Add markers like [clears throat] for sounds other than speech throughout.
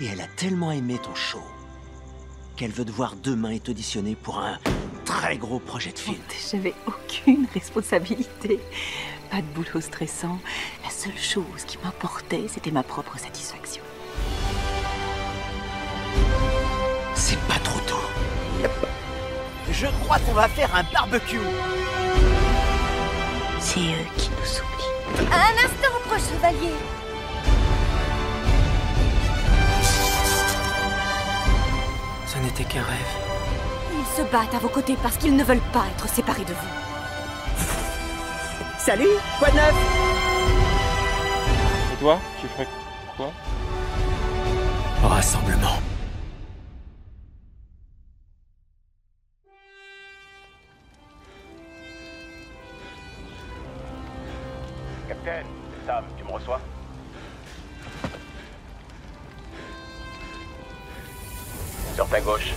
Et elle a tellement aimé ton show qu'elle veut te voir demain et t'auditionner pour un très gros projet de film. J'avais aucune responsabilité. Pas de boulot stressant. La seule chose qui m'importait, c'était ma propre satisfaction. C'est pas trop tôt. Je crois qu'on va faire un barbecue. C'est eux qui nous oublient. Un instant, proche chevalier. N'était qu'un rêve. Ils se battent à vos côtés parce qu'ils ne veulent pas être séparés de vous. Salut, quoi de neuf? Et toi, tu ferais quoi? Rassemblement. Capitaine, Sam, gauche.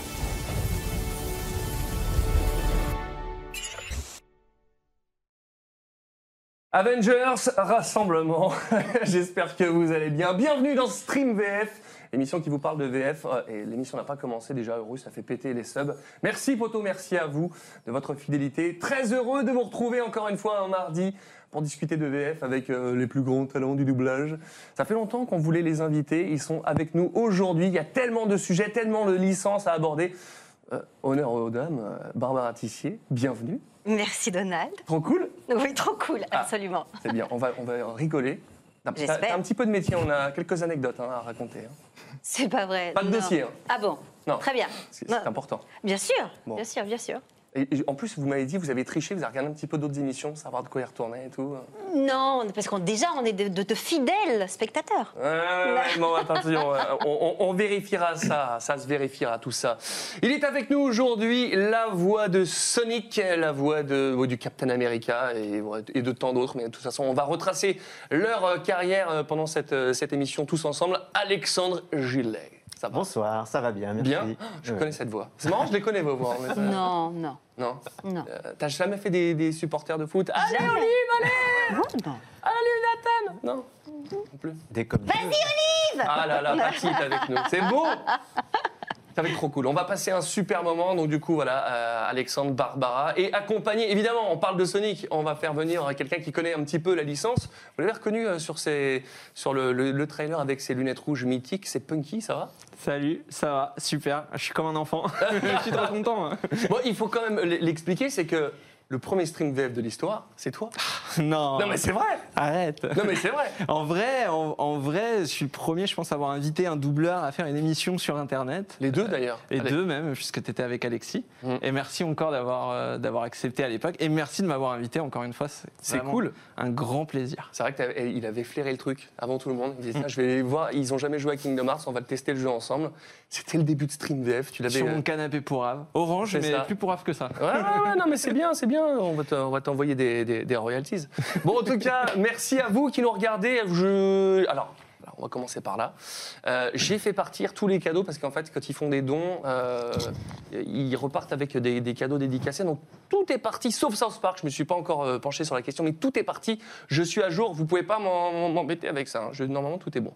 Avengers, rassemblement. [laughs] J'espère que vous allez bien. Bienvenue dans Stream VF, émission qui vous parle de VF. Euh, Et l'émission n'a pas commencé déjà, heureux, ça fait péter les subs. Merci Poto, merci à vous de votre fidélité. Très heureux de vous retrouver encore une fois un mardi pour discuter de VF avec euh, les plus grands talents du doublage. Ça fait longtemps qu'on voulait les inviter, ils sont avec nous aujourd'hui. Il y a tellement de sujets, tellement de licences à aborder. Euh, honneur aux dames, euh, Barbara Tissier, bienvenue. Merci Donald. Trop cool Oui, trop cool, Ah. absolument. C'est bien, on va, on va rigoler. J'espère. un petit peu de métier, on a quelques anecdotes hein, à raconter. hein. C'est pas vrai. Pas de non. dossier, hein. Ah bon Non. Très bien. C'est important. Bien sûr, Bon. bien sûr, bien sûr. Et, en plus, vous m'avez dit, vous avez triché, vous avez regardé un petit peu d'autres émissions, savoir de quoi y retourner et tout. Non, parce qu'on déjà on est de, de- de fidèles spectateurs. Ouais, bon, attention, [laughs] euh, on, on- on vérifiera ça, ça se vérifiera tout ça. Il est avec nous aujourd'hui la voix de Sonic, la voix de, ouais, du Captain America et de tant d'autres, mais de toute façon, on va retracer leur euh, carrière euh, pendant cette, euh, cette émission tous ensemble. Alexandre Gillet. Ça va Bonsoir, ça va bien, merci. Bien Ah, Je Ouais. connais cette voix. C'est marrant, je les connais vos voix. Non, non, Non non. Euh, T'as jamais fait des, des supporters de foot Allez. Olive, allez Non, non. Allez, Nathan Non Non plus. Des comme Ah là là, Patty est avec nous. C'est beau ça va être trop cool. On va passer un super moment. Donc du coup, voilà, euh, Alexandre, Barbara. Et accompagné, évidemment, on parle de Sonic. On va faire venir quelqu'un qui connaît un petit peu la licence. Vous l'avez reconnu euh, sur, ses, sur le, le- le trailer avec ses lunettes rouges mythiques. C'est Punky, ça va? Salut, ça va, super. Je suis comme un enfant. [laughs] je suis trop content. Bon, il faut quand même l'expliquer, c'est que le premier stream VF de l'histoire, c'est toi. [laughs] non, Non mais c'est vrai arrête. Non mais c'est vrai [laughs] En vrai, en, en vrai, je suis le premier, je pense, à avoir invité un doubleur à faire une émission sur Internet. Les deux d'ailleurs. Et Allez. deux même, puisque tu étais avec Alexis. Mm. Et merci encore d'avoir euh, d'avoir accepté à l'époque. Et merci de m'avoir invité encore une fois. C'est cool. Un grand plaisir. C'est vrai qu'il avait flairé le truc avant tout le monde. Il disait, Tiens, je vais voir, ils ont jamais joué à Kingdom Hearts, on va tester le jeu ensemble. C'était le début de Stream VF, tu l'avais... Sur euh, mon canapé pour Ave. Orange, mais ça. plus pour Ave que ça. Ouais, ouais, ouais, non, mais c'est bien, c'est bien. On va t'envoyer des, royalties. Bon, en tout cas, merci à vous qui nous regardez. Alors, on va commencer par là. Euh, J'ai fait partir tous les cadeaux parce qu'en fait, quand ils font des dons, euh, ils repartent avec des, des cadeaux dédicacés. Donc, tout est parti, sauf South Park. Je me suis pas encore euh, penché sur la question, mais tout est parti. Je suis à jour. Vous pouvez pas m'embêter avec ça. hein. Normalement, tout est bon.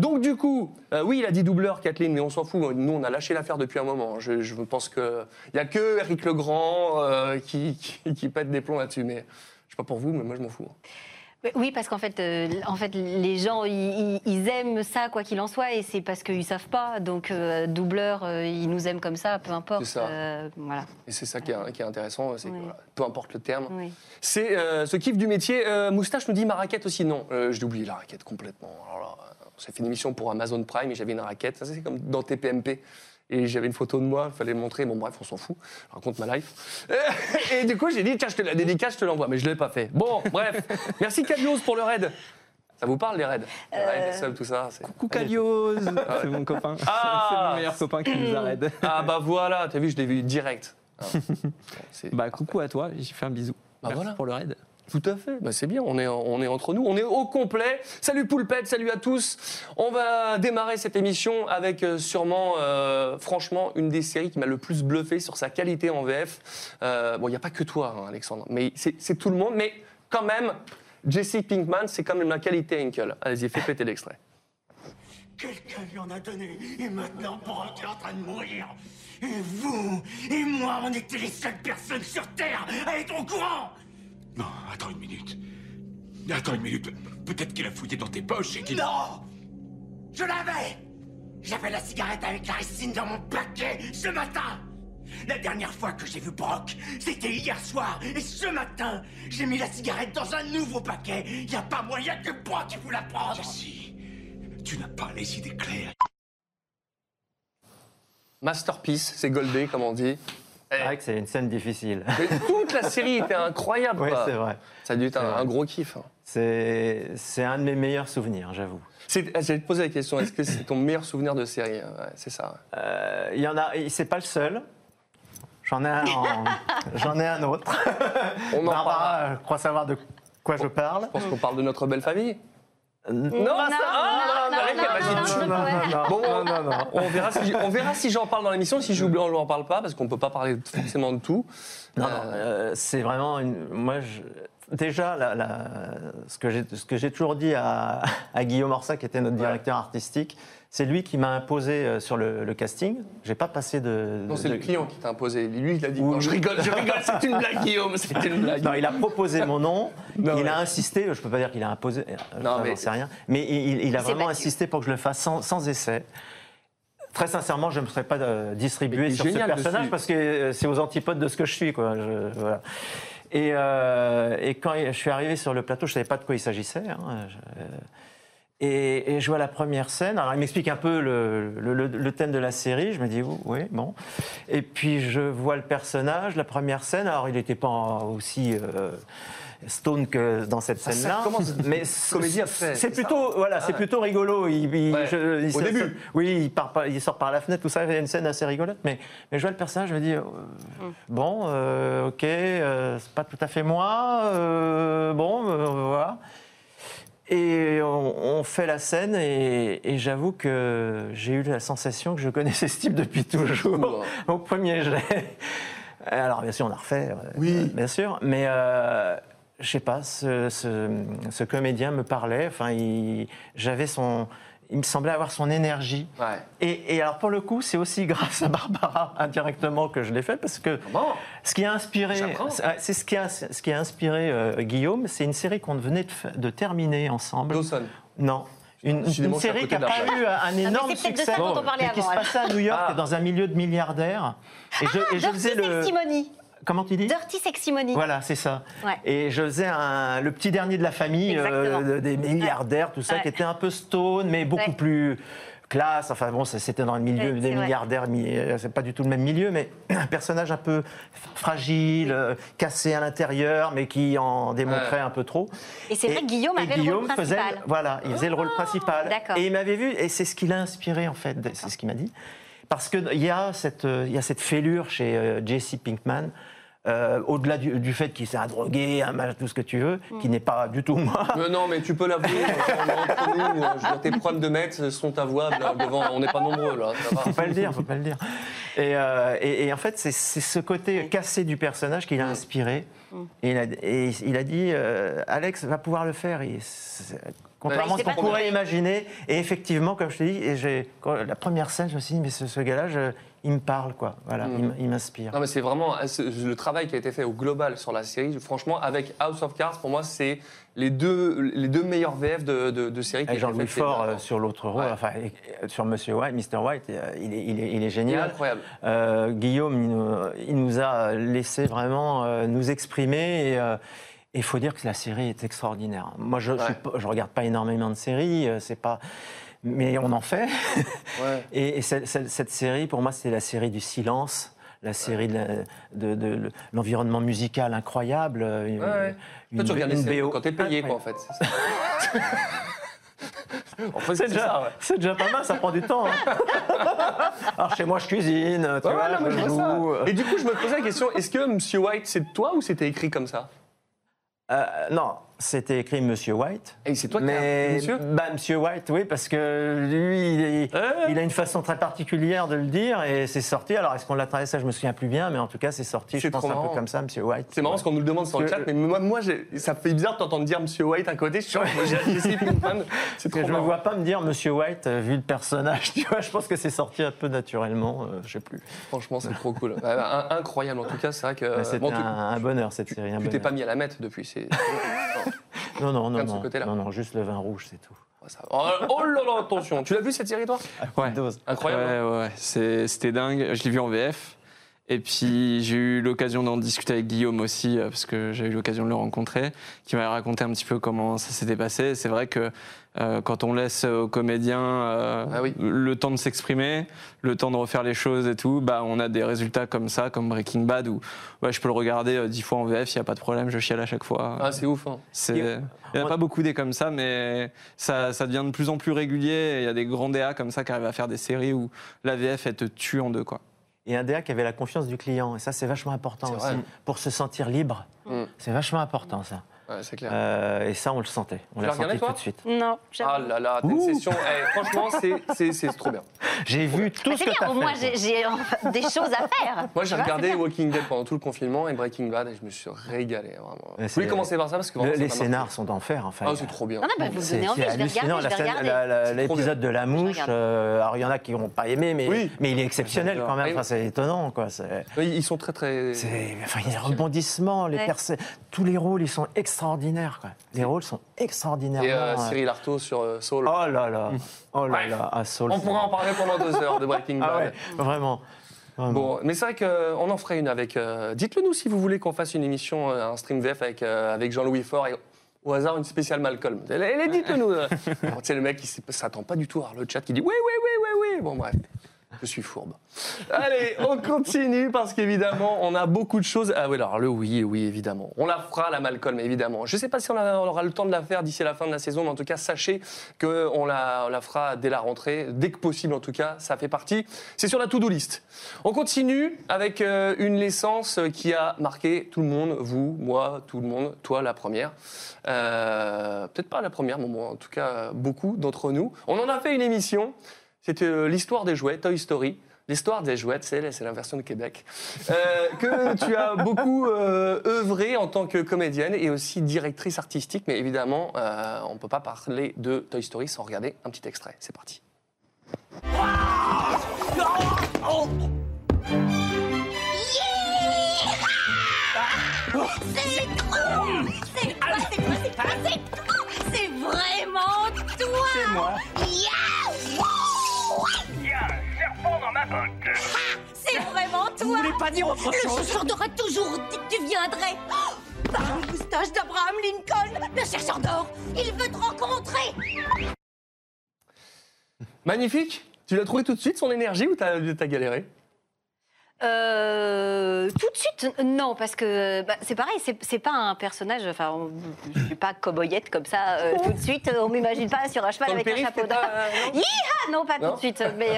Donc du coup, oui, il a dit doubleur, Kathleen, mais on s'en fout. Nous, on a lâché l'affaire depuis un moment. Je, pense que il y a que Eric Legrand qui, qui, pète des plombs là-dessus. Mais je sais pas pour vous, mais moi je m'en fous. Mais Oui, parce qu'en fait, euh, en fait, les gens, ils, aiment ça, quoi qu'il en soit, et c'est parce qu'ils savent pas. Donc, euh, doubleur, euh, ils nous aiment comme ça, peu importe. C'est ça. euh, voilà. Et c'est ça qui est, qui est intéressant, c'est que Oui. voilà, peu importe le terme. Oui. C'est ce kiff du métier. Moustache nous dit ma raquette aussi. Non, j'ai oublié la raquette complètement. Alors là, on s'est fait une émission pour Amazon Prime et j'avais une raquette. Ça, c'est comme dans TPMP. Et j'avais une photo de moi, il fallait le montrer. Bon, bref, on s'en fout. Je raconte ma life. [laughs] Et du coup, j'ai dit, tiens, je te la dédicace, je te l'envoie. Mais je ne l'ai pas fait. Bon, bref. Merci Cadios pour le raid. Ça vous parle, les raids? Les raids, les subs, tout ça Coucou Calios C'est mon copain. Ah [laughs] C'est mon meilleur copain qui nous arrête. Ah, bah voilà, t'as vu, je l'ai vu direct. [laughs] Ah. Bah coucou à toi, j'ai fait un bisou. Bah, Merci voilà. pour le raid. Tout à fait, bah, c'est bien, on est, entre nous, on est au complet. Salut Poulpette, salut à tous. On va démarrer cette émission avec euh, sûrement, euh, franchement, une des séries qui m'a le plus bluffé sur sa qualité en VF. Euh, bon, il n'y a pas que toi, hein, Alexandre, mais c'est tout le monde, mais quand même, Jesse Pinkman, c'est quand même la qualité Henkel. Allez-y, fais péter l'extrait. Quelqu'un lui a donné. Et maintenant, Brock est en train. Et vous et moi, on était les seules personnes sur Terre à être au courant. Non, attends une minute. Attends une minute. Peut-être qu'il a fouillé dans tes poches et qu'il... Non Je l'avais J'avais la cigarette avec la ricine dans mon paquet ce matin La dernière fois que j'ai vu Brock, c'était hier soir. Et ce matin, j'ai mis la cigarette dans un nouveau paquet. Y a pas moyen que Brock pu la prendre Si, tu n'as pas les idées claires. Masterpiece, c'est Goldé, comme on dit. C'est vrai que c'est une scène difficile. Mais toute la série était incroyable. Oui, c'est vrai. Ça a dû être un, gros kiff. hein. C'est c'est un de mes meilleurs souvenirs, j'avoue. C'est- J'allais te poser la question, est-ce que c'est ton meilleur souvenir de série? Ouais, C'est ça. Euh, Il y en a, c'est pas le seul. J'en ai un, [laughs] j'en ai un autre. On en Barbara parlera. euh, croit savoir de quoi je parle. Je pense qu'on parle de notre belle famille. Non, Non, non, non, elle va non, dire- non, non, ouais. Bon, non, non, non. On verra si, on verra si j'en parle dans l'émission. Si j'oublie, on n'en parle pas parce qu'on peut pas parler forcément de tout. Non, Euh, non, euh, c'est vraiment une. Moi, je- déjà, la- la- ce que j'ai ce que j'ai toujours dit à, à Guillaume Orsa, qui était notre directeur artistique, c'est lui qui m'a imposé euh, sur le, le casting. J'ai pas passé de. non, c'est de- le client qui t'a imposé. Lui, il a dit Oui. non, je rigole, je rigole, c'est une blague, Guillaume, c'est une blague. Non, il a proposé mon nom. Non, il ouais. a insisté. Je peux pas dire qu'il a imposé. euh, Non, mais- sais rien. Mais il, il a Il vraiment insisté pour que je le fasse sans, sans essai. Très sincèrement, je ne me serais pas euh, distribué sur ce personnage dessus. parce que c'est aux antipodes de ce que je suis. Quoi. Je- voilà. et, euh, et quand je suis arrivé sur le plateau, je ne savais pas de quoi il s'agissait. hein. Je- et, et je vois la première scène. Alors, il m'explique un peu le, le- le- le thème de la série. Je me dis, oui, bon. Et puis, je vois le personnage, la première scène. Alors, il n'était pas aussi euh, stone que dans cette scène-là. Mais [laughs] c'est plutôt, voilà, c'est ouais. plutôt rigolo. Il, il- Ouais, je- il au début. oui, il, part par- il sort par la fenêtre, tout ça. Il y a une scène assez rigolote. Mais, mais je vois le personnage, je me dis, euh, bon, euh, ok, euh, c'est pas tout à fait moi. euh, bon, euh, voilà. Et on, on fait la scène et, et j'avoue que j'ai eu la sensation que je connaissais ce type depuis toujours, au premier jet. Alors bien sûr, on a refait, euh, Oui. bien sûr, mais euh, je sais pas, ce, ce- ce comédien me parlait, enfin, j'avais son... Il me semblait avoir son énergie. Ouais. Et, et alors pour le coup, c'est aussi [laughs] grâce à Barbara indirectement que je l'ai fait parce que Comment? ce qui a inspiré, c'est ce qui a, ce qui a inspiré euh, Guillaume, c'est une série qu'on venait de, terminer ensuite. Dawson. Non. Une, série qui n'a pas eu un énorme c'est peut-être de succès, ça dont on parlait mais qui avant, se passait à New York, Ah. dans un milieu de milliardaires. Et je, et je faisais le. Comment tu dis Dirty Sexy Money. Voilà, c'est ça. Ouais. Et je faisais un- le petit dernier de la famille, euh, des milliardaires, tout ça, Ouais. qui était un peu stone, mais beaucoup Ouais. plus classe. Enfin bon, c'était dans le milieu Ouais, des milliardaires, mi- euh, c'est pas du tout le même milieu, mais [clears throat] un personnage un peu fragile, euh, cassé à l'intérieur, mais qui en démontrait Ouais. un peu trop. Et c'est vrai que Guillaume avait le rôle Guillaume faisait, principal. voilà, il faisait le rôle principal. d'accord. Et il m'avait vu, et c'est ce qui l'a inspiré en fait, c'est ce qu'il m'a dit. Parce qu'il y, a cette, il y a cette fêlure chez Jesse Pinkman, euh, au-delà du, du fait qu'il s'est un drogué, un mal, tout ce que tu veux, Mm. qui n'est pas du tout moi. Mais non, mais tu peux l'avouer. euh, [laughs] tes problèmes de maître sont avouables là, devant. On n'est pas nombreux là. Ça va. faut pas le dire, faut pas le dire. Et, euh, et- et en fait, c'est ce côté cassé du personnage qui l'a inspiré. Et il a, et il a dit, euh, Alex va pouvoir le faire. Contrairement à ce qu'on pourrait imaginer. Et effectivement, comme je te dis, et la première scène, je me suis dit, mais ce, ce gars-là, je- il me parle, quoi. Voilà, il m- il m'inspire. Non, mais c'est vraiment euh, c'est- le travail qui a été fait au global sur la série. Franchement, avec House of Cards, pour moi, c'est les deux, les deux meilleurs VF de, de, de série Avec Jean-Louis. Faure euh, sur l'autre rôle, Ouais. enfin, et sur Monsieur White, Mr. White, euh, il est, il est- il est Il est génial. incroyable. Euh, Guillaume, il nous, il nous a laissé vraiment euh, nous exprimer. Et euh, il faut dire que la série est extraordinaire. Moi, je ne Ouais. regarde pas énormément de séries, euh, c'est pas. Mais on en fait. [laughs] Ouais. Et, et cette, série, pour moi, c'est la série du silence, la série de, de- de- de l'environnement musical incroyable. euh, Une, Ouais, ouais. une- Toi, tu regardes une BO quand t'es payé, quoi, en fait. [laughs] en fait, C'est déjà, c'est déjà pas mal, ça prend du temps. hein. [laughs] Alors chez moi, je cuisine, tu Ouais, vois, ouais, non, mais je ça. joue. Et du coup, je me posais la question est-ce que Monsieur White, c'est toi ou c'était écrit comme ça? Euh, non, c'était écrit Monsieur White. Et c'est toi qui as Mais monsieur bah, Monsieur White, oui, parce que lui, il, est- Euh. il a une façon très particulière de le dire et c'est sorti. Alors, est-ce qu'on l'a traduit ça? Je me souviens plus bien, mais en tout cas, c'est sorti. Je pense un peu comme ça, Monsieur White. C'est marrant parce qu'on nous le demande sur le chat, mais moi, moi ça fait bizarre de t'entendre dire Monsieur White à côté. Je suis. [laughs] C'est trop je ne marrant. vois pas me dire Monsieur White euh, vu le personnage. [laughs] Tu vois, je pense que c'est sorti un peu naturellement. euh, je sais plus. Franchement, c'est trop [laughs] cool. Ouais, bah, incroyable, en tout cas, c'est vrai que. Mais C'était bon, tu- un, bonheur cette série. tu t'es pas mis à la mettre depuis. C'est. Non, non, non, Comme ce non, côté-là. non, non, juste le vin rouge, c'est tout. Oh, Oh, oh là là, attention. Tu l'as vu cette série, toi? Ouais. Dose. Incroyable. Ouais, ouais, ouais. C'est- C'était dingue. Je l'ai vu en VF. Et puis j'ai eu l'occasion d'en discuter avec Guillaume aussi, euh, parce que j'ai eu l'occasion de le rencontrer, qui m'a raconté un petit peu comment ça s'était passé. C'est vrai que euh, quand on laisse aux comédiens euh, Ah oui. le temps de s'exprimer, le temps de refaire les choses et tout, bah, on a des résultats comme ça, comme Breaking Bad, où ouais, je peux le regarder euh, dix fois en VF, il n'y a pas de problème, je chiale à chaque fois. Ah, c'est ouf. hein. C'est- Il n'y en a pas beaucoup des comme ça, mais ça, ça devient de plus en plus régulier. Il y a des grands DA comme ça qui arrivent à faire des séries où la VF, elle te tue en deux. Quoi. Et un DA qui avait la confiance du client. Et ça, c'est vachement important aussi. vrai. Pour se sentir libre. Mm. C'est vachement important, ça. Ouais, c'est clair. Euh, et ça, on le sentait. On Tu l'a l'as regardé, senti toi tout de suite. Non. Ah là là, t'as une session. eh, franchement, c'est- c'est c'est trop bien. J'ai vu tout Ah, ce c'est que bien, tu au moins as fait. j'ai j'ai, euh, des choses à faire. Moi, j'ai regardé. Walking Dead pendant tout le confinement et Breaking Bad et je me suis régalé, vraiment. Mais Vous voulez c'est- commencer par ça parce que Le- vraiment, les ça m'a marqué. scénars sont d'enfer, enfin. Ah, c'est trop bien. Non, non, bah, vous me C'est donnez envie, c'est je vais hallucinant. regarder, je vais La scène- regarder. la- la- C'est trop L'épisode de la mouche, regarde. euh, alors il y en a qui n'ont pas aimé, mais, Oui. mais il est exceptionnel J'adore. quand même. Ah, Enfin, c'est étonnant, quoi. C'est- Oui, Ils sont très très. c'est- Enfin, il y a des rebondissements, les Ouais. perso- tous les rôles, ils sont extraordinaires. Quoi. Les rôles sont extraordinairement. Et euh, euh, Cyril Artaud sur euh, Soul. Oh là là, oh là là, à Saul. On c'est- pourrait en parler pendant deux heures de Breaking [laughs] Bad. Ah ouais, vraiment. vraiment. Bon, mais c'est vrai qu'on en ferait une avec. euh, Dites-le nous si vous voulez qu'on fasse une émission, euh, un stream VF avec, euh, avec Jean-Louis Faure et au hasard une spéciale Malcolm. Dites-le nous. euh. [laughs] Sais, le mec, il s- s'attend pas du tout à le chat qui dit oui, oui, oui, oui, oui. Bon, bref. Je suis fourbe. Allez, on continue parce qu'évidemment, on a beaucoup de choses. Ah oui, alors le oui, oui, évidemment. On la fera, la Malcolm, évidemment. Je ne sais pas si on, aura le temps de la faire d'ici la fin de la saison, mais en tout cas, sachez qu'on la, on la fera dès la rentrée, dès que possible en tout cas, ça fait partie. C'est sur la to-do list. On continue avec euh, une licence qui a marqué tout le monde, vous, moi, tout le monde, toi la première. Euh, Peut-être pas la première, mais en tout cas, beaucoup d'entre nous. On en a fait une émission. C'était euh, l'histoire des jouets, Toy Story. L'histoire des jouets, c'est c'est la version de Québec, euh, que tu as beaucoup euh, œuvré en tant que comédienne et aussi directrice artistique. Mais évidemment, euh, on ne peut pas parler de Toy Story sans regarder un petit extrait. C'est parti. C'est trop C'est quoi, c'est quoi, c'est quoi, c'est trop C'est vraiment toi C'est moi C'est vraiment toi. Vous voulez pas dire autre chose Le chercheur d'or a toujours dit que tu viendrais. Oh, Par le moustache d'Abraham Lincoln. Le chercheur d'or, il veut te rencontrer. Magnifique. Tu l'as trouvé tout de suite, son énergie, ou t'as as galéré? Euh, tout de suite, non, parce que bah, c'est pareil, c'est pas un personnage. Enfin, on- je suis pas coboyette comme ça euh, [laughs] tout de suite. On m'imagine pas sur un cheval avec un périph', chapeau t'es d'or. euh, non non, pas Non tout de suite. Mais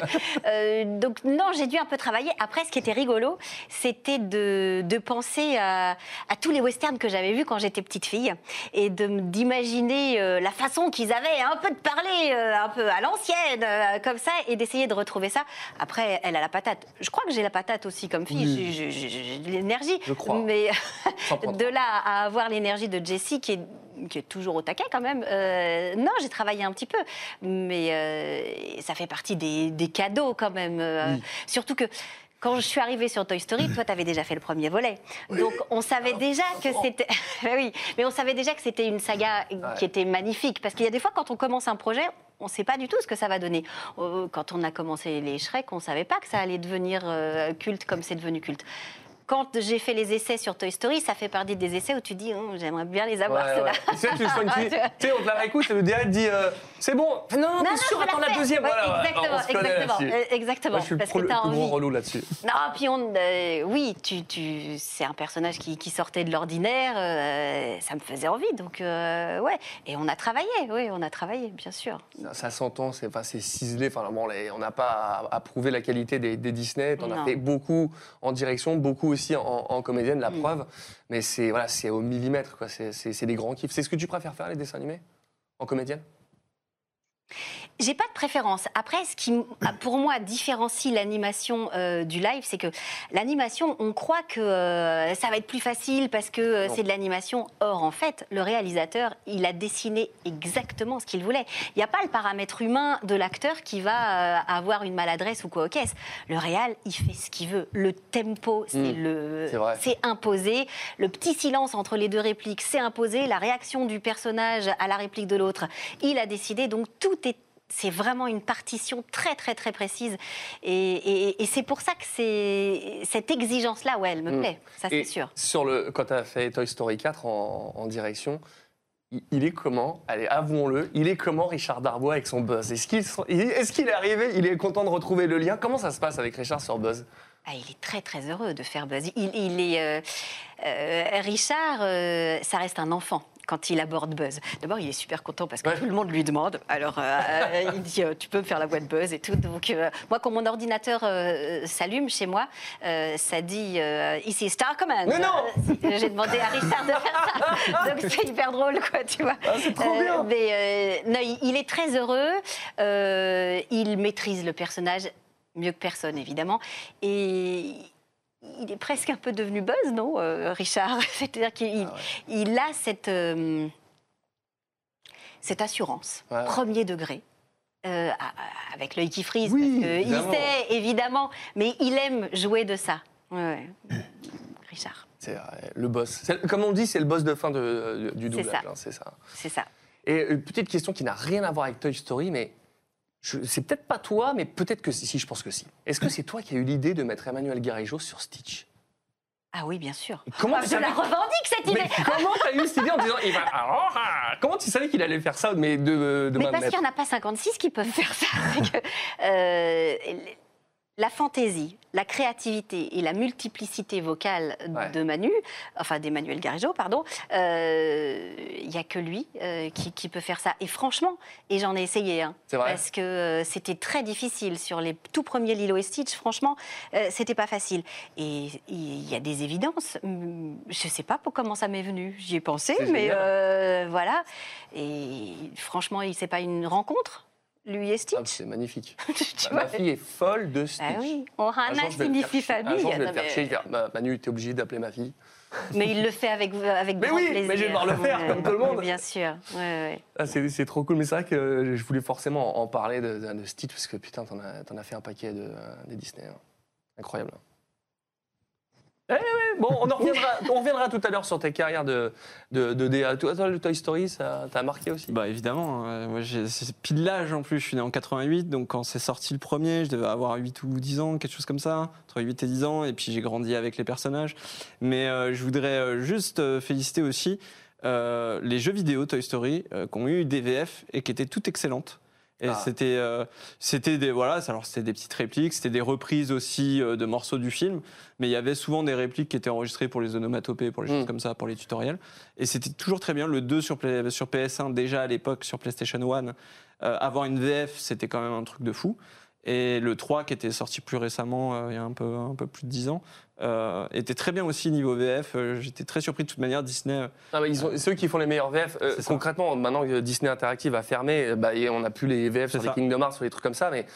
[laughs] euh, donc non, j'ai dû un peu travailler. Après, ce qui était rigolo, c'était de, de penser à, à tous les westerns que j'avais vus quand j'étais petite fille et d'imaginer la façon qu'ils avaient un peu de parler, un peu à l'ancienne, comme ça, et d'essayer de retrouver ça. Après, elle a la patate. Je crois que j'ai la patate aussi comme fille. Oui. J'ai- J'ai j'ai de l'énergie. Je crois. Mais [laughs] [laughs] de là à avoir l'énergie de Jessie qui est qui est toujours au taquet quand même. euh, non, j'ai travaillé un petit peu, mais euh, ça fait partie des, des cadeaux quand même. euh, Surtout que quand je suis arrivée sur Toy Story, toi, tu avais déjà fait le premier volet. Donc, on savait déjà que c'était. Ben [laughs] oui, mais on savait déjà que c'était une saga qui était magnifique. Parce qu'il y a des fois, quand on commence un projet, on ne sait pas du tout ce que ça va donner. Euh, Quand on a commencé les Shrek, on ne savait pas que ça allait devenir euh, culte comme c'est devenu culte. Quand j'ai fait les essais sur Toy Story, ça fait partie des essais où tu dis, Oh, j'aimerais bien les avoir, Ouais, ceux-là. ouais. Tu sais, tu une [laughs] Tu sais, on te la réécoute et le DA te dit euh, C'est bon. Non, Non, t'es non, sûr, attends la fait. deuxième. Ouais, voilà, exactement, exactement, euh, exactement, Moi, je suis le parce pro- que t'as plus gros envie. relou là-dessus. Non, puis on, euh, oui, tu, tu, c'est un personnage qui, qui sortait de l'ordinaire, euh, ça me faisait envie, donc ouais. Et on a travaillé, oui, on a travaillé, bien sûr. Ça, ça s'entend, c'est enfin, ciselé. Enfin, bon, on n'a pas à, à prouver la qualité des, des Disney. On a fait beaucoup en direction, beaucoup aussi en, en comédienne, la Mm. preuve. Mais c'est voilà, c'est au millimètre, quoi. C'est- C'est c'est des grands kiffs. C'est ce que tu préfères faire, les dessins animés? En comédienne? J'ai pas de préférence. Après, ce qui, pour moi, différencie l'animation euh, du live, c'est que l'animation, on croit que euh, ça va être plus facile parce que euh, c'est de l'animation. Or, en fait, le réalisateur, il a dessiné exactement ce qu'il voulait. Il n'y a pas le paramètre humain de l'acteur qui va avoir une maladresse ou quoi au caisse. Le réal, il fait ce qu'il veut. Le tempo, c'est Mm. le, C'est imposé. Le petit silence entre les deux répliques, c'est imposé. La réaction du personnage à la réplique de l'autre, il a décidé. Donc tout est c'est vraiment une partition très très très précise. Et, et- et c'est pour ça que cette exigence là ouais elle me Mm. plaît ça c'est sûr. Sur le, quand tu as fait Toy Story 4 en, en direction, il, il est comment? Allez, avouons-le, il est comment Richard Darbois avec son Buzz? Est-ce qu'il est, arrivé? Il est content de retrouver le lien? Comment ça se passe avec Richard sur Buzz? Ah, il est très très heureux de faire Buzz. Il, il est euh, euh, Richard euh, ça reste un enfant quand il aborde Buzz. D'abord, il est super content parce que tout le monde lui demande. Alors, euh, euh, il dit euh, Tu peux me faire la voix de Buzz et tout. Donc, euh, moi, quand mon ordinateur euh, s'allume chez moi, ça dit Ici Star Command. Mais non J'ai demandé à Richard de faire ça. [laughs] Donc, c'est hyper drôle, quoi, tu vois. Ah, c'est trop bien. Mais non, il, il est très heureux. Il maîtrise le personnage mieux que personne, évidemment. Et il est presque un peu devenu buzz, non, euh, Richard? [laughs] C'est-à-dire qu'il Ah il a cette, euh, cette assurance, Ouais, premier degré. euh, avec l'œil qui frise, Oui, parce évidemment. sait évidemment, mais il aime jouer de ça. Ouais. [coughs] Richard, C'est le boss. Comme on dit, c'est le boss de fin de- du C'est doublage. ça. hein, C'est ça. c'est ça. Et une petite question qui n'a rien à voir avec Toy Story, mais c'est peut-être pas toi, mais peut-être que si, je pense que si. Est-ce que c'est toi qui as eu l'idée de mettre Emmanuel Garijo sur Stitch? Ah oui, bien sûr. Comment Ah, tu je la revendique cette idée. Mais [laughs] comment t'as eu cette idée en disant il va- alors, ah, Comment tu savais qu'il allait faire ça mais de, de Mais main de parce qu'il n'y en a pas 56 qui peuvent faire ça. [laughs] Que, euh, la fantaisie, la créativité et la multiplicité vocale Ouais. de Manu, enfin d'Emmanuel Garigeau, pardon, euh, il n'y a que lui euh, qui, qui peut faire ça. Et franchement, et j'en ai essayé, hein, vrai parce que euh, c'était très difficile sur les tout premiers Lilo et Stitch. Franchement, euh, c'était pas facile. Et il y a des évidences. Je sais pas pour comment ça m'est venu. J'y ai pensé, mais euh, voilà. Et franchement, il c'est pas une rencontre, lui et Ah, Stitch. C'est magnifique. [laughs] Tu Ma fille est folle de Stitch. Ah oui, Ohana Un jour, je vais le signifie faire- famille. Un jour, je vais le faire mais- chier. je vais dire, Bah, Manu, t'es obligé d'appeler ma fille. Mais il le fait avec, avec Mais grand oui, plaisir. mais je vais devoir le faire, comme tout le monde. Bien sûr. Ouais, ouais. Ah, c'est trop cool, mais c'est vrai que je voulais forcément en parler de, de- de Stitch parce que putain, t'en as, as fait un paquet de, des Disney. hein. Incroyable. Eh bon, on, en reviendra, [laughs] on tout à l'heure sur tes carrières de, de, de DA. Toi, le Toy Story, ça t'a marqué aussi? Bah évidemment, j'ai- c'est pile l'âge en plus, je suis né en 88, donc quand c'est sorti le premier, je devais avoir 8 ou 10 ans, quelque chose comme ça, entre 8 et 10 ans, et puis j'ai grandi avec les personnages. Mais euh, je voudrais euh, juste euh, féliciter aussi les jeux vidéo Toy Story qui ont eu des VF et qui étaient toutes excellentes. Et Ah. c'était euh, c'était des voilà alors c'était des petites répliques c'était des reprises aussi euh, de morceaux du film mais il y avait souvent des répliques qui étaient enregistrées pour les onomatopées pour les choses Mm. comme ça pour les tutoriels et c'était toujours très bien le 2 sur, sur PS1 déjà à l'époque sur PlayStation 1 euh, avoir une VF c'était quand même un truc de fou et le 3 qui était sorti plus récemment euh, il y a un peu un peu plus de 10 ans euh, était très bien aussi niveau VF Euh, j'étais très surpris de toute manière Disney Ah bah, ils ont- c'est eux qui font les meilleurs VF. Euh, ça. concrètement, maintenant que Disney Interactive a fermé, bah, et on n'a plus les VF sur C'est les ça. Kingdom Hearts, sur les trucs comme ça, mais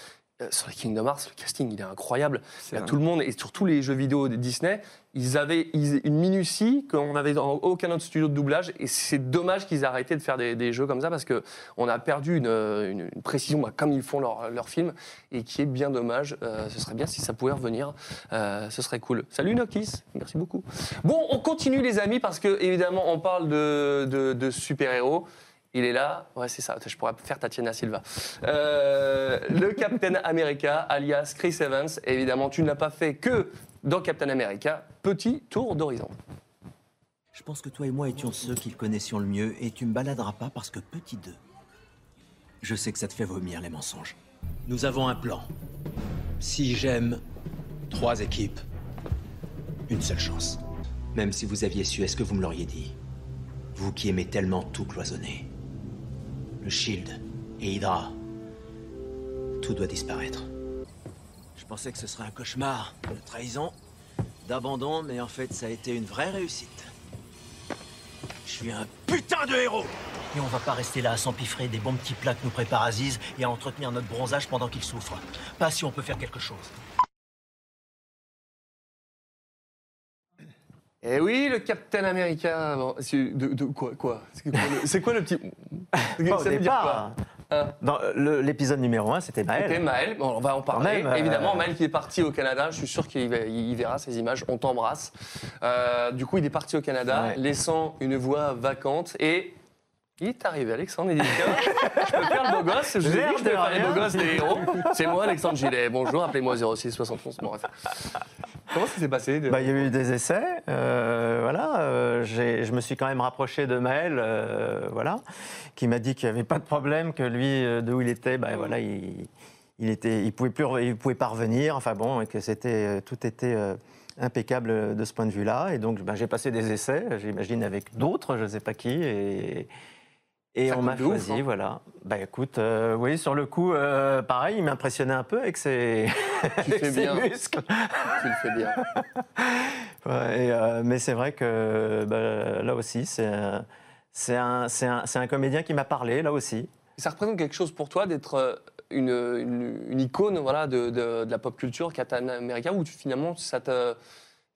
sur les Kingdom Hearts, le casting, il est incroyable. Il y a tout le monde, et sur tous les jeux vidéo de Disney, ils avaient ils- une minutie qu'on n'avait dans aucun autre studio de doublage, et c'est dommage qu'ils aient arrêté de faire des, des jeux comme ça, parce qu'on a perdu une, une- une précision, bah, comme ils font leurs leur films, et qui est bien dommage. Euh, ce serait bien si ça pouvait revenir, Euh, ce serait cool. Salut Nokis, merci beaucoup. Bon, on continue les amis, parce que évidemment, on parle de, de- de super-héros. Il est là, ouais c'est ça, je pourrais faire Tatiana Silva. Euh, le Captain America, alias Chris Evans, évidemment tu ne l'as pas fait que dans Captain America, petit tour d'horizon. Je pense que toi et moi étions ceux qui le connaissions le mieux et tu me baladeras pas parce que petit 2. Je sais que ça te fait vomir les mensonges. Nous avons un plan. Si j'aime trois équipes, une seule chance. Même si vous aviez su, est-ce que vous me l'auriez dit? Vous qui aimez tellement tout cloisonner. Le Shield et Hydra. Tout doit disparaître. Je pensais que ce serait un cauchemar de trahison, d'abandon, mais en fait, ça a été une vraie réussite. Je suis un putain de héros Et on va pas rester là à s'empiffrer des bons petits plats que nous prépare Aziz et à entretenir notre bronzage pendant qu'il souffre. Pas si on peut faire quelque chose. Eh oui, le Captain America. Bon, c'est- de, de quoi, quoi? C'est quoi, le- C'est quoi le petit. [laughs] Bon, au ça veut dire départ, quoi? Hein? Dans l'épisode numéro 1, c'était Maël. C'était Maël, Bon, on va en parler. même, euh, Évidemment, Maël qui est parti au Canada, je suis sûr qu'il verra ces images, on t'embrasse. Euh, du coup, il est parti au Canada, Ouais. laissant une voix vacante et. Il est arrivé, Alexandre, il dit je peux faire le beau gosse, je vous ai dit L'air que je faire les beaux gosses des héros. C'est moi, Alexandre Gillet. Bonjour, appelez-moi 06 71. Bon, bref. Comment ça s'est passé de- Bah, il y a eu des essais, euh, voilà. euh, je me suis quand même rapproché de Maël, euh, voilà, qui m'a dit qu'il n'y avait pas de problème, que lui, euh, de où il était, bah, voilà, il, il était, il pouvait plus, il pouvait pas revenir. Enfin bon, et que c'était, tout était euh, impeccable de ce point de vue-là. Et donc, bah, j'ai passé des essais, j'imagine avec d'autres, je ne sais pas qui, et. Et Ça on m'a ouf, choisi, hein. voilà. Bah écoute, euh, oui, sur le coup, euh, pareil, il m'impressionnait un peu avec ses, [laughs] Tu avec fais ses bien. muscles. Tu le fais bien. [laughs] Ouais, et, euh, mais c'est vrai que bah, là aussi, c'est un, un, un- comédien qui m'a parlé, là aussi. Ça représente quelque chose pour toi d'être euh, une, une- une icône voilà, de, de- de la pop culture Captain America où tu, finalement ça te,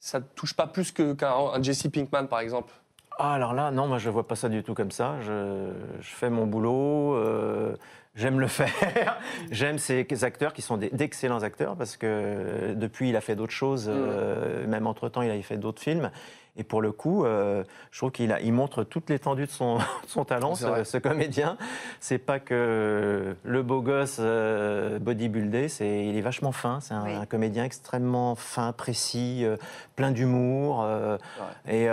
ça te touche pas plus qu'un un Jesse Pinkman par exemple? Ah, alors là, non, moi je vois pas ça du tout comme ça. Je, je fais mon boulot, euh, j'aime le [laughs] faire. j'aime ces acteurs qui sont d'excellents acteurs parce que depuis il a fait d'autres choses, euh, même entre-temps il a fait d'autres films. Et pour le coup, euh, je trouve qu'il il montre toute l'étendue de son, [laughs] son talent, ce, ce comédien. C'est pas que le beau gosse euh, bodybuildé, c'est, il est vachement fin. C'est un, Oui. un comédien extrêmement fin, précis, euh, plein d'humour. euh, et,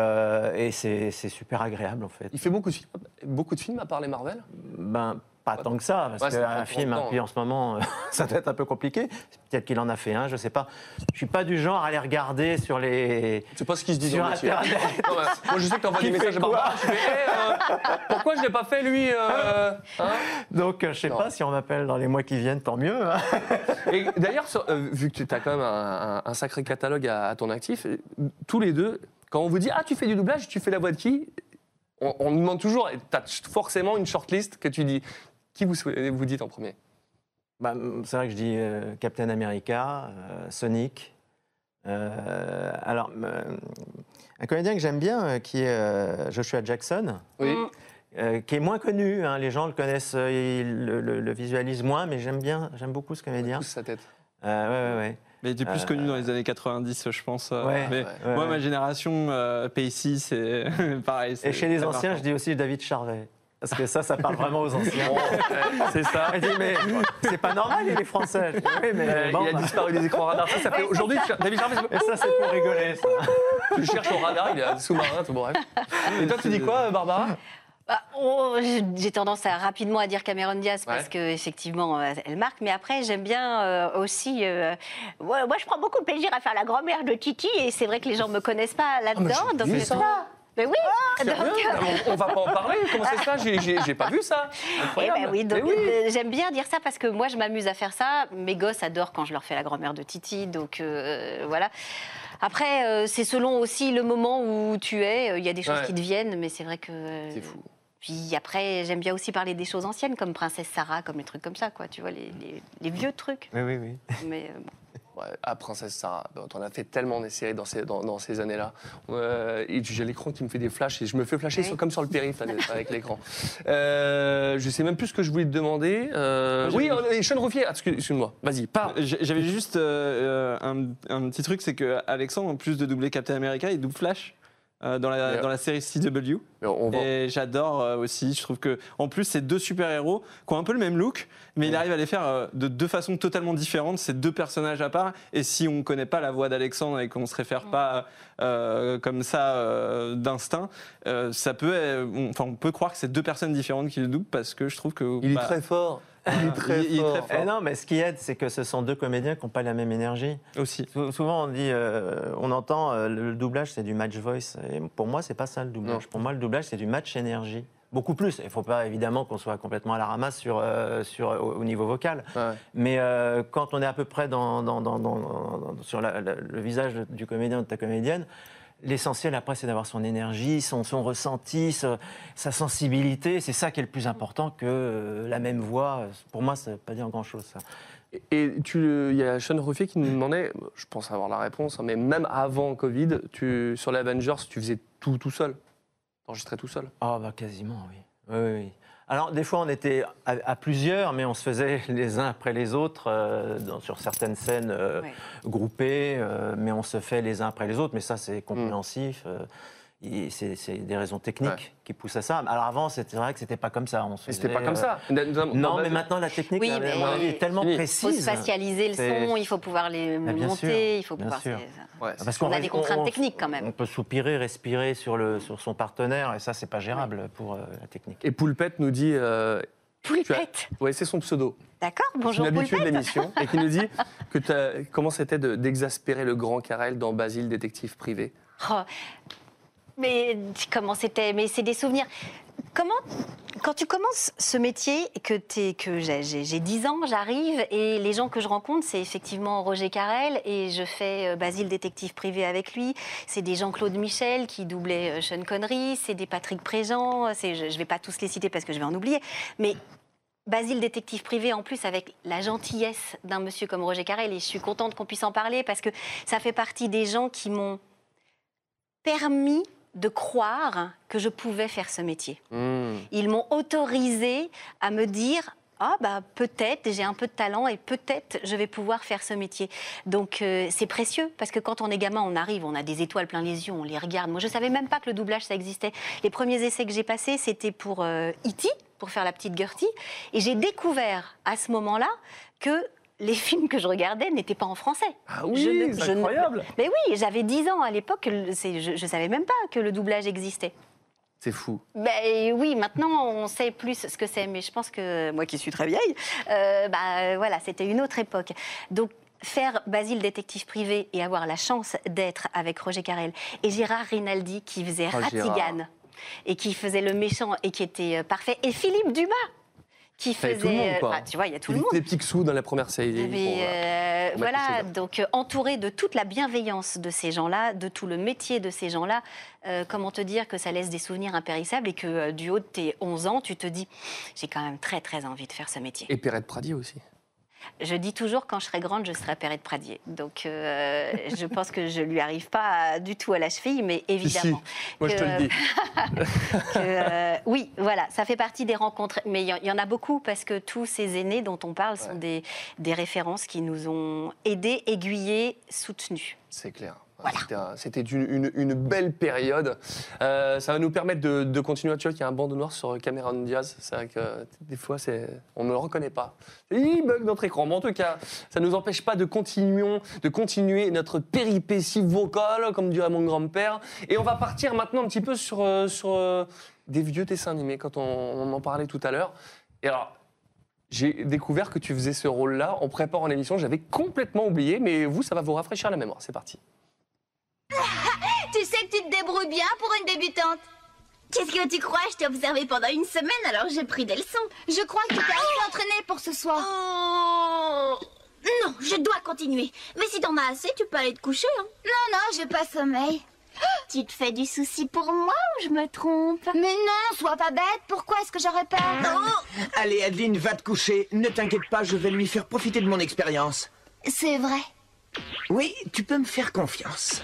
et c'est, c'est super agréable en fait. Il fait beaucoup de films, beaucoup de films à part les Marvel? Ben, pas tant que ça, parce Ouais, qu'un film, temps. puis en ce moment, euh, [laughs] ça doit être un peu compliqué. Peut-être qu'il en a fait un, je sais pas. Je suis pas du genre à les regarder sur les. C'est pas ce qui se dit sur. Internet. [laughs] Non, Moi je sais que t'envoies des messages à Barbara, fais euh, pourquoi je l'ai pas fait lui euh, hein Donc, je sais Non. pas si on m'appelle dans les mois qui viennent, tant mieux. hein. Et d'ailleurs, euh, vu que tu as quand même un, un- un sacré catalogue à, à ton actif, tous les deux, quand on vous dit Ah, tu fais du doublage, tu fais la voix de qui on, on nous demande toujours, tu as forcément une shortlist que tu dis. Qui vous, dites en premier? Bah, c'est vrai que je dis euh, Captain America, euh, Sonic. Euh, alors, euh, un comédien que j'aime bien, euh, qui est euh, Joshua Jackson. Oui. euh, qui est moins connu, hein, les gens le connaissent, euh, ils le, le- le visualisent moins, mais j'aime bien, j'aime beaucoup ce comédien. Pousse sa tête. Euh, ouais, ouais, ouais. Mais il était plus Euh, connu dans les années 90, je pense. Ouais, mais ouais, moi, ouais. ma génération, euh, Pacey, c'est [laughs] pareil. Et chez les anciens, je dis aussi David Charvet. Parce que ça, ça parle vraiment aux anciens. Euh, [laughs] c'est ça. [laughs] Dit, mais c'est pas normal, il est français. Je dis, [laughs] oui, mais Euh, bon, il a bah. disparu des écrans radars. Ça, ça fait aujourd'hui. tu- David Et ça, c'est pour rigoler, ça. tu cherches au radar, il est sous-marin, tout bref. Et toi, tu dis quoi, Barbara? Bah, oh, j'ai- tendance à rapidement à dire Cameron Diaz parce Ouais. que effectivement euh, elle marque, mais après j'aime bien euh, aussi. euh, moi je prends beaucoup de plaisir à faire la grand-mère de Titi et c'est vrai que les gens me connaissent pas là-dedans. j'ai donc Mais oui. donc, Sérieux on, on va pas en parler. Comment c'est ça J'ai- J'ai j'ai pas vu ça. Eh Incroyable. ben oui, donc oui. euh, j'aime bien dire ça parce que moi je m'amuse à faire ça. Mes gosses adorent quand je leur fais la grand-mère de Titi, donc euh, voilà. Après, euh, c'est selon aussi le moment où tu es. Il y a des choses Ouais. qui te viennent, mais c'est vrai que. C'est fou. Puis après, j'aime bien aussi parler des choses anciennes, comme Princesse Sarah, comme les trucs comme ça, quoi. Tu vois, les, les- les vieux trucs. Oui, oui, oui. Mais euh, bon. À Princesse Sarah, bon, t'en as fait tellement des séries dans ces, dans, dans ces années-là. Euh, j'ai l'écran qui me fait des flashs et je me fais flasher Oui. sur- comme sur le périph' avec l'écran. Euh, je sais même plus ce que je voulais te demander. Euh, oui, euh, Sean Ruffier, ah, excuse- excuse-moi, vas-y, parle. J'avais juste un, un petit truc, c'est que Alexandre, en plus de doubler Captain America, il double Flash. Euh, dans, la, Mais- dans la série CW. Mais on va- Et j'adore euh, aussi. Je trouve que, en plus, c'est deux super-héros qui ont un peu le même look, mais il arrive à les faire euh, de deux façons totalement différentes. C'est deux personnages à part. Et si on ne connaît pas la voix d'Alexandre et qu'on ne se réfère pas euh, comme ça euh, d'instinct, euh, ça peut, euh, on, enfin, on peut croire que c'est deux personnes différentes qui le doublent parce que je trouve que. Il est bah, très fort. Il est très il- il est fort. très fort. Eh non, mais ce qui aide, c'est que ce sont deux comédiens qui n'ont pas la même énergie. Aussi. Sou- Souvent, on dit, euh, on entend euh, le doublage, c'est du match voice. Et pour moi, c'est pas ça le doublage. Non. Pour moi, le doublage, c'est du match énergie. Beaucoup plus. Il ne faut pas évidemment qu'on soit complètement à la ramasse sur, euh, sur, au, au niveau vocal. Ouais. Mais euh, quand on est à peu près dans, dans- dans- dans- dans- sur la- la- le visage du comédien ou de ta comédienne, l'essentiel après, c'est d'avoir son énergie, son, son ressenti, sa, sa sensibilité. C'est ça qui est le plus important que euh, la même voix. Pour moi, ça ne veut pas dire grand-chose. ça. Et- il y a Sean Ruffier qui nous demandait, je pense avoir la réponse, hein, mais même avant Covid, tu, sur les Avengers, tu faisais tout tout seul? T'enregistrais tout seul? Ah bah quasiment, oui. Oui, oui, oui. Alors des fois on était à, à plusieurs, mais on se faisait [laughs] les uns après les autres euh, dans- sur certaines scènes euh, Ouais. groupées, euh, mais on se fait les uns après les autres. Mais ça c'est compréhensif. C'est c'est des raisons techniques Ouais. qui poussent à ça. Alors avant c'était vrai que c'était pas comme ça. On se Mais c'était pas comme euh, ça. Non, mais maintenant la technique, Oui, mais- est tellement Fini. Il précise. faut spatialiser le C'est- son, il faut pouvoir les Ah, bien monter, sûr, il faut bien pouvoir. sûr. c'est- Ouais, Parce On qu'on a des contraintes on- techniques quand même. On peut soupirer, respirer sur, le, sur son partenaire, et ça, c'est pas gérable pour euh, la technique. Et Poulpette nous dit. euh, tu as- Poulpette. Ouais, c'est son pseudo. D'accord, C'est bonjour une habitude de Poulpette. l'émission. Et qui nous dit [laughs] que comment c'était de- d'exaspérer le grand Carrel dans Basile, détective privé? Oh, mais comment c'était? Mais c'est des souvenirs. Comment, quand tu commences ce métier, que, j'ai- j'ai j'ai 10 ans, j'arrive, et les gens que je rencontre, c'est effectivement Roger Carrel, et je fais euh, Basile détective privé avec lui. C'est des Jean-Claude Michel qui doublait euh, Sean Connery, c'est des Patrick Préjean, je ne vais pas tous les citer parce que je vais en oublier, mais Basile détective privé en plus avec la gentillesse d'un monsieur comme Roger Carrel et je suis contente qu'on puisse en parler parce que ça fait partie des gens qui m'ont permis de croire que je pouvais faire ce métier. Hmm. Ils m'ont autorisé à me dire ah bah peut-être j'ai un peu de talent et peut-être je vais pouvoir faire ce métier. Donc euh, c'est précieux parce que quand on est gamin, on arrive, on a des étoiles plein les yeux, on les regarde. Moi je savais même pas que le doublage ça existait. Les premiers essais que j'ai passés c'était pour euh, E.T. pour faire la petite Gertie et j'ai découvert à ce moment-là que les films que je regardais n'étaient pas en français. Ah oui, c'est ne- incroyable. Mais oui, j'avais 10 ans à l'époque, je ne savais même pas que le doublage existait. C'est fou. Ben oui, maintenant on sait plus ce que c'est, mais je pense que moi qui suis très vieille, euh, bah voilà, c'était une autre époque. Donc faire Basile détective privé et avoir la chance d'être avec Roger Carrel et Gérard Rinaldi qui faisait Oh, Gérard. Ratigane et qui faisait le méchant et qui était euh, parfait et Philippe Dumas qui faisait tout le monde, euh, quoi. ah, tu vois, il y a tout le monde. Les Picsou dans la première série. Mais, Bon, voilà. euh, va voilà, donc euh, entouré de toute la bienveillance de ces gens-là, de tout le métier de ces gens-là, euh, comment te dire que ça laisse des souvenirs impérissables et que euh, du haut de tes 11 ans, tu te dis, j'ai quand même très très envie de faire ce métier. Et Perrette Pradier aussi. Je dis toujours, quand je serai grande, je serai Perrette Pradier. Donc euh, [laughs] je pense que je lui arrive pas du tout à la cheville, mais évidemment. Moi, je te le dis. [laughs] que, euh, oui, voilà, ça fait partie des rencontres. Mais il y, en- il y en a beaucoup parce que tous ces aînés dont on parle sont des, des références qui nous ont aidés, aiguillés, soutenus. C'est clair. C'était un- C'était une, belle période. Euh, ça va nous permettre de, continuer. Tu vois qu'il y a un bandeau noir sur Cameron Diaz. C'est vrai que des fois, on ne le reconnaît pas. Il bug notre écran. Mais en tout cas, ça ne nous empêche pas de, continuer notre péripétie vocale, comme dirait mon grand-père. Et on va partir maintenant un petit peu sur, euh, euh, des vieux dessins animés, quand on, on en parlait tout à l'heure. Et alors, j'ai découvert que tu faisais ce rôle-là en préparant l'émission. J'avais complètement oublié, mais vous, ça va vous rafraîchir la mémoire. C'est parti. [laughs] Tu sais que tu te débrouilles bien pour une débutante. Qu'est-ce que tu crois? Je t'ai observé pendant une semaine, alors j'ai pris des leçons. Je crois que tu t'es assez entraînée pour ce soir. Oh Non, je dois continuer. Mais si t'en as assez, tu peux aller te coucher. Hein. Non, non, j'ai pas sommeil. [gasps] Tu te fais du souci pour moi ou je me trompe? Mais non, sois pas bête. Pourquoi est-ce que j'aurais peur Oh Allez, Adeline, va te coucher. Ne t'inquiète pas, je vais lui faire profiter de mon expérience. C'est vrai. Oui, tu peux me faire confiance.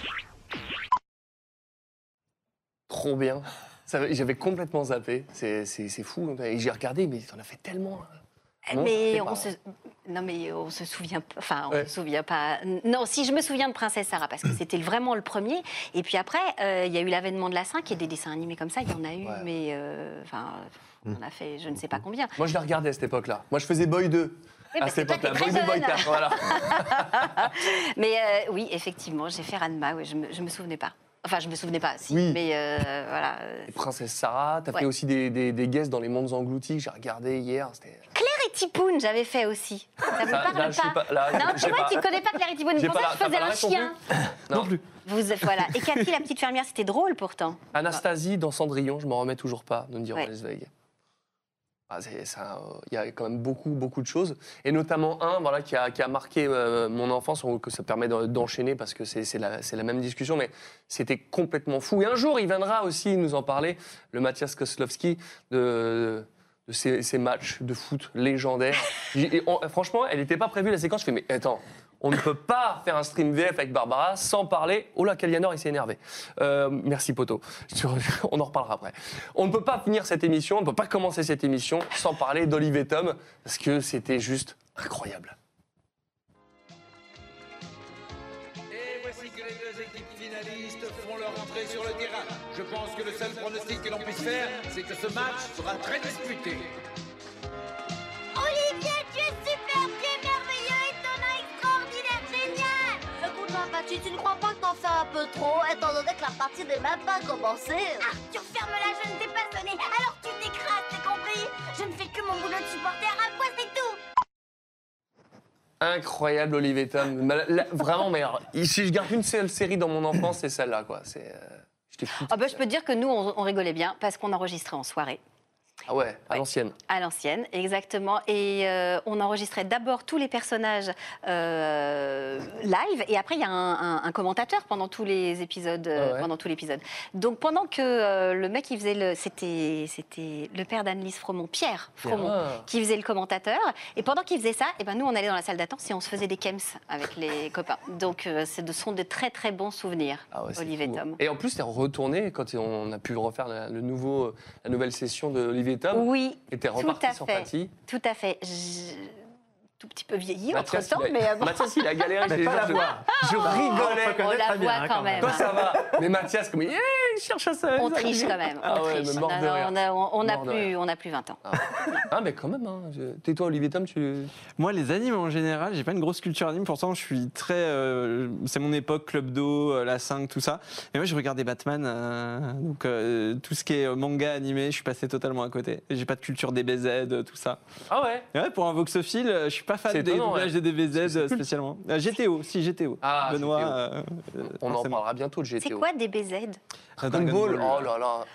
Trop bien. J'avais complètement zappé. C'est fou. Et j'ai regardé, mais t'en as fait tellement. Non, mais c'est on se... Non, mais on se souvient pas. Enfin, on Ouais. se souvient pas. Non, si je me souviens de Princesse Sarah, parce que [clears throat] c'était vraiment le premier. Et puis après, euh, il y a eu l'avènement de la 5 et des dessins animés comme ça. Il y en a eu, mais. euh, Enfin, on a fait je ne sais pas combien. Moi, je l'ai regardé à cette époque-là. Moi, je faisais Boy 2. Oui, à parce que cette époque-là. Boy très 2, Boy jeune. 4, voilà. [laughs] Mais euh, oui, effectivement, j'ai fait Ranma. Ouais, je, me, je me souvenais pas. Enfin, je me souvenais pas, si. Oui. Mais euh, voilà. Et Princesse Sarah, t'as Ouais. fait aussi des, des, des guests dans Les Mondes Engloutis que j'ai regardé hier. C'était. Claire et Tipoun, j'avais fait aussi. Ça vous parle là, sais pas, là, Non, j'ai c'est vrai pas- que tu connais pas Claire et Tipoun. Pour pas ça, je faisais pas un non chien. [laughs] Non plus. Vous, voilà. Et Cathy, la petite fermière, c'était drôle pourtant. Anastasie dans Cendrillon, je m'en remets toujours pas de Ndiaye Ouais. Lesveig. Ah, euh, Il y a quand même beaucoup, beaucoup de choses. Et notamment un voilà, qui, a, qui a marqué euh, mon enfance, que ça permet d'en- d'enchaîner parce que c'est la, la même discussion, mais c'était complètement fou. Et un jour, il viendra aussi nous en parler, le Mathias Koslowski, de, de ces, ces matchs de foot légendaires. [laughs] J'ai- et on- franchement, elle n'était pas prévue la séquence. Je fais, mais attends, on ne peut pas faire un stream VF avec Barbara sans parler. Oh là, Kalianor, il s'est énervé. Euh, merci, Poto. [laughs] On en reparlera après. On ne peut pas finir cette émission, on ne peut pas commencer cette émission sans parler d'Olive et Tom, parce que c'était juste incroyable. Et voici que les deux équipes finalistes font leur entrée sur le terrain. Je pense que le seul pronostic que l'on puisse faire, c'est que ce match sera très disputé. Tu ne crois pas que t'en fais un peu trop, étant donné que la partie n'est même pas commencée Ah, tu refermes la je ne t'ai pas sonné, alors tu t'écrases, t'es compris? Je ne fais que mon boulot de supporter, à quoi c'est tout Incroyable, Olive et Tom. Vraiment, mais alors, si je garde une seule série dans mon enfance, c'est celle-là, quoi. C'est. euh. Ah bah, je peux te dire que nous, on, on rigolait bien parce qu'on enregistrait en soirée. Ah ouais, à l'ancienne. À l'ancienne, exactement. Et euh, on enregistrait d'abord tous les personnages euh, live, et après il y a un, un- un commentateur pendant tous les épisodes. euh, Ah ouais. Pendant tout l'épisode. Donc pendant que euh, le mec qui faisait le, c'était c'était le père d'Annelise Fromont, Pierre Fromont, Ah. qui faisait le commentateur. Et pendant qu'il faisait ça, et ben nous on allait dans la salle d'attente et on se faisait des kems avec les [laughs] copains. Donc ce sont de très très bons souvenirs. Ah ouais, fou. Tom. Et en plus, t'es retourné quand on a pu refaire la, le nouveau, la nouvelle session de Olivier Oui, tout à sur fait. Patty. Tout à fait. Je- Tout petit peu vieilli Mathias, entre temps, il a- mais bon. Mathias, il a galéré. J'ai- pas la je- voix. Je On rigolais. reconnaît la très bien, voit hein, quand même. Toi, ça va. Mais Mathias, comme, yeah, il cherche à ça. On triche quand même. Ah on ouais, triche. mais mort Non, de non, rire. on a, on- on plus, on a plus 20 ans. Ah, mais quand même. Hein. Je- Tais-toi, Olivier Tom, tu. Moi, les animes en général, j'ai pas une grosse culture anime. Pourtant, je suis très. euh, c'est mon époque, Club Do, euh, la 5, tout ça. Mais moi, je regardais Batman. euh, donc, euh, tout ce qui est manga animé, je suis passé totalement à côté. J'ai pas de culture DBZ, tout ça. Ah ouais? Et ouais, pour un voxophile, je suis pas fan C'est des étonnant, doublages ouais. de DBZ spécialement. Euh, GTO, si GTO. Ah, Benoît. GTO. euh, On en forcément. parlera bientôt de C'est GTO. quoi DBZ Dragon Ball. Oh là là.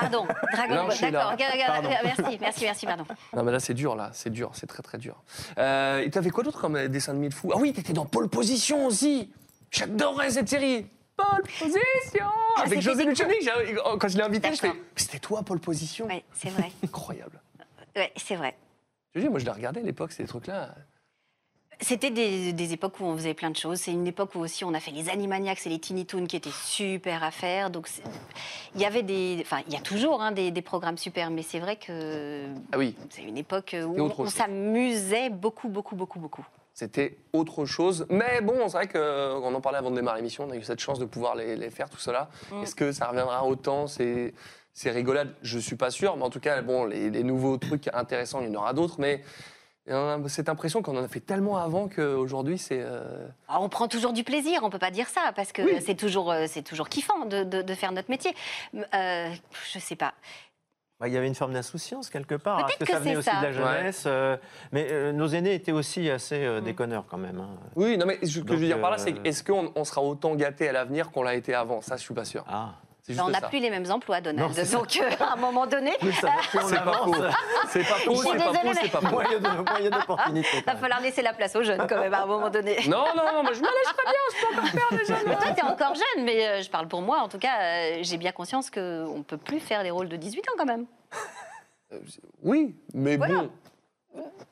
Pardon, Dragon Ball. D'accord, regarde, regarde, Pardon. merci, merci, merci, pardon. Non, mais là, c'est dur, là. C'est dur. C'est très, très dur. Euh, et t'avais quoi d'autre comme euh, dessin animé de fou? Ah oui, t'étais dans Pole Position aussi. J'adorais cette série. Pole Position Ah, Avec José Luciani. j'ai- Quand je l'ai invité, je fais. C'était toi, Pole Position? Ouais, c'est vrai. Incroyable. Ouais, c'est vrai. Je dis, moi, je l'ai regardé à l'époque, ces trucs-là. C'était des, des époques où on faisait plein de choses. C'est une époque où aussi on a fait les Animaniacs et les Tiny Toons qui étaient super à faire. Donc il y avait des, enfin il y a toujours hein, des, des programmes super, mais c'est vrai que Ah oui, c'est une époque où on, s'amusait beaucoup, beaucoup, beaucoup, beaucoup. c'était autre chose. Mais bon, c'est vrai qu'on en parlait avant de démarrer l'émission. On a eu cette chance de pouvoir les, les faire, tout cela. Mm. Est-ce que ça reviendra autant? Ces rigolades Je suis pas sûr. Mais en tout cas, bon, les, les nouveaux trucs intéressants, il y en aura d'autres. Mais y en a cette impression qu'on en a fait tellement avant qu'aujourd'hui, c'est. euh, Alors, on prend toujours du plaisir, on peut pas dire ça, parce que Oui. c'est toujours, euh, c'est toujours kiffant de, de- de faire notre métier. Euh, je sais pas. Bah, Il y avait une forme d'insouciance quelque part. Peut-être Est-ce que, que ça venait c'est aussi ça. de la jeunesse euh, Mais euh, nos aînés étaient aussi assez euh, déconneurs quand même. hein. Oui, non, mais ce que je veux dire par là, c'est euh, est-ce qu'on on sera autant gâté à l'avenir qu'on l'a été avant? Ça, je suis pas sûr. Ah. Ben, juste on n'a plus les mêmes emplois, Donald. Non. Donc, euh, à un moment donné, [laughs] C'est pas faux. C'est pas Je faux, suis c'est pas faux, c'est pas faux. Moyen d'opportunité. il va falloir laisser la place aux jeunes quand même à un moment donné. Non, non, non, mais je me lâche très bien, je peux encore faire des jeunes. Mais toi, t'es encore jeune, mais euh, je parle pour moi. En tout cas, euh, j'ai bien conscience qu'on ne peut plus faire des rôles de 18 ans quand même. Oui, mais Voilà. bon.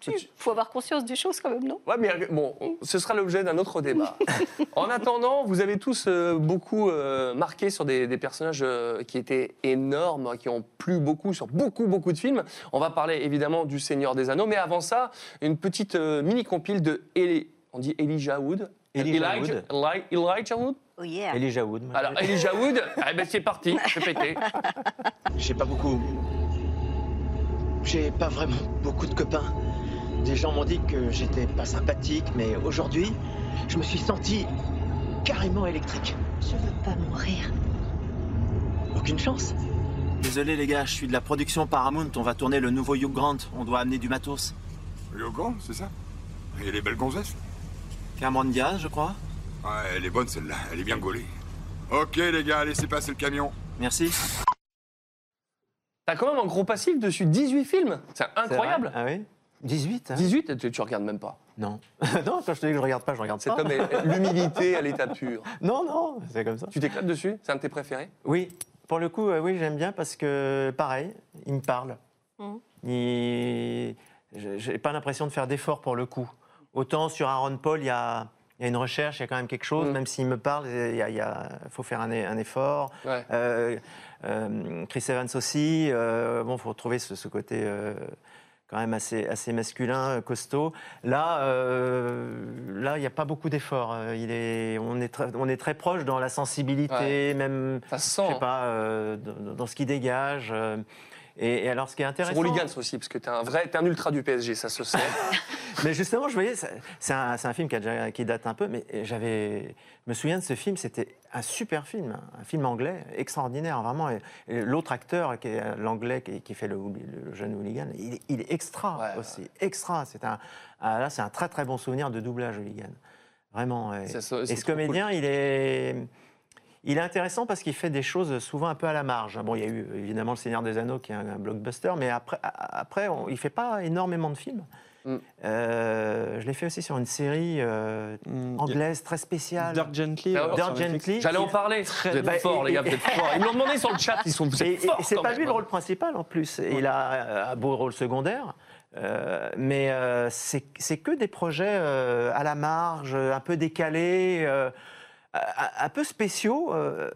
Il faut avoir conscience des choses quand même, non? Ouais, mais bon, ce sera l'objet d'un autre débat. [laughs] en attendant, vous avez tous euh, beaucoup euh, marqué sur des, des personnages euh, qui étaient énormes, qui ont plu beaucoup sur beaucoup, beaucoup de films. On va parler évidemment du Seigneur des Anneaux, mais avant ça, une petite euh, mini-compile de Eli- on dit Elijah Wood Elijah Elijah, Wood. Eli- Elijah Wood? Oh yeah. Elijah Wood. Alors, je- Elijah Wood, eh ben, c'est parti, c'est pété. J'ai pas beaucoup. J'ai pas vraiment beaucoup de copains. Des gens m'ont dit que j'étais pas sympathique, mais aujourd'hui, je me suis senti carrément électrique. Je veux pas mourir. Aucune chance. Désolé les gars, je suis de la production Paramount, on va tourner le nouveau Hugh Grant, on doit amener du matos. Rio Grande, c'est ça? Il y a les belles gonzesses Cameron Diaz, je crois. Ouais, elle est bonne celle-là, elle est bien gaulée. Ok les gars, laissez passer le camion. Merci. T'as quand même un gros passif dessus, 18 films. C'est incroyable. Ah oui 18 hein 18, tu, tu regardes même pas. Non. [laughs] non, quand je te dis que je regarde pas, je regarde Cet pas. homme est [laughs] l'humilité à l'état pur. Non, non, c'est comme ça. Tu t'éclates dessus C'est un de tes préférés? Oui, pour le coup, euh, oui, j'aime bien parce que, pareil, il me parle. Mhm. Il... j'ai- J'ai pas l'impression de faire d'efforts pour le coup. Autant sur Aaron Paul, il y a, il y a une recherche, il y a quand même quelque chose, Mhm. même s'il me parle, il y a- il y a- faut faire un, un effort. Ouais. Euh, euh, Chris Evans aussi, euh, bon, faut retrouver ce, ce côté euh, quand même assez, assez masculin, costaud. Là, euh, là, il n'y a pas beaucoup d'efforts. Il est, on est très, on est très proche dans la sensibilité, même, Ça se sent. je sais pas, euh, dans, dans ce qui dégage. Et, et alors, ce qui est Sur intéressant, Hooligans aussi, parce que t'es un vrai, t'es un ultra du PSG, ça se sent. [laughs] mais justement, je voyais, c'est un, film qui, a déjà- qui date un peu, mais j'avais, je me souviens de ce film, c'était un super film, un film anglais extraordinaire, vraiment. L'autre acteur, qui est l'anglais qui, qui fait le, le jeune hooligan, il, est- il est extra Ouais, aussi, extra. C'est un, ah, là, c'est un très très bon souvenir de doublage hooligan, vraiment. Et, ça, ce comédien, il est. Il est intéressant parce qu'il fait des choses souvent un peu à la marge. Bon, il y a eu évidemment Le Seigneur des Anneaux qui est un, blockbuster, mais après, a- après on- il fait pas énormément de films. Mm. Euh, je l'ai fait aussi sur une série euh, Mm, anglaise très spéciale. Dirk Gently. Ah, euh, Netflix. Gently. J'allais en parler. Vous êtes Bah, forts, et- les gars, vous êtes forts. Ils me l'ont demandé sur le chat, ils sont vous êtes et forts c'est pas même, lui le hein. rôle principal en plus. Il a euh, un beau rôle secondaire. Euh, mais euh, c'est c'est que des projets euh, à la marge, un peu décalés, euh, un peu spéciaux, euh,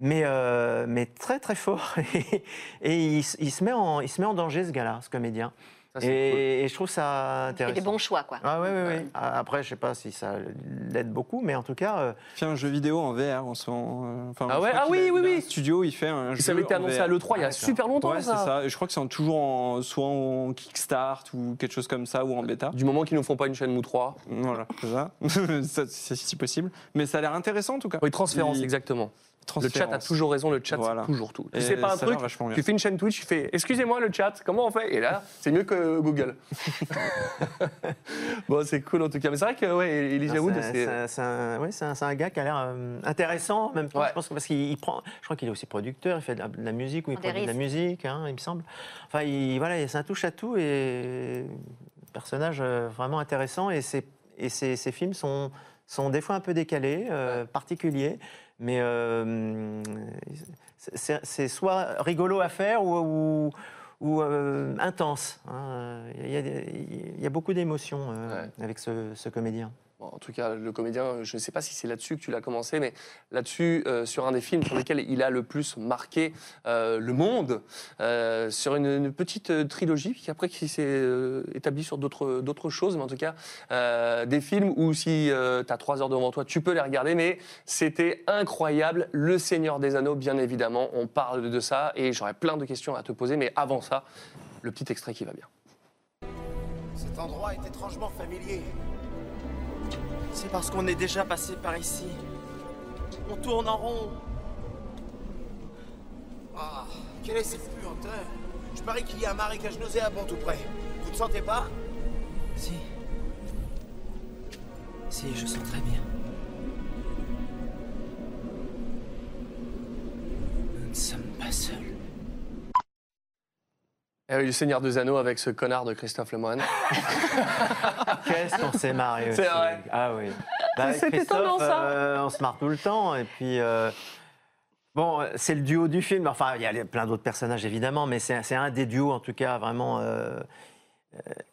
mais, euh, mais très très forts. [laughs] et s- il met il se met en danger ce gars-là, ce comédien. Ça, c'est Et, et je trouve ça intéressant. des bons choix, quoi. Ah oui, oui, oui. Après, je sais pas si ça l'aide beaucoup, mais en tout cas, euh, Il fait un jeu vidéo en VR en ce moment. euh, enfin, Ah ouais? Ah oui, a- oui, oui. studio, il fait un jeu. Ça avait été annoncé VR. à l'E3 il y a Ah, super longtemps, Ouais, c'est ça. Et je crois que c'est toujours en, soit en Kickstart ou quelque chose comme ça, ou en bêta. Du moment qu'ils ne font pas une chaîne ou trois. Voilà, c'est ça. [laughs] Ça, c'est si possible. Mais ça a l'air intéressant en tout cas. Oui, transférence, Il- exactement. Le chat a toujours raison, le chat Voilà. c'est toujours tout. Tu Et sais pas un truc, tu fais une chaîne Twitch, tu fais excusez-moi le chat, comment on fait? Et là, c'est mieux que Google. [laughs] bon, c'est cool en tout cas. Mais c'est vrai que ouais, Elijah Ah, Wood, c'est- c'est. un, ouais, c'est un- c'est un gars qui a l'air euh, intéressant en même temps. Ouais. Je pense que parce qu'il il prend, je crois qu'il est aussi producteur, il fait de la, de la musique ou il produit de la musique, hein, il me semble. Enfin, il, voilà, c'est un touche à tout et personnage euh, vraiment intéressant et ses, et ses, ses films sont sont des fois un peu décalés, euh, particuliers, mais euh, c'est soit rigolo à faire ou, ou, ou, euh, intense. hein. Il y, a y beaucoup d'émotions euh, avec ce, ce comédien. En tout cas, le comédien, je ne sais pas si c'est là-dessus que tu l'as commencé, mais là-dessus, euh, sur un des films sur lesquels il a le plus marqué euh, le monde, euh, sur une, petite trilogie qui après qui s'est établie sur d'autres choses, mais en tout cas, des films où si tu as trois heures devant toi, tu peux les regarder, mais c'était incroyable. Le Seigneur des Anneaux, bien évidemment, on parle de ça, et j'aurais plein de questions à te poser, mais avant ça, le petit extrait qui va bien. Cet endroit est étrangement familier. C'est parce qu'on est déjà passé par ici. On tourne en rond. Ah, quelle est cette puanteur? Je parie qu'il y a un marécage nauséabond tout près. Vous ne sentez pas? Si. Si, je sens très bien. Nous ne sommes pas seuls. Eh oui, le Seigneur des Anneaux avec ce connard de Christophe Lemoine. [laughs] Qu'est-ce qu'on s'est marré C'est aussi. vrai. Ah oui. Bah, avec C'était Christophe, étonnant, ça. euh, on se marre tout le temps. Et puis, euh, bon, c'est le duo du film. Enfin, il y a plein d'autres personnages, évidemment, mais c'est c'est un des duos, en tout cas, vraiment. euh,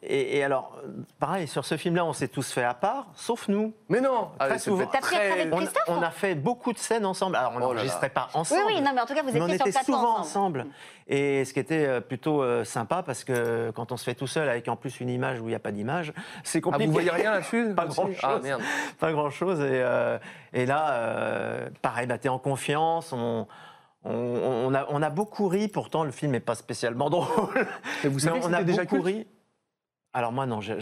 Et, et alors, euh, pareil, sur ce film-là, on s'est tous fait à part, sauf nous. Mais non Très Allez, souvent. T'as avec on, on a fait beaucoup de scènes ensemble. Alors, on Oh n'enregistrait là. pas ensemble. Oui, oui, non, mais en tout cas, vous on étiez sur était souvent ensemble. ensemble. Et ce qui était euh, plutôt euh, sympa, parce que quand on se fait tout seul, avec en plus une image où il n'y a pas d'image, c'est Ah, compliqué. vous voyez rien là-dessus [laughs] Pas grand-chose. Ah, merde. Pas grand-chose. Et, euh, et là, euh, pareil, bah, tu es en confiance. On, on, on a, on a beaucoup ri, pourtant le film n'est pas spécialement [laughs] drôle. Mais vous savez on a déjà beaucoup culte ri. Alors moi non, jamais,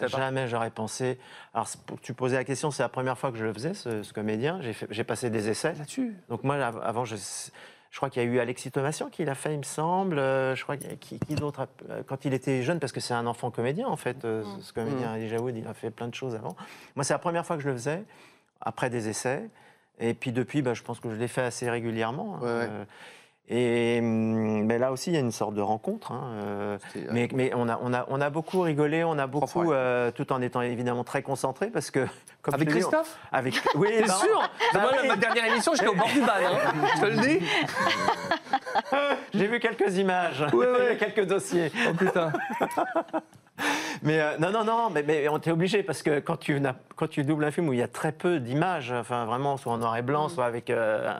Ah, jamais j'aurais pensé. Alors tu posais la question, c'est la première fois que je le faisais, ce, ce comédien. J'ai fait- J'ai passé des essais. Là-dessus Donc moi av- avant, je, je crois qu'il y a eu Alexis Thomasian qui l'a fait, il me semble. Euh, Je crois qu'il y a- qui, qui d'autre euh, quand il était jeune, parce que c'est un enfant comédien en fait. euh. Ce comédien Elijah Wood, il a fait plein de choses avant. Moi c'est la première fois que je le faisais après des essais. Et puis depuis, bah, je pense que je l'ai fait assez régulièrement. hein. Ouais, Et hum, mais là aussi, il y a une sorte de rencontre. hein, euh, euh, mais mais on, a, on, a, on a beaucoup rigolé, on a beaucoup, euh, tout en étant évidemment très concentré, parce que comme Avec on- Christophe Avec [laughs] oui, T'es bah, sûr bah Moi, oui. ma dernière émission, j'étais au bord du bal. Hein. Je te le dis. [laughs] J'ai vu quelques images, [laughs] quelques dossiers. Oh putain. Mais euh, non, non, non, mais, mais on t'est obligé parce que quand tu, n'as- quand tu doubles un film où il y a très peu d'images, enfin vraiment, soit en noir et Mm. blanc, soit avec euh,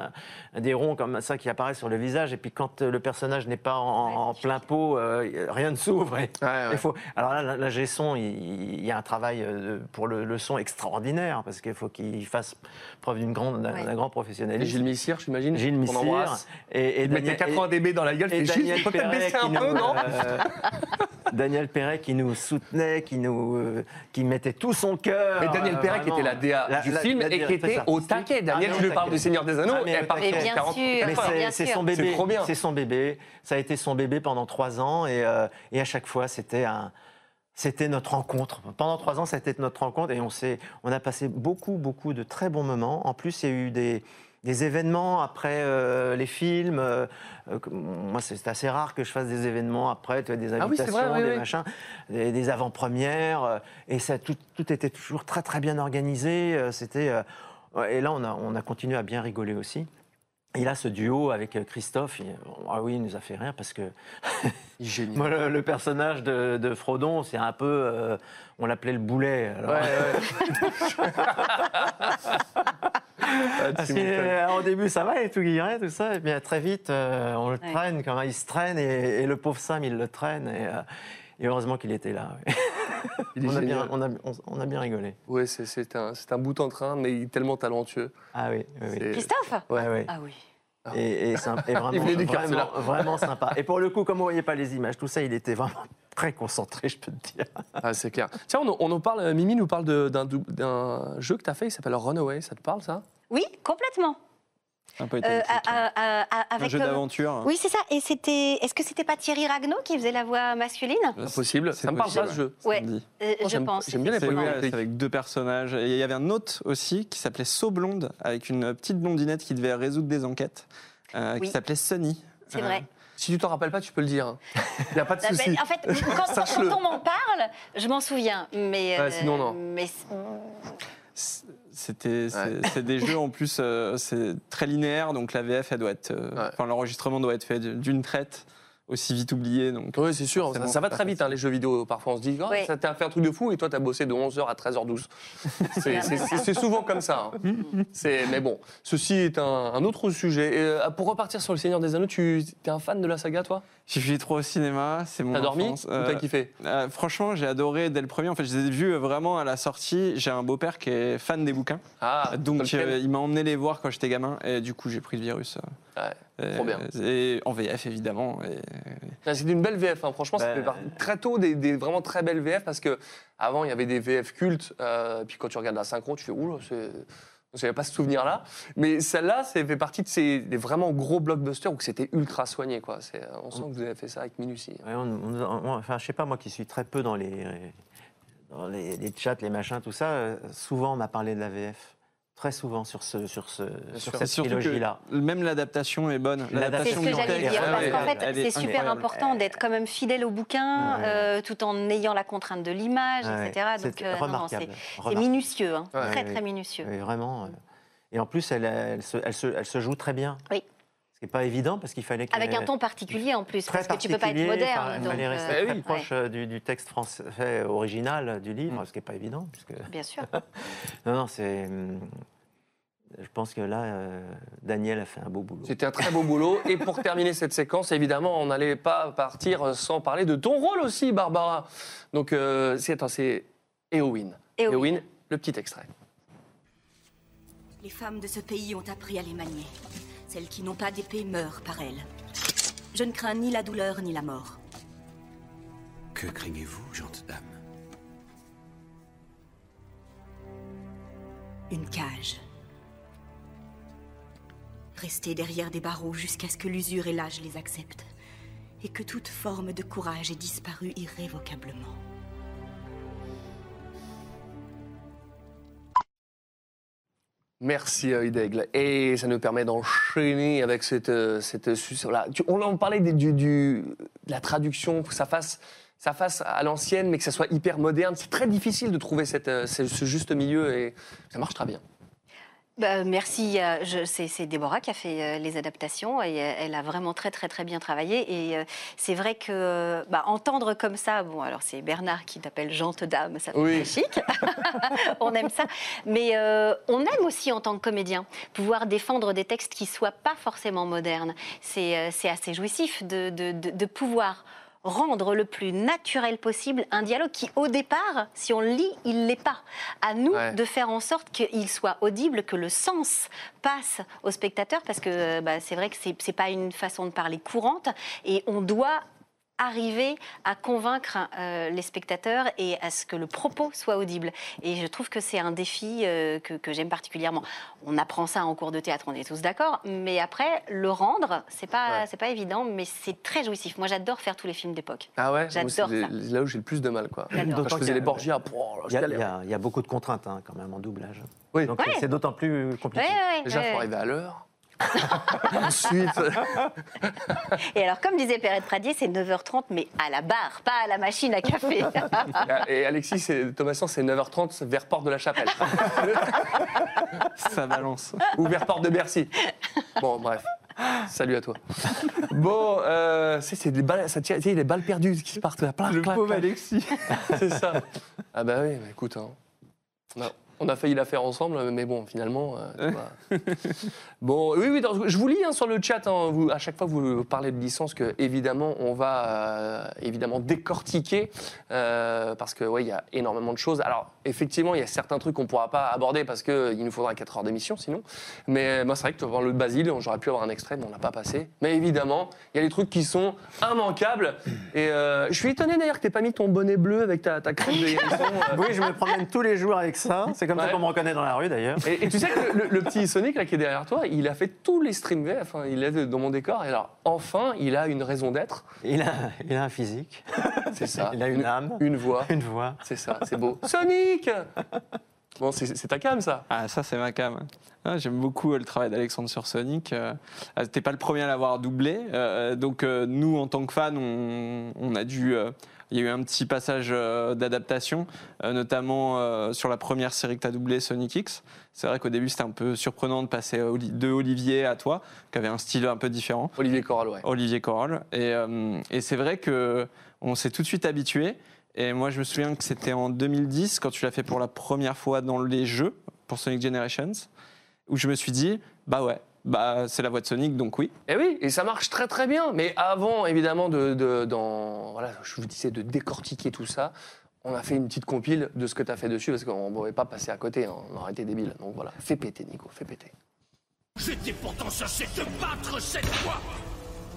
des ronds comme ça qui apparaissent sur le visage, et puis quand euh, le personnage n'est pas en, en plein pot, euh, rien ne s'ouvre. et- Ouais, ouais. il faut- alors là, la, G-son, il, il y a un travail euh, pour le, le son extraordinaire parce qu'il faut qu'il fasse preuve d'une grande, d'un grand Et professionnalisme. Gilles Missire, j'imagine Gilles Missire et, et Il mettait 80 dB dans la gueule, et Daniel peut-être Perret baisser qui un peu, nous, non euh, Daniel Perret qui nous soutenait, qui nous, euh, qui mettait tout son cœur. Mais Daniel euh, Perret, qui était la DA La- du la- film la et qui était au taquet. Daniel, Ah, tu lui parles du. Seigneur des Anneaux, Ah, mais elle. Et bien 40 sûr, Mais Enfin, c'est- son bébé. C'est trop bien. C'est son bébé. Ça a été son bébé pendant trois ans et, euh, et à chaque fois c'était un. C'était notre rencontre. Pendant trois ans, c'était notre rencontre et on, a passé beaucoup, beaucoup de très bons moments. En plus, il y a eu des, des événements après euh, les films. euh, euh, moi, c'est, assez rare que je fasse des événements après, tu vois, des Ah oui, invitations, vrai, oui, des oui. machins, des, des avant-premières. et ça, tout, tout était toujours très, très bien organisé. C'était, et là, on a, on a continué à bien rigoler aussi. Et là, ce duo avec euh, Christophe, il, ah oui, il nous a fait rire parce que [laughs] moi, le, le personnage de, de Frodon, c'est un peu, euh, on l'appelait le boulet. alors. Ouais, ouais. [laughs] Ah, Parce euh, au début, ça va, il est tout guilleret, tout ça. Et bien très vite, euh, on le Ouais. traîne, comment il se traîne, et, et le pauvre Sam, il le traîne. Et, euh, et heureusement qu'il était là. [laughs] ouais. [laughs] Il est on, a bien, génial. on, a, on- on a bien rigolé. Ouais, c'est- un, bout en train, mais il est tellement talentueux. Ah oui, oui, oui. Christophe Ouais, ouais. Ah oui. Et, et sympa- et [laughs] vraiment, Il venait du cœur, vraiment, celui-là. vraiment sympa. Et pour le coup, comme on voyait pas les images, tout ça, il était vraiment [laughs] très concentré, je peux te dire. Ah, c'est clair. Tiens, on, on en parle, euh, Mimi nous parle d'un jeu que tu as fait, il s'appelle Runaway, ça te parle ça? Oui, complètement. Un peu Euh, étonnant. à- à- à- à- Un jeu euh, d'aventure. Oui, c'est ça. Et c'était. Est-ce que c'était pas Thierry Ragnaud qui faisait la voix masculine? Impossible, c'est ça me parle possible. pas ce jeu. Ouais. Ça me dit. Euh, Je j'aime- pense. j'aime bien les C'est avec deux personnages. Et il y avait un autre aussi qui s'appelait So Blonde, avec une petite blondinette qui devait résoudre des enquêtes, euh, Oui. qui s'appelait Sunny. C'est Euh, vrai. Si tu t'en rappelles pas, tu peux le dire. Il n'y a pas de [laughs] Ah, ben, souci. en fait, quand, quand on m'en parle, je m'en souviens. Mais, Ouais, sinon, non. mais C'était, c'est, c'est des jeux en plus, euh, c'est très linéaire, donc la VF, elle doit être, euh, Ouais. enfin l'enregistrement doit être fait d'une traite, aussi vite oublié. Donc Oui, c'est sûr, ça, va très vite, hein, les jeux vidéo. Parfois, on se dit, oh, Oui. ça t'a fait un truc de fou, et toi, t'as bossé de 11h à 13h12. [laughs] C'est- c'est c'est- c'est souvent comme ça. hein. C'est- Mais bon, ceci est un, un autre sujet. Et, euh, pour repartir sur Le Seigneur des Anneaux, tu es un fan de la saga, toi? J'ai vu trop au cinéma, c'est mon T'as dormi ou Euh, t'as kiffé euh, franchement, j'ai adoré dès le premier. En fait, je les ai vus euh, vraiment à la sortie. J'ai un beau-père qui est fan des bouquins. Ah, Donc, euh, il m'a emmené les voir quand j'étais gamin. Et du coup, j'ai pris le virus. Ouais, trop bien. Et en VF, évidemment. Et, C'est une belle VF, hein. franchement, ça Ben, fait très tôt des, des vraiment très belles VF parce que avant il y avait des VF cultes, euh, puis quand tu regardes la synchro, tu fais oula, c'est. Je n'avais pas ce souvenir-là. Mais celle-là, ça fait partie de ces des vraiment gros blockbusters où c'était ultra soigné. Quoi. On sent que vous avez fait ça avec minutie. Ouais, on- enfin, je sais pas, moi qui suis très peu dans les, dans les chats, les machins, tout ça, euh, souvent on m'a parlé de la VF. Très souvent sur, ce, sur, ce, sur Et cette trilogie-là. même l'adaptation est bonne. C'est L'adaptation ce que j'allais dire. Parce qu'en fait, c'est super important d'être quand même fidèle au bouquin, Ouais. euh, tout en ayant la contrainte de l'image, Ouais, etc. c'est Donc, euh, remarquable, c'est- minutieux, hein. Ouais, très, très minutieux. Vraiment. euh. Et en plus, elle, elle, se, elle, se, elle se joue très bien. Oui. Ce C'est pas évident parce qu'il fallait. Avec un ton particulier en plus, Très parce que tu peux pas être moderne. Il fallait euh, rester très proche du, du texte français original du livre, Mm. ce qui n'est pas évident. Puisque... Bien sûr. [laughs] non, non, c'est. Je pense que là, euh, Daniel a fait un beau boulot. C'était un très beau boulot. Et pour terminer cette séquence, évidemment, on n'allait pas partir sans parler de ton rôle aussi, Barbara. Donc, euh, c'est attends, c'est Eowyn. Éowyn. le petit extrait. Les femmes de ce pays ont appris à les manier. Celles qui n'ont pas d'épée meurent par elles. Je ne crains ni la douleur ni la mort. Que craignez-vous, gente dame Une cage. Rester derrière des barreaux jusqu'à ce que l'usure et l'âge les acceptent. Et que toute forme de courage ait disparu irrévocablement. Merci euh, Hidègle. Et ça nous permet d'enchaîner avec cette, euh, cette là. On en parlait du- de la traduction, que ça fasse, ça fasse à l'ancienne, mais que ça soit hyper moderne. C'est très difficile de trouver cette, euh, ce, ce juste milieu et ça marche très bien. Bah, merci. euh, C'est Déborah qui a fait euh, les adaptations et euh, elle a vraiment très très très bien travaillé. Et c'est vrai que bah, entendre comme ça, bon alors c'est Bernard qui t'appelle Jante Dame, ça fait Oui. chic. [laughs] on aime ça. Mais euh, on aime aussi en tant que comédien pouvoir défendre des textes qui soient pas forcément modernes. C'est c'est assez jouissif de, de- de- de pouvoir rendre le plus naturel possible un dialogue qui, au départ, si on le lit, il l'est pas. À nous Ouais. de faire en sorte qu'il soit audible, que le sens passe au spectateur, parce que bah, c'est vrai que c'est pas une façon de parler courante, et on doit arriver à convaincre euh, les spectateurs et à ce que le propos soit audible. Et je trouve que c'est un défi euh, que, que j'aime particulièrement. On apprend ça en cours de théâtre, on est tous d'accord, mais après, le rendre, c'est pas, Ouais. c'est pas évident, mais c'est très jouissif. Moi, j'adore faire tous les films d'époque. Ah ouais? J'adore ça. là où j'ai le plus de mal. Quoi. Quand je D'autant faisais les Borgia, Il y, a, y beaucoup de contraintes hein, quand même en doublage. Oui. Donc Ouais. c'est d'autant plus compliqué. Ouais, ouais, Déjà, il ouais. faut arriver à l'heure. Ensuite, Et alors, comme disait Perrette Pradier, c'est 9h30, mais à la barre, pas à la machine à café. et Alexis, c'est- Thomasin, c'est 9h30 vers Porte de la Chapelle. Ça balance. Ou vers Porte de Bercy. Bon, bref. Salut à toi. Bon, euh, c'est c'est des balles, ça tient, tu sais, les balles perdues qui partent là. Plac, Le pauvre. Alexis. C'est ça. Ah bah oui, bah écoute, hein. on, a, on a failli la faire ensemble, mais bon, finalement. euh, tu vois. bon, oui, oui, dans- je vous lis hein, sur le chat. hein, vous, à chaque fois, vous parlez de licence que évidemment, on va euh, évidemment décortiquer euh, parce que ouais, il y a énormément de choses. Alors, effectivement, il y a certains trucs qu'on pourra pas aborder parce que il nous faudra 4 heures d'émission sinon. Mais moi, c'est vrai que dans le Basile, j'aurais pu avoir un extrait, mais on l'a pas passé. Mais évidemment, il y a des trucs qui sont immanquables. Et euh, je suis étonné d'ailleurs que tu pas mis ton bonnet bleu avec ta, ta crème de hérisson. [laughs] Oui, je me promène tous les jours avec ça. C'est comme Ouais. ça qu'on me reconnaît dans la rue d'ailleurs. Et, et tu sais que le, le petit Sonic là, qui est derrière toi, il a fait tous les streams VF, hein, il est dans mon décor. Et alors, enfin, il a une raison d'être. Il a, il a un physique. [laughs] C'est ça. Il a une âme. Une voix. [laughs] Une voix. C'est ça, c'est beau. Sonic [laughs] Bon, c'est ta cam, ça Ah, ça, c'est ma cam. Ah, J'aime beaucoup euh, le travail d'Alexandre sur Sonic. Euh, ah, T'es pas le premier à l'avoir doublé. Euh, donc, euh, nous, en tant que fans, on, on a dû. Il y a eu un petit passage euh, d'adaptation, euh, notamment euh, sur la première série que tu as doublée, Sonic X. C'est vrai qu'au début, c'était un peu surprenant de passer de Olivier à toi, qui avait un style un peu différent. Olivier Corral, ouais. Olivier Corral. Et, et c'est vrai que on s'est tout de suite habitué. Et moi, je me souviens que c'était en 2010, quand tu l'as fait pour la première fois dans les jeux, pour Sonic Generations, où je me suis dit, bah ouais, bah c'est la voix de Sonic, donc oui. Et oui, et ça marche très très bien. Mais avant, évidemment, de, de- dans, voilà, je vous disais de décortiquer tout ça, on a fait une petite compile de ce que tu as fait dessus, parce qu'on ne pouvait pas passer à côté, hein, on aurait été débile. Donc voilà, fais péter, Nico, fais péter. J'étais pourtant censé te battre cette fois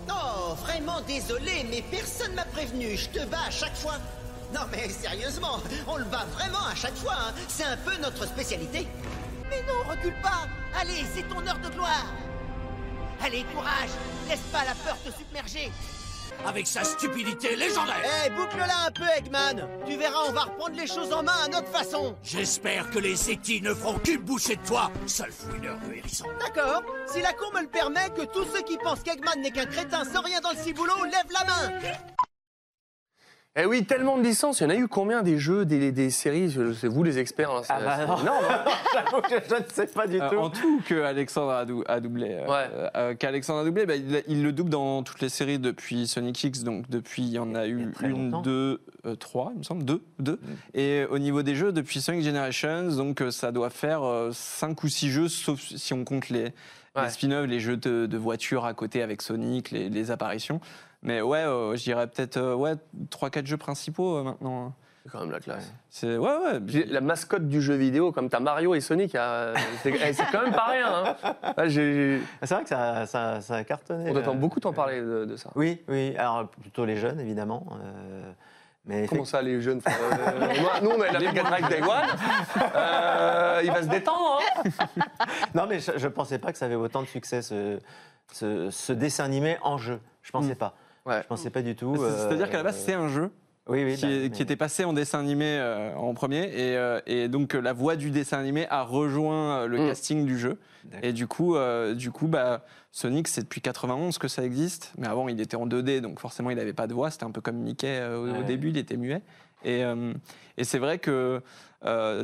Oh, vraiment désolé, mais personne m'a prévenu. Je te bats à chaque fois. Non, mais sérieusement, on le bat vraiment à chaque fois. hein. C'est un peu notre spécialité. Mais non, recule pas. Allez, c'est ton heure de gloire. Allez, courage. Laisse pas la peur te submerger. Avec sa stupidité légendaire Eh, boucle-la un peu, Eggman. Tu verras, on va reprendre les choses en main à notre façon. J'espère que les Zeki ne feront qu'une bouchée de toi, sale fouineur de hérisson. D'accord Si la cour me le permet, que tous ceux qui pensent qu'Eggman n'est qu'un crétin sans rien dans le ciboulot lèvent la main Eh oui, tellement de licences. Il y en a eu combien des jeux, des, des séries? C'est vous les experts. hein, Ah bah non. énorme, hein. [laughs] J'avoue que je ne sais pas du Euh, tout. en tout, que Alexandre a, dou- a doublé. euh, Ouais. euh, Qu'Alexandre a doublé, bah, il, il le double dans toutes les séries depuis Sonic X. Donc depuis, il y en a eu une, longtemps. deux, euh, trois, il me semble, deux, deux. Et au niveau des jeux, depuis Sonic Generations, donc euh, ça doit faire euh, cinq ou six jeux, sauf si on compte les, Ouais. les spin-offs, les jeux de, de voitures à côté avec Sonic, les, les apparitions. Mais ouais, euh, je dirais peut-être euh, ouais, 3-4 jeux principaux euh, maintenant. C'est quand même la classe. C'est ouais, ouais. Puis La mascotte du jeu vidéo, comme t'as Mario et Sonic, euh, c'est eh, c'est quand même pas rien. hein. [laughs] Ah, j'ai- C'est vrai que ça, ça, ça a cartonné. On entend beaucoup t'en parler de, de ça. Oui, oui. Alors plutôt les jeunes, évidemment. euh, mais Comment ça, les jeunes euh, moi, Nous, on a la Mega Drive Day One. Euh, il va se détendre. hein. [laughs] Non, mais je, je pensais pas que ça avait autant de succès ce, ce, ce dessin animé en jeu. Je pensais pas. Ouais. Je pensais pas du tout. C'est- C'est-à-dire euh, qu'à la base, c'est un jeu. Oui, oui. qui, bah, est- mais- qui était passé en dessin animé euh, en premier et, euh, et donc euh, la voix du dessin animé a rejoint euh, le Mm. casting du jeu et du coup euh, du coup bah Sonic c'est depuis 91 que ça existe mais avant il était en 2D donc forcément il n'avait pas de voix c'était un peu comme Mickey euh, au, début il était muet et, euh, et c'est vrai que euh,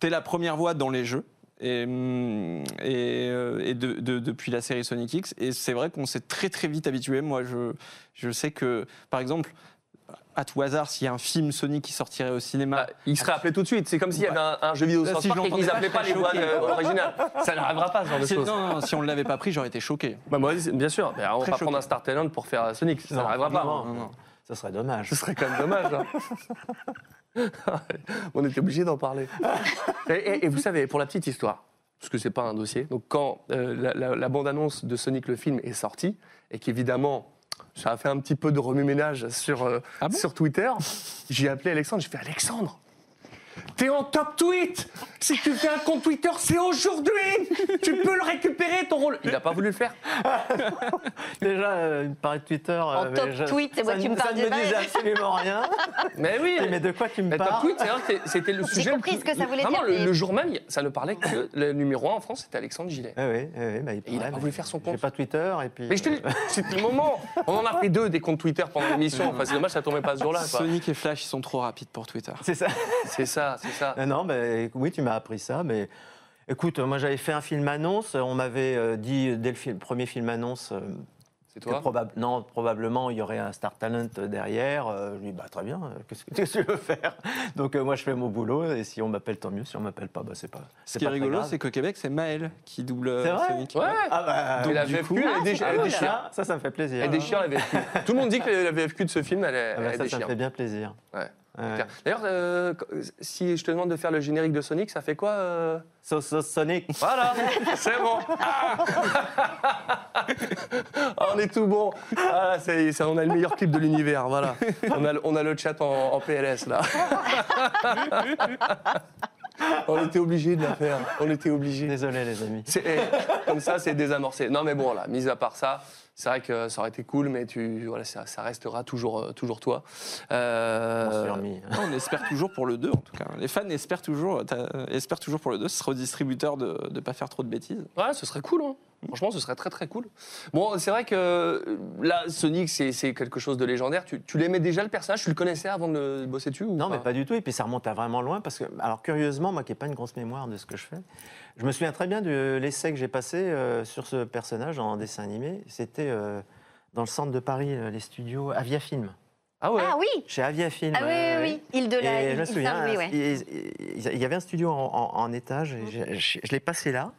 t'es la première voix dans les jeux et, et, euh, et de- de- depuis la série Sonic X et c'est vrai qu'on s'est très très vite habitué moi je, je sais que par exemple à tout hasard, s'il y a un film Sonic qui sortirait au cinéma, Bah, il serait appelé tout de suite. C'est comme s'il y avait un, un jeu vidéo Là, South si et qu'ils l'entendais appelaient pas, les voix euh, originales. [laughs] Ça n'arrivera pas, ce genre de Si- choses. non, non, si on ne l'avait pas pris, j'aurais été choqué. Bah, moi, bien sûr. Mais on va pas prendre un Star Talent pour faire Sonic. Ça n'arrivera pas. non, non. Ça serait dommage. Ce serait quand même dommage. hein. [laughs] On était obligé d'en parler. [laughs] Et, et- et vous savez, pour la petite histoire, parce que c'est pas un dossier, donc quand euh, la, la- la bande-annonce de Sonic le film est sortie, et qu'évidemment, ça a fait un petit peu de remue-ménage sur, euh, sur Twitter, j'ai appelé Alexandre, j'ai fait Alexandre, T'es en top tweet Si tu fais un compte Twitter, c'est aujourd'hui Tu peux le récupérer, ton rôle Il n'a pas voulu le faire. [laughs] Déjà, euh, il me parlait de Twitter. En euh, top je- tweet, c'est moi qui me parle Ça ne me disait absolument rien. [laughs] Mais oui Mais de quoi tu me Mais top parles tweet, c'était le J'ai sujet. le compris plus- ce que ça voulait Vraiment, dire, le, jour même, ça ne parlait que le numéro 1 en France, c'était Alexandre Gillet. Oui, oui, oui, bah, il, n'a pas mais voulu faire son J'ai compte. pas Twitter et puis. Mais je te dis, c'était le moment. [laughs] On en a fait deux des comptes Twitter pendant l'émission. Enfin, c'est dommage, ça tombait pas ce jour-là. Sonic et Flash, ils sont trop rapides pour Twitter. C'est ça. C'est ça, c'est ça. Non, non, ben, oui, tu m'as appris ça, mais écoute, moi j'avais fait un film annonce, on m'avait euh, dit dès le film- premier film annonce. euh, C'est que toi probab- non, probablement il y aurait un Star Talent derrière. Euh, je lui dis, bah, très bien, euh, [laughs] qu'est-ce que tu veux faire? Donc euh, moi je fais mon boulot, et si on m'appelle, tant mieux. Si on m'appelle pas, bah, c'est pas. Ce qui est rigolo, c'est qu'au Québec, c'est Maël qui double euh, C'est vrai? Sonic. Ouais. Ah bah, Et la du VFQ, coup- elle, déchire, ça, ça, me fait plaisir. Elle déchire la VFQ. Tout le monde dit que la VFQ de ce film, elle, est- Ah bah, elle ça, ça me fait bien plaisir. Ouais. Ouais. D'ailleurs, euh, si je te demande de faire le générique de Sonic, ça fait quoi euh Sauce, Sonic. Voilà, [laughs] c'est bon. Ah on est tout bon. Ah, est, on a le meilleur clip de l'univers. Voilà. On a, le- on a le chat en, en PLS là. [laughs] On était obligé de la faire. On était obligé. Désolé les amis. Eh, Comme ça, c'est désamorcé. Non, mais bon, là, mis à part ça, c'est vrai que ça aurait été cool, mais tu, voilà, ça, ça restera toujours, euh, toujours toi. Euh, On espère toujours pour le 2, en tout cas. Les fans espèrent toujours, t'as- espèrent toujours pour le 2. Ce sera au distributeur de ne pas faire trop de bêtises. Ouais, ce serait cool. hein. Franchement, ce serait très très cool. Bon, c'est vrai que euh, là, Sonic, c'est quelque chose de légendaire. Tu, tu l'aimais déjà le personnage? Tu le connaissais avant de bosser dessus ou Non, mais pas? du tout. Et puis ça remonte à vraiment loin parce que, alors curieusement, moi qui n'ai pas une grosse mémoire de ce que je fais, je me souviens très bien de l'essai que j'ai passé euh, sur ce personnage en dessin animé. C'était euh, dans le centre de Paris, euh, les studios Avia Film. Ah ouais Ah oui Chez Avia Film. Ah oui, ouais, oui, ouais. oui. Île de la- Et je me souviens, ouais. il, il- il y avait un studio en, en- en étage. Et je, je- je l'ai passé là.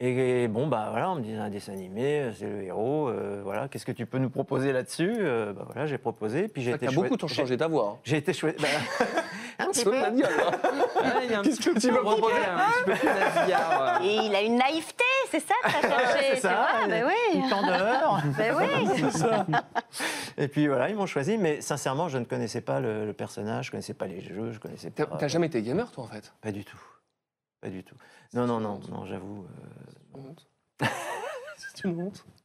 Et bon, bah voilà, on me disait un dessin animé, euh, c'est le héros, euh, voilà, qu'est-ce que tu peux nous proposer là-dessus Euh, bah, Voilà, j'ai proposé, puis j'ai été T'as chouette- beaucoup j'ai- changé ta voix. hein. J'ai été chouette. bah, [laughs] un petit peu. ta gueule, hein. [laughs] il y a un Qu'est-ce petit que tu veux proposer un petit peu plus nasillard, euh. Et il a une naïveté, c'est ça que t'as cherché, c'est tu ça, vois Ben oui. une [laughs] candeur. Ben oui. Et puis voilà, ils m'ont choisi, mais sincèrement, je ne connaissais pas le, le personnage, je ne connaissais pas les jeux, je connaissais T'as pas. t'as jamais été gamer, toi, en fait? Pas du tout. Pas du tout. Non, non, non, non, j'avoue. euh, C'est une honte. [laughs]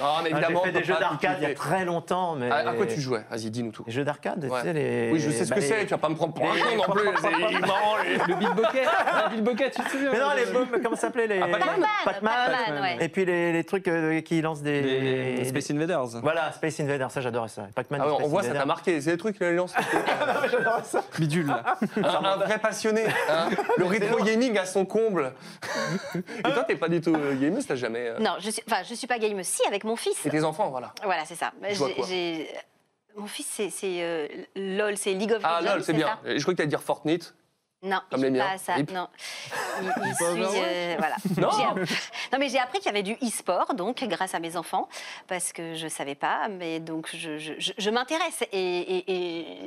Non, mais Ah, évidemment. J'ai fait des jeux d'arcade il y a très longtemps, mais. À, à quoi tu jouais Vas-y, dis-nous tout. Les jeux d'arcade, Ouais. tu sais, les. Oui, je sais ce bah, que les- c'est, tu vas pas me prendre pour un les- con non plus. C'est [laughs] marrant, les- Le Bill Bokeh, le Bokeh, tu te souviens Mais non, les bombes, comment ça s'appelait les... Ah, Pac-Man Pac-Man. Pac-Man, ouais. Et puis les, les trucs euh, qui lancent des... Les Space Invaders. Voilà, Space Invaders, ça j'adorais ça. Pac-Man Ah ouais, Space on voit, ça t'a Invaders. marqué. C'est des trucs qu'il lance. [laughs] Bidule, là. un, un vrai passionné. hein. Le rétro gaming à son comble. [laughs] Et toi, t'es pas du tout euh, gameuse, t'as jamais. euh, Non, je suis, enfin, je suis pas gameuse, si, avec mon fils. Et tes enfants, voilà. Voilà, c'est ça. Tu Mon fils, c'est euh, LOL, c'est League of Ah, Legends. lol, c'est bien. ça? Je crois que t'allais dire Fortnite. Non, Comme il les joue miens. pas à ça. Hip. Non. Il, il Pas suit, Overwatch euh, voilà. [laughs] Non. Mais j'ai appris qu'il y avait du e-sport, donc grâce à mes enfants, parce que je savais pas. Mais donc je, je- je- je m'intéresse et, et-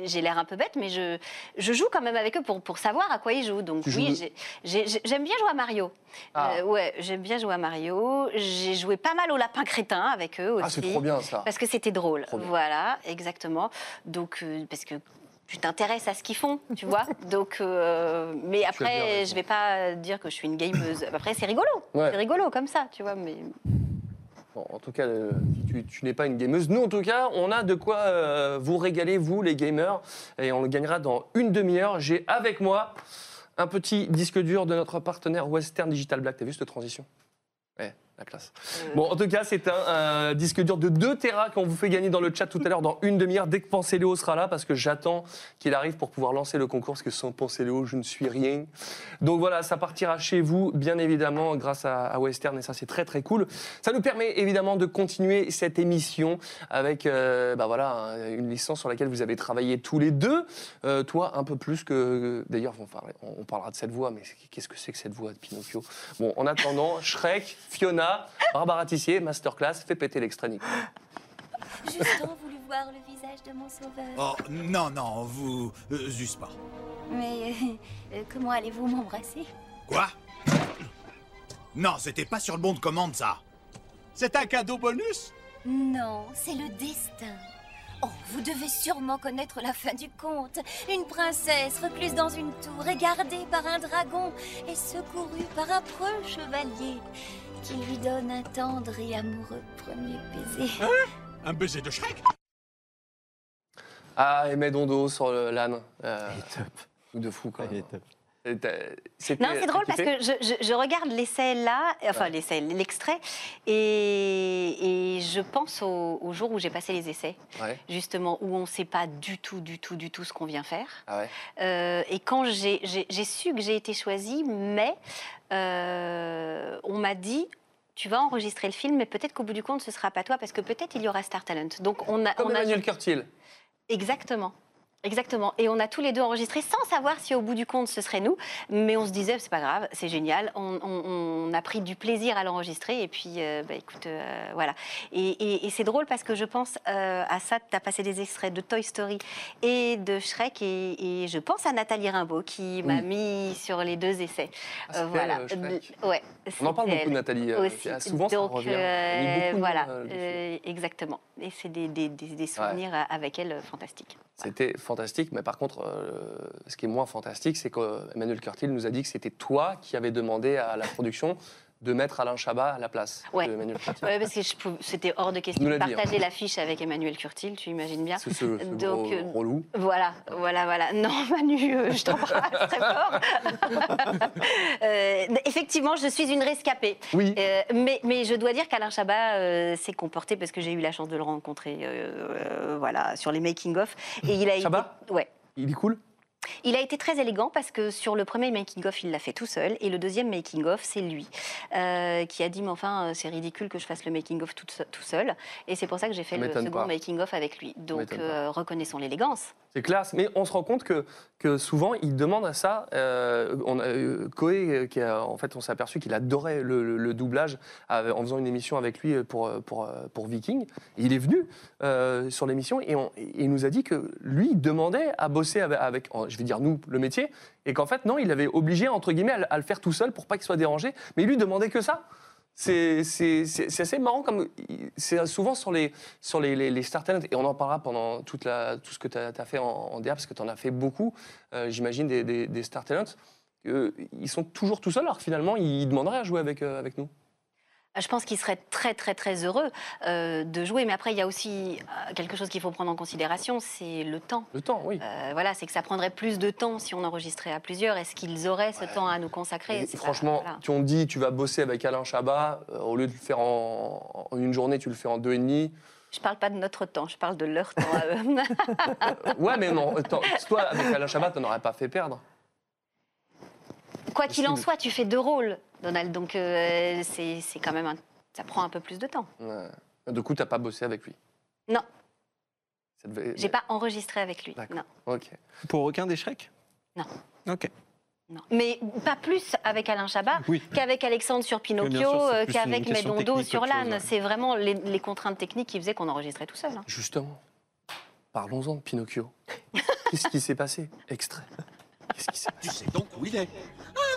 et j'ai l'air un peu bête, mais je, je joue quand même avec eux pour, pour savoir à quoi ils jouent. Donc Tu oui, j'aime bien jouer à Mario. Ah. Euh, ouais, j'aime bien jouer à Mario. J'ai joué pas mal au lapin crétin avec eux aussi. Ah, c'est trop bien, ça. Parce que c'était drôle. Voilà, exactement. Donc, euh, parce que tu t'intéresses à ce qu'ils font, tu vois. [laughs] Donc, euh, mais après, je vais pas dire que je suis une gameuse. Après, c'est rigolo. Ouais. C'est rigolo comme ça, tu vois. Mais Bon, en tout cas, euh, tu, tu n'es pas une gameuse. Nous, en tout cas, on a de quoi euh, vous régaler, vous, les gamers. Et on le gagnera dans une demi-heure. J'ai avec moi un petit disque dur de notre partenaire Western Digital Black. T'as vu cette transition? Ouais, la classe. Bon, en tout cas, c'est un, euh, disque dur de 2 Tera qu'on vous fait gagner dans le chat tout à l'heure dans une demi-heure dès que Pensez-Léo sera là parce que j'attends qu'il arrive pour pouvoir lancer le concours parce que sans Pensez-Léo, je ne suis rien. Donc voilà, ça partira chez vous, bien évidemment, grâce à, à Western et ça, c'est très très cool. Ça nous permet évidemment de continuer cette émission avec euh, bah voilà, un- une licence sur laquelle vous avez travaillé tous les deux. Euh, toi, un peu plus que. D'ailleurs, on, on parlera de cette voix, mais qu'est-ce que c'est que cette voix de Pinocchio? Bon, en attendant, Shrek, Fiona, Barbara Tissier, Masterclass, fais péter. Juste voulu voir le visage de mon sauveur. Oh, non, non, vous... Euh, use pas. Mais euh, euh, comment allez-vous m'embrasser? Quoi? Non, c'était pas sur le bon de commande, ça. C'est un cadeau bonus? Non, c'est le destin. Oh, vous devez sûrement connaître la fin du conte. Une princesse recluse dans une tour et gardée par un dragon et secourue par un preux chevalier qui lui donne un tendre et amoureux premier baiser. Un baiser de Shrek Ah, et Dondo sur le LAN. Euh, de fou, quand même. Non, c'est drôle parce que je, je- je regarde l'essai là, enfin l'essai, l'extrait, et, et je pense au, au jour où j'ai passé les essais, Ouais. justement, où on ne sait pas du tout, du tout, du tout ce qu'on vient faire. Ah ouais. Euh, et quand j'ai su que j'ai été choisie, mais euh, on m'a dit. Tu vas enregistrer le film, mais peut-être qu'au bout du compte, ce sera pas toi, parce que peut-être il y aura Star Talent. Donc on a, Comme on a Emmanuel Curtil. Exactement. Exactement. Et on a tous les deux enregistré sans savoir si au bout du compte ce serait nous. Mais on se disait, c'est pas grave, c'est génial. On, on- on a pris du plaisir à l'enregistrer. Et puis, euh, bah, écoute, euh, voilà. Et, et- et c'est drôle parce que je pense euh, à ça. Tu as passé des extraits de Toy Story et de Shrek. Et, et je pense à Nathalie Rimbaud qui m'a mis sur les deux essais. Ah, voilà. elle, Shrek. ouais, On en parle beaucoup de. Nathalie. Aussi. souvent, ça Donc, revient. Elle a mis beaucoup de voilà, exactement. Et c'est des, des- des- des souvenirs avec elle fantastiques. C'était mais par contre, euh, ce qui est moins fantastique, c'est qu'Emmanuel Curtil nous a dit que c'était toi qui avais demandé à la production de mettre Alain Chabat à la place Ouais. de Emmanuel Curtil. Ouais, parce que c'était hors de question de dit, partager hein. l'affiche avec Emmanuel Curtil, tu imagines bien. C'est ce, ce Donc, gros euh, relou. Voilà, voilà, voilà. Non, [laughs] Manu, euh, je t'embrasse très fort. [laughs] Euh, effectivement, je suis une rescapée. Oui. Euh, mais, mais je dois dire qu'Alain Chabat s'est comporté parce que j'ai eu la chance de le rencontrer, voilà, sur les making-of. Et il a Chabat été, ouais. Il est cool? Il a été très élégant parce que sur le premier making-of, il l'a fait tout seul. Et le deuxième making-of, c'est lui euh, qui a dit Mais enfin, euh, c'est ridicule que je fasse le making-of tout, se- tout seul. Et c'est pour ça que j'ai fait le second making-of avec lui. Donc, euh, reconnaissons l'élégance. C'est classe, mais on se rend compte que, souvent il demande à ça. euh, on a, euh, euh, en fait, on s'est aperçu qu'il adorait le, doublage euh, en faisant une émission avec lui pour, pour, Viking. Il est venu sur l'émission et, il nous a dit que lui il demandait à bosser avec, je vais dire nous, le métier, et qu'en fait non, il avait obligé entre guillemets à, le- à le faire tout seul pour pas qu'il soit dérangé. Mais lui demandait que ça. C'est assez marrant, comme c'est souvent sur les, sur les, les, les et on en parlera pendant tout ce que tu as, fait en, en DA, parce que tu en as fait beaucoup, euh, j'imagine, des, des, des ils sont toujours tout seuls, alors finalement, ils demanderaient à jouer avec, euh, avec nous. Je pense qu'il serait très très très heureux euh, de jouer, mais après il y a aussi euh, quelque chose qu'il faut prendre en considération, c'est le temps. Le temps, oui. Euh, voilà, c'est que ça prendrait plus de temps si on enregistrait à plusieurs. Est-ce qu'ils auraient ce temps à nous consacrer franchement, voilà. tu on dit tu vas bosser avec Alain Chabat, euh, au lieu de le faire en, en une journée, tu le fais en deux et demi. Je parle pas de notre temps, je parle de leur temps à eux. [laughs] Ouais, mais non, toi, avec Alain Chabat, t'en aurais pas fait perdre. Quoi qu'il en soit, tu fais deux rôles, Donald, donc euh, c'est c'est quand même un- ça prend un peu plus de temps. Ouais. Du coup, t'as pas bossé avec lui? Non, devait- j'ai pas enregistré avec lui. Non. Ok. Pour aucun des Shrek? Non. Ok. Non. Mais pas plus avec Alain Chabat Oui. qu'avec Alexandre sur Pinocchio, euh, qu'avec technique sur l'âne. ouais. C'est vraiment les, les contraintes techniques qui faisaient qu'on enregistrait tout seul. hein. Justement, parlons-en de Pinocchio. Qu'est-ce qui s'est passé? Extrait. Qu'est-ce qui s'est Tu sais donc où il est?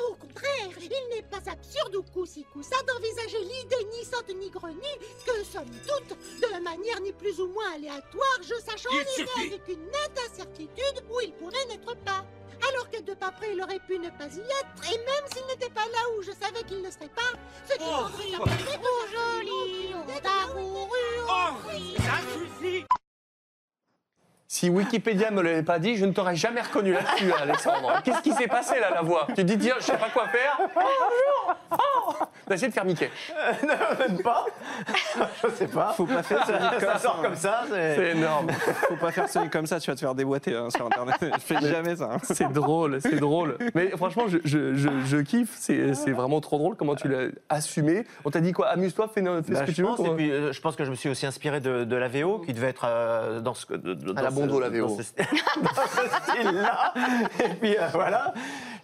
Au contraire, il n'est pas absurde ou coup-ci coup-ça d'envisager l'idée ni saute ni grenue que, somme toute, de manière ni plus ou moins aléatoire, je sache en effet avec une nette incertitude où il pourrait n'être pas. Alors que de pas près, il aurait pu ne pas y être, et même s'il n'était pas là où je savais qu'il ne serait pas, ce qui Oh, rendrait la oh, joli, on t'a couru, Oh, ça suffit Si Wikipédia me l'avait pas dit, je ne t'aurais jamais reconnu là-dessus, Alexandre. Qu'est-ce qui s'est passé là, la voix? Tu dis, tiens, je sais pas quoi faire. Oh, Oh T'as essayé de faire Mickey. [laughs] non, même pas. Je sais pas. Faut pas faire ça, ça sort comme ça. C'est énorme. [laughs] Faut pas faire Sonic comme ça, tu vas te faire déboîter hein, sur Internet. Je [laughs] fais jamais ça. hein. C'est drôle, c'est drôle. Mais franchement, je, je, je, je kiffe. C'est c'est vraiment trop drôle comment tu l'as assumé. On t'a dit quoi? Amuse-toi, fais, fais Bah, ce que tu veux. pense, quoi. et puis, euh, je pense que je me suis aussi inspiré de, de la VO, qui devait être euh, dans ce, de- de- À la Bondo, la VO. Dans ce, dans ce style-là. Et puis euh, voilà,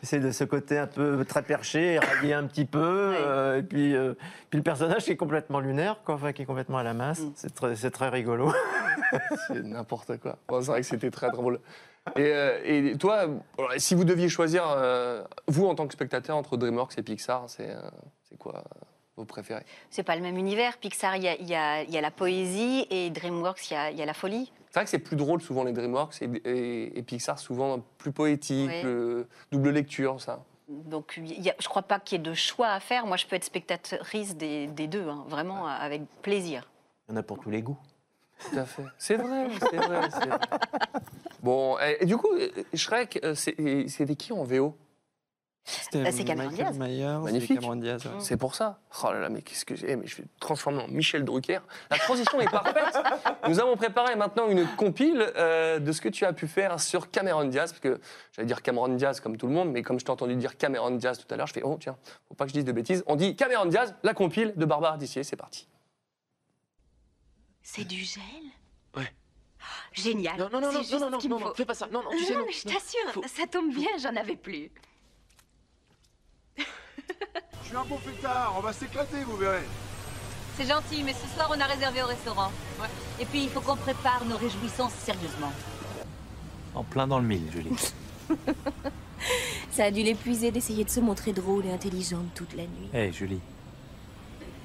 c'est de ce côté un peu très perché, raillé un petit peu. euh, et puis, euh, puis le personnage qui est complètement lunaire, quoi, enfin, qui est complètement à la masse. C'est très, c'est très rigolo. [laughs] C'est n'importe quoi. Bon, c'est vrai que c'était très drôle. Et, euh, et toi, si vous deviez choisir, euh, vous en tant que spectateur, entre DreamWorks et Pixar, c'est euh, c'est quoi vos préférés? C'est pas le même univers. Pixar, il y a, il y y a la poésie et DreamWorks, il y a, il y a la folie. C'est vrai que c'est plus drôle souvent les DreamWorks et, et- et Pixar souvent plus poétique, Oui. double lecture, ça. Donc, il y a- je crois pas qu'il y ait de choix à faire. Moi, je peux être spectatrice des, des deux, hein, vraiment avec plaisir. Il y en a pour tous les goûts. Tout à fait. C'est vrai, c'est vrai. Bon, et, et du coup, euh, Shrek, euh, c'est- c'était qui en VO C'était Bah, c'est Cameron Michael Diaz. Myers, Magnifique. c'est Cameron Diaz. ouais. C'est pour ça. Oh là là, mais qu'est-ce que j'ai mais Je vais me transformer en Michel Drucker. La transition est parfaite. [laughs] Nous avons préparé maintenant une compile euh, de ce que tu as pu faire sur Cameron Diaz, parce que j'allais dire Cameron Diaz comme tout le monde, mais comme je t'ai entendu dire Cameron Diaz tout à l'heure, je fais oh tiens, faut pas que je dise de bêtises. On dit Cameron Diaz, la compile de Barbara Dissier. C'est parti. C'est du gel? Ouais. Génial. Non, non, non, non, non, non, non, non, fais pas ça. Non, non, tu sais, non, mais je non. t'assure, Faut- ça tombe bien, j'en avais plus. Je suis un bon pétard, on va s'éclater, vous verrez. C'est gentil, mais ce soir on a réservé au restaurant. Et puis il faut qu'on prépare nos réjouissances sérieusement. En plein dans le mille, Julie. [laughs] Ça a dû l'épuiser d'essayer de se montrer drôle et intelligente toute la nuit. Hé, Julie,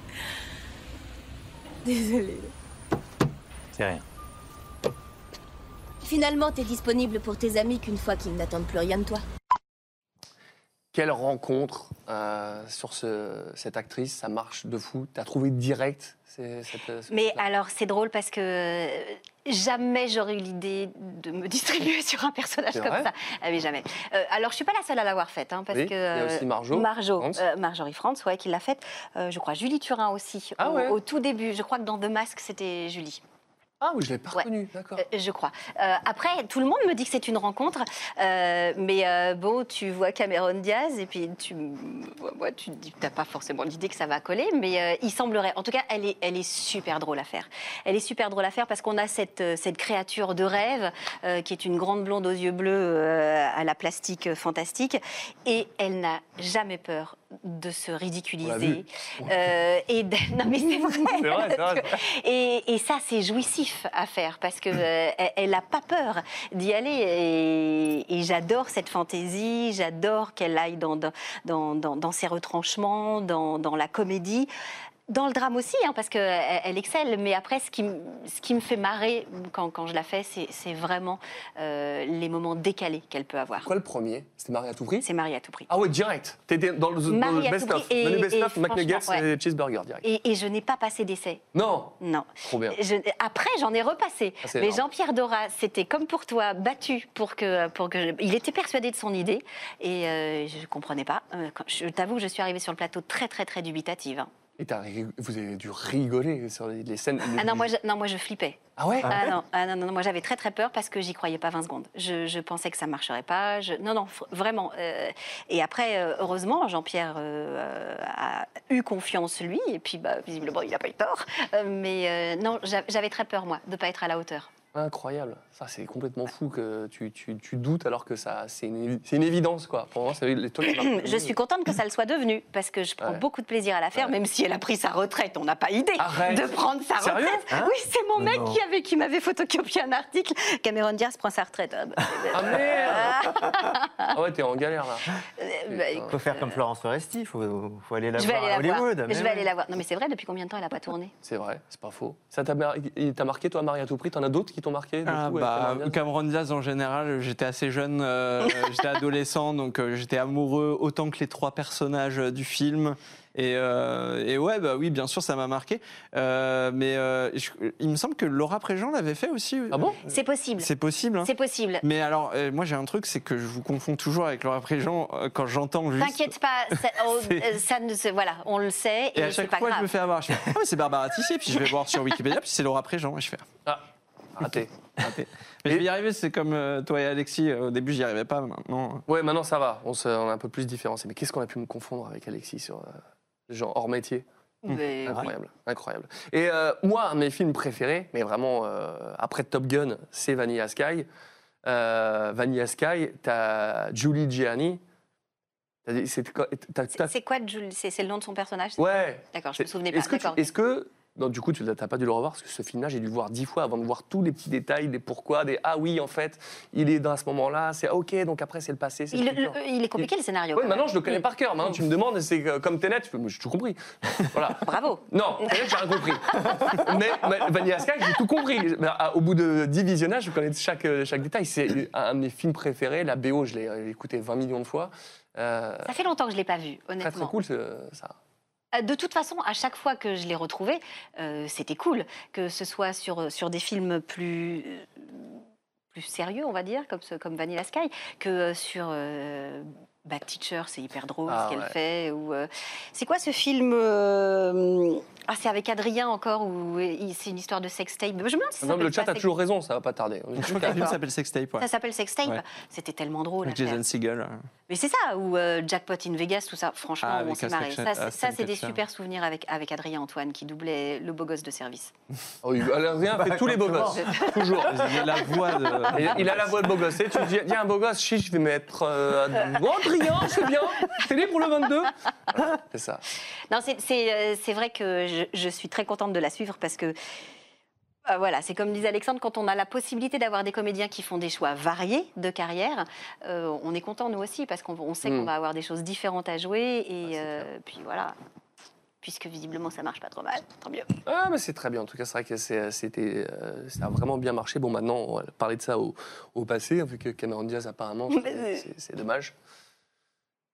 [laughs] Désolée. c'est rien. Finalement, t'es disponible pour tes amis qu'une fois qu'ils n'attendent plus rien de toi. Quelle rencontre euh, sur ce- cette actrice, ça marche de fou? T'as trouvé direct cette, ce Mais alors, c'est drôle parce que euh, jamais j'aurais eu l'idée de me [laughs] distribuer sur un personnage comme ça. Ah oui, jamais. Euh, alors, je suis pas la seule à l'avoir faite, hein, parce Oui, que il y a aussi Marjo euh, Marjorie Frantz, ouais, qui l'a faite. Je crois Julie Turin aussi. Ah au, ouais? au tout début, je crois que dans The Mask, c'était Julie. Ah oui, je l'ai pas Ouais. reconnu, d'accord. Euh, je crois. Euh, après, tout le monde me dit que c'est une rencontre, euh, mais bon, tu vois Cameron Diaz et puis tu, ouais, tu n'as pas forcément l'idée que ça va coller, mais il semblerait. En tout cas, elle est, elle est super drôle à faire. Elle est super drôle à faire parce qu'on a cette, cette créature de rêve qui est une grande blonde aux yeux bleus à la plastique fantastique et elle n'a jamais peur de se ridiculiser. Euh, et de- [laughs] non mais c'est vrai. Et, et ça, c'est jouissif à faire parce que euh, elle- n'a pas peur d'y aller. Et, et j'adore cette fantaisie, j'adore qu'elle aille dans, dans, dans, dans- dans ses retranchements, dans, dans la comédie. Dans le drame aussi, hein, parce qu'elle elle excelle, mais après, ce qui, ce qui me fait marrer quand, quand je la fais, c'est vraiment euh, les moments décalés qu'elle peut avoir. Quoi le premier? C'était Marie à tout prix? C'est Marie à tout prix. Ah ouais, direct. T'étais dans le, dans le Marie à tout best-of. Menu best-of, McNuggets ouais. et cheeseburger direct. Et, et je n'ai pas passé d'essai. Non Non. Trop bien. Je- après, j'en ai repassé. Ah, Mais. Jean-Pierre Dora, c'était comme pour toi, battu pour que, pour que. je- Il était persuadé de son idée et euh, je ne comprenais pas. Euh, je t'avoue que je suis arrivée sur le plateau très, très, très dubitative. hein. Et vous avez dû rigoler sur les, les scènes. Ah non, moi je, non, moi je flippais. Ah ouais? Ah non, ah non, non, non, moi j'avais très très peur parce que j'y croyais pas 20 secondes. Je, je pensais que ça marcherait pas. Je- non, non, vraiment. euh, et après, euh, heureusement, Jean-Pierre euh, a eu confiance lui, et puis bah, visiblement il n'a pas eu tort. Euh, mais non, j'a- j'avais très peur moi de pas être à la hauteur. Incroyable. Ça, c'est complètement fou que tu, tu, tu doutes alors que ça, c'est une, c'est une évidence, quoi. Pour moi, c'est les toi qui [coughs] m'as je suis contente que ça le soit devenu parce que je prends Ouais. beaucoup de plaisir à la faire, même si elle a pris sa retraite. On n'a pas idée Arrête. de prendre sa Sérieux retraite. Hein oui, c'est mon mec non. qui avait qui m'avait photocopié un article. Cameron Diaz prend sa retraite. Ah, bah, Ah merde [laughs] Ah ouais, t'es en galère là. bah, Il faut faire comme Florence Foresti, il faut, faut aller la je vais voir aller à la Hollywood. voir. mais Je vais aller la voir. Non, mais c'est vrai, depuis combien de temps elle n'a pas tourné? C'est vrai, c'est pas faux. Ça t'a mar- t'a marqué, toi, Marie à tout prix? T'en as d'autres qui t'ont marqué Ah, coup, bah, Cameron Diaz en général, j'étais assez jeune, euh, [laughs] j'étais adolescent, donc euh, j'étais amoureux autant que les trois personnages euh, du film. Et, euh, et ouais, bah oui, bien sûr, ça m'a marqué. Euh, mais euh, je- il me semble que Laura Préjean l'avait fait aussi. Ah bon? C'est possible. C'est possible. hein. C'est possible. Mais alors, euh, moi j'ai un truc, c'est que je vous confonds toujours avec Laura Préjean euh, quand j'entends juste. T'inquiète pas, ça, [laughs] oh, ça ne se- voilà, on le sait et, Et à chaque pas fois, grave. je me fais avoir. Je fais, ah, mais c'est Barbara Tissier. Puis je vais voir sur [laughs] Wikipédia, puis c'est Laura Préjean. Et je fais, Ah, raté. [laughs] raté. Mais je vais y arriver, c'est comme euh, toi et Alexis. euh, Au début, j'y arrivais pas. Maintenant. Ouais, maintenant ça va, on, se, on est un peu plus différenciés. Mais qu'est-ce qu'on a pu me confondre avec Alexis sur euh, genre hors métier? Mais- Incroyable, incroyable. Et euh, moi, mes films préférés, mais vraiment euh, après Top Gun, c'est Vanilla Sky. Euh, Vanilla Sky, t'as Julie Gianni. C'est quoi- t'as- C'est Jules le nom de son personnage Ouais. D'accord, je me souvenais pas. Est-ce que, tu- D'accord. est-ce que non, du coup, tu n'as pas dû le revoir parce que ce film-là, j'ai dû le voir dix fois avant de voir tous les petits détails, des pourquoi, des ah oui, en fait, il est dans ce moment-là, c'est ah, ok, donc après c'est le passé, c'est Il, le est compliqué le scénario. Oui, maintenant je le connais par cœur. Maintenant tu me demandes, c'est que, comme Tenet, fais, Mais j'ai tout compris. Voilà. [laughs] Bravo. Non, Tenet, j'ai rien compris. [laughs] mais, mais Vanilla Sky, j'ai tout compris. À- Au bout de 10 visionnages, je connais chaque, chaque détail. C'est un de mes films préférés. La BO, je l'ai euh, écouté 20 millions de fois. Euh, Ça fait longtemps que je l'ai pas vu, très honnêtement. très cool ce- ça. Euh, De toute façon, à chaque fois que je l'ai retrouvé, euh, c'était cool. Que ce soit sur, sur des films plus, sérieux, on va dire, comme, Vanilla Sky, que euh, sur euh, Bad Teacher, c'est hyper drôle Ah, ce qu'elle ouais. fait. Ou, euh, c'est quoi ce film euh, Ah, c'est avec Adrien encore, où il- c'est une histoire de sextape. Je me demande si ça Non, mais le chat a sex- toujours raison, ça va pas tarder. Je crois que le film s'appelle Sextape. Ouais. Ça s'appelle Sextape. Ouais. C'était tellement drôle. Avec. Jason Segel. Mais c'est ça, ou euh, Jackpot in Vegas, tout ça. Franchement, Ah, on s'est marré. Ça, c'est- ça, Aston c'est des super souvenirs avec, avec Adrien Antoine qui doublait le beau gosse de service. Oh, il- Adrien fait tous les beaux gosses. Toujours. Il a la voix de. Il, il a la voix de beau gosse. Tu sais, tu dis, tiens, un beau gosse, chiche, je vais mettre. [laughs] C'est bien. Télé pour le 22. Voilà, c'est ça. Non, c'est- c'est euh, c'est vrai que je, je suis très contente de la suivre parce que. euh, voilà, c'est comme disait Alexandre, quand on a la possibilité d'avoir des comédiens qui font des choix variés de carrière, euh, on est content nous aussi parce qu'on on sait Mm. qu'on va avoir des choses différentes à jouer et euh, puis voilà, puisque visiblement ça marche pas trop mal, tant mieux. Ah, mais c'est très bien. En tout cas, c'est vrai que c'est- c'était, euh, ça a vraiment bien marché. Bon, maintenant, on va parler de ça au, au passé, vu que Cameron Diaz, apparemment, c'est [laughs] dommage.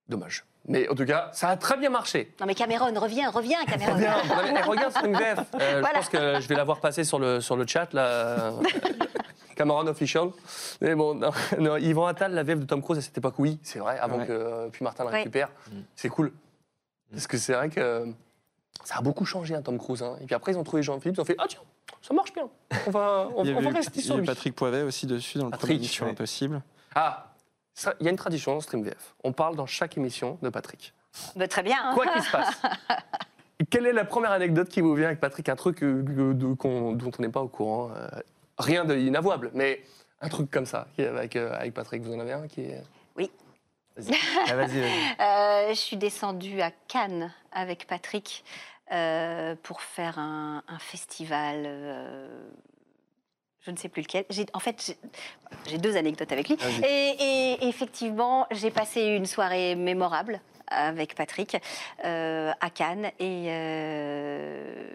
Dommage. Mais en tout cas, ça a très bien marché. Non mais Cameron, reviens, reviens [laughs] Cameron. Bien. Eh, regarde Spring VF. Euh, Voilà. Je pense que je vais l'avoir passé sur le, sur le chat, là. [laughs] Cameron Official. Mais bon, non, [laughs] non, Yvan Attal, la VF de Tom Cruise à cette époque, oui, c'est vrai, avant Ouais. que euh, puis Martin le Ouais. récupère. C'est cool. Parce que c'est vrai que ça a beaucoup changé, hein, Tom Cruise. hein. Et puis après, ils ont trouvé Jean-Philippe, ils ont fait Ah tiens, ça marche bien. On va, on, Il y on va avait rester il y sur a eu lui. Patrick Poivet aussi dessus dans le Patrick, premier Mission. Impossible. Ah, ça, il y a une tradition dans Stream VF. On parle dans chaque émission de Patrick. Bah, très bien. hein. Quoi qu'il se passe. [laughs] Quelle est la première anecdote qui vous vient avec Patrick? Un truc euh, que- de- qu'on- dont on n'est pas au courant euh, Rien d'inavouable, mais un truc comme ça qui est avec, euh, avec Patrick. Vous en avez un qui est. Oui. Vas-y. [laughs] Ah, vas-y, vas-y. Euh, je suis descendue à Cannes avec Patrick euh, pour faire un, un festival. Je ne sais plus lequel. En fait, j'ai- deux anecdotes avec lui. Et effectivement, j'ai passé une soirée mémorable avec Patrick euh, à Cannes et euh,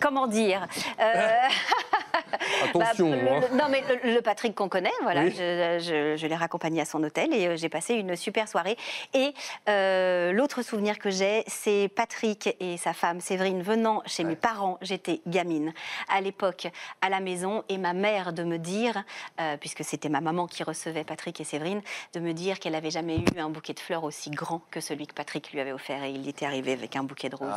comment dire Euh, [laughs] [laughs] Attention, bah, le- hein. le- non mais le, le Patrick qu'on connaît, voilà, Oui. je, je- je l'ai raccompagné à son hôtel et euh, j'ai passé une super soirée. Et euh, l'autre souvenir que j'ai, c'est Patrick et sa femme Séverine venant chez mes parents. J'étais gamine à l'époque à la maison et ma mère de me dire, euh, puisque c'était ma maman qui recevait Patrick et Séverine, de me dire qu'elle n'avait jamais eu un bouquet de fleurs aussi grand que celui que Patrick lui avait offert et il était arrivé avec un bouquet de roses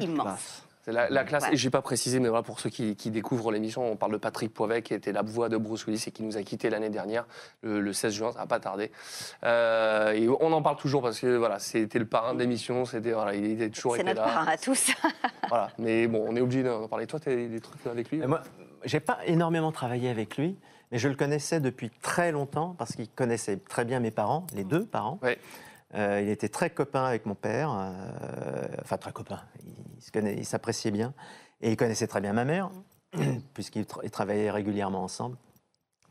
immense. C'est la, la classe. Ouais. Et j'ai pas précisé, mais voilà, pour ceux qui, qui découvrent l'émission, on parle de Patrick Poivet, qui était la voix de Bruce Willis et qui nous a quittés l'année dernière, le, le 16 juin, ça va pas tarder. Euh, et on en parle toujours parce que voilà, c'était le parrain de l'émission, c'était voilà, il était toujours C'est été notre là. parrain à tous. [laughs] Voilà, mais bon, on est obligé d'en parler. Toi, tu as des trucs avec lui? Et Moi, j'ai pas énormément travaillé avec lui, mais je le connaissais depuis très longtemps parce qu'il connaissait très bien mes parents, les deux parents. Euh, il était très copain avec mon père, euh, enfin très copain. Il, s'appréciait bien et il connaissait très bien ma mère [clears throat] puisqu'ils tra- ils travaillaient régulièrement ensemble.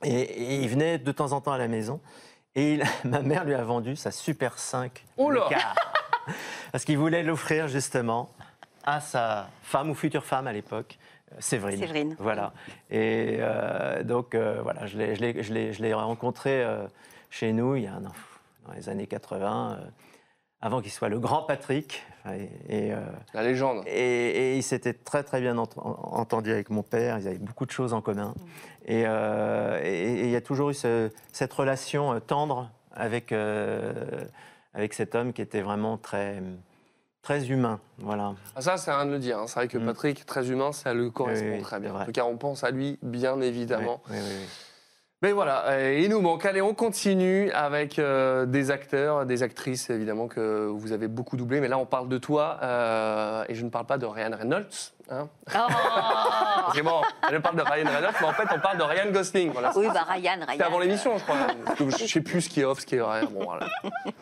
Et, et il venait de temps en temps à la maison. Et il- [laughs] ma mère lui a vendu sa Super 5 Oh là. [laughs] Parce qu'il voulait l'offrir justement à sa femme ou future femme à l'époque, Séverine. Séverine. Voilà. Et euh, donc, voilà, je l'ai- je l'ai- je l'ai je l'ai rencontré euh, chez nous il y a un- dans les années 80, euh, avant qu'il soit le grand Patrick. Et, et, euh, La légende. et, et il s'était très très bien ent- entendu avec mon père, ils avaient beaucoup de choses en commun. Et, euh, et- il y a toujours eu ce- cette relation tendre avec, euh, avec cet homme qui était vraiment très, très humain. Voilà. Ah, ça, c'est rien de le dire. hein. C'est vrai que Patrick, très humain, ça le correspond. Oui, oui, très bien. En tout cas, on pense à lui, bien évidemment. Oui, oui, oui. Mais voilà, euh, il nous manque. Allez, on continue avec euh, des acteurs, des actrices, évidemment, que vous avez beaucoup doublé. Mais là, on parle de toi, euh, et je ne parle pas de Ryan Reynolds. hein. [laughs] Que bon, je parle de Ryan Reynolds, mais en fait, on parle de Ryan Gosling. Voilà. Oui, bah Ryan, Ryan. C'était avant l'émission, je crois. Je [laughs] sais plus ce qui est off, ce qui est vrai. Bon, voilà.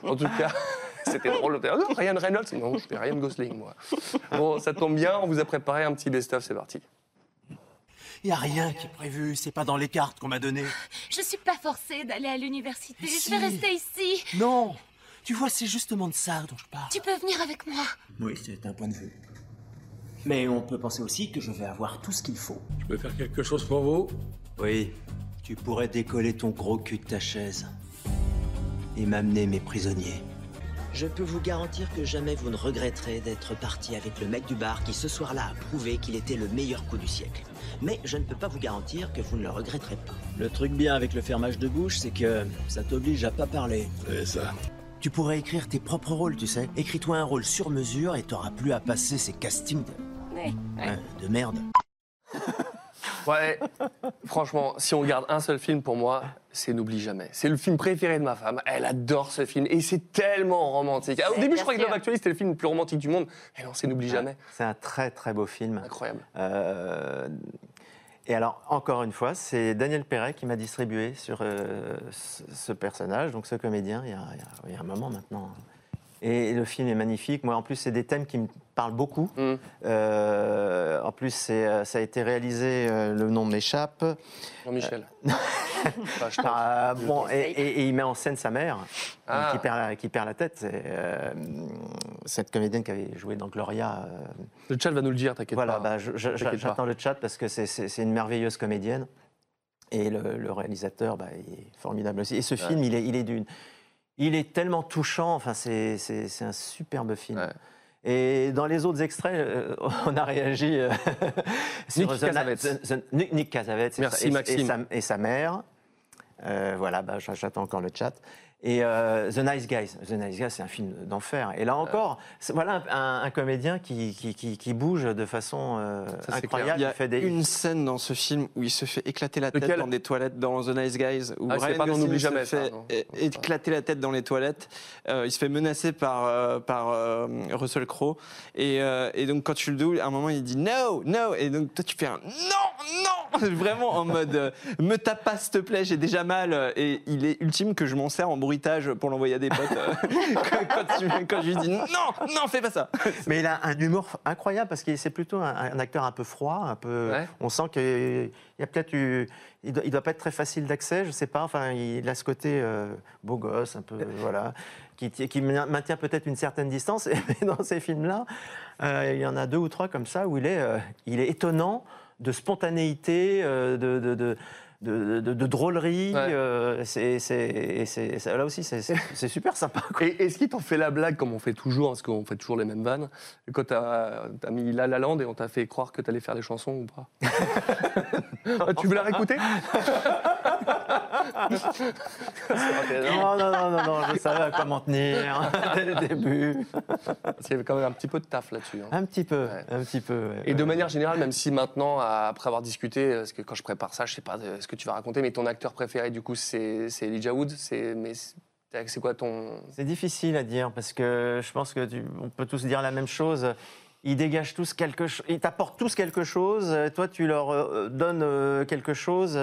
En tout cas, [laughs] c'était drôle. Non, Ryan Reynolds Non, je suis Ryan Gosling, moi. Bon, ça tombe bien, on vous a préparé un petit best-of, c'est parti. Y a rien qui est prévu, c'est pas dans les cartes qu'on m'a données. Je suis pas forcée d'aller à l'université. Je vais rester ici. Non Tu vois, c'est justement de ça dont je parle. Tu peux venir avec moi. Oui, c'est un point de vue. Mais on peut penser aussi que je vais avoir tout ce qu'il faut. Je peux faire quelque chose pour vous? Oui, tu pourrais décoller ton gros cul de ta chaise et m'amener mes prisonniers. Je peux vous garantir que jamais vous ne regretterez d'être parti avec le mec du bar qui ce soir-là a prouvé qu'il était le meilleur coup du siècle. Mais je ne peux pas vous garantir que vous ne le regretterez pas. Le truc bien avec le fermage de bouche, c'est que ça t'oblige à pas parler. C'est ça. Tu pourrais écrire tes propres rôles, tu sais. Écris-toi un rôle sur mesure et t'auras plus à passer ces castings de, Ouais, ouais. ouais, de merde. [laughs] Ouais, franchement, si on regarde un seul film pour moi, c'est N'oublie jamais. C'est le film préféré de ma femme. Elle adore ce film et c'est tellement romantique. Ah, au C'est début, je croyais que. Love Actually c'était le film le plus romantique du monde. Mais non, c'est N'oublie jamais. C'est un très très beau film. Incroyable. Euh, et alors, encore une fois, c'est Daniel Perret qui m'a distribué sur euh, ce, personnage, donc ce comédien, il y, a, il y a- il y a un moment maintenant. Et le film est magnifique. Moi, en plus, c'est des thèmes qui me parlent beaucoup. Mm. Euh, en plus, c'est, euh, ça a été réalisé, euh, le nom m'échappe. Jean-Michel. [laughs] Ah, bon, et, et- et il met en scène sa mère, Ah. qui, perd la, qui perd la tête. C'est, cette comédienne qui avait joué dans Gloria. Le chat va nous le dire, t'inquiète voilà, pas. bah, T'inquiète pas. j'attends le chat parce que c'est- une merveilleuse comédienne. Et le, le réalisateur, bah, il est formidable aussi. Et ce film, il est, il est d'une. Il est tellement touchant, enfin, c'est c'est- c'est un superbe film. Et dans les autres extraits, euh, [laughs] on a réagi euh, [laughs] sur Nick The- Cassavetes. The- The- Nick, Nick Cassavetes et Merci, sa- et- Maxime. Et sa, et sa mère. Euh, voilà, bah, j'a- j'attends encore le chat. Et euh, The Nice Guys. The Nice Guys, c'est un film d'enfer. Et là encore, c'est- voilà un, un comédien qui, qui, qui- qui bouge de façon euh, incroyable. Il y a fait des... une scène dans ce film où il se fait éclater la tête Lequel dans des toilettes dans The Nice Guys. Où Ah, Ryan pas N'oublie se jamais, ça, fait é- éclater la tête dans les toilettes. Euh, il se fait menacer par, euh, par euh, Russell Crowe. Et, euh, et donc, quand tu le doubles, à un moment, il dit no, no. Et donc, toi, tu fais un non, non Vraiment en mode euh, me tape pas, s'il te plaît, j'ai déjà mal. Et il est ultime que je m'en sers en bruit bruitage pour l'envoyer à des potes. euh, [laughs] quand, quand tu- quand je lui dis non, non, fais pas ça. Mais il a un humour incroyable parce que c'est plutôt un, un acteur un peu froid, un peu. Ouais. On sent qu'il y a peut-être eu. Il doit, il doit pas être très facile d'accès, je sais pas. Enfin, il a ce côté euh, beau gosse, un peu [laughs] voilà, qui, ti- qui maintient peut-être une certaine distance. [laughs] Mais dans ces films-là, euh, il y en a deux ou trois comme ça où il est, euh, il est étonnant de spontanéité, euh, de, de, de- de- de- de drôlerie. Ouais. euh, c'est, c'est- c'est- c'est- là aussi, c'est, super sympa. Et est-ce qu'ils t'ont fait la blague comme on fait toujours, parce qu'on fait toujours les mêmes vannes, quand t'as as mis La La Land et on t'a fait croire que t'allais faire les chansons ou pas? [laughs] Ah, Tu veux la réécouter? [laughs] Non, non, non, non, non, je savais à quoi m'en tenir [laughs] dès le début. Avait quand même un petit peu de taf là-dessus. hein. Un petit peu, un petit peu. ouais, Et de ouais. manière générale, même si maintenant, après avoir discuté, parce que quand je prépare ça, je sais pas de- ce que tu vas raconter, mais ton acteur préféré, du coup, c'est c'est Elijah Wood. C'est c'est c'est quoi ton? C'est difficile à dire parce que je pense que tu- on peut tous dire la même chose. Ils dégagent tous quelque chose, ils t'apportent tous quelque chose. euh, Toi, tu leur euh, donnes euh, quelque chose.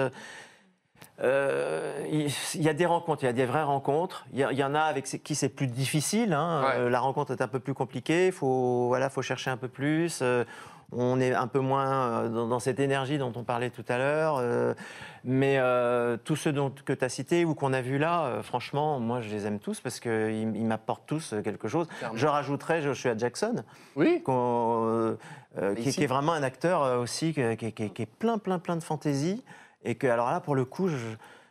Euh, il y a des rencontres, il y a des vraies rencontres. Il y, en a avec qui c'est plus difficile. hein. Euh, la rencontre est un peu plus compliquée. Il faut, voilà, faut chercher un peu plus. Euh, on est un peu moins dans, cette énergie dont on parlait tout à l'heure. Mais euh, tous ceux dont, que tu as cités ou qu'on a vus là, franchement, moi, je les aime tous parce qu'ils ils m'apportent tous quelque chose. Clairement. Je rajouterais Joshua Jackson, oui. euh, euh, qui, est vraiment un acteur aussi qui- qui est plein, plein, plein de fantaisie. Et que, alors là, pour le coup, je,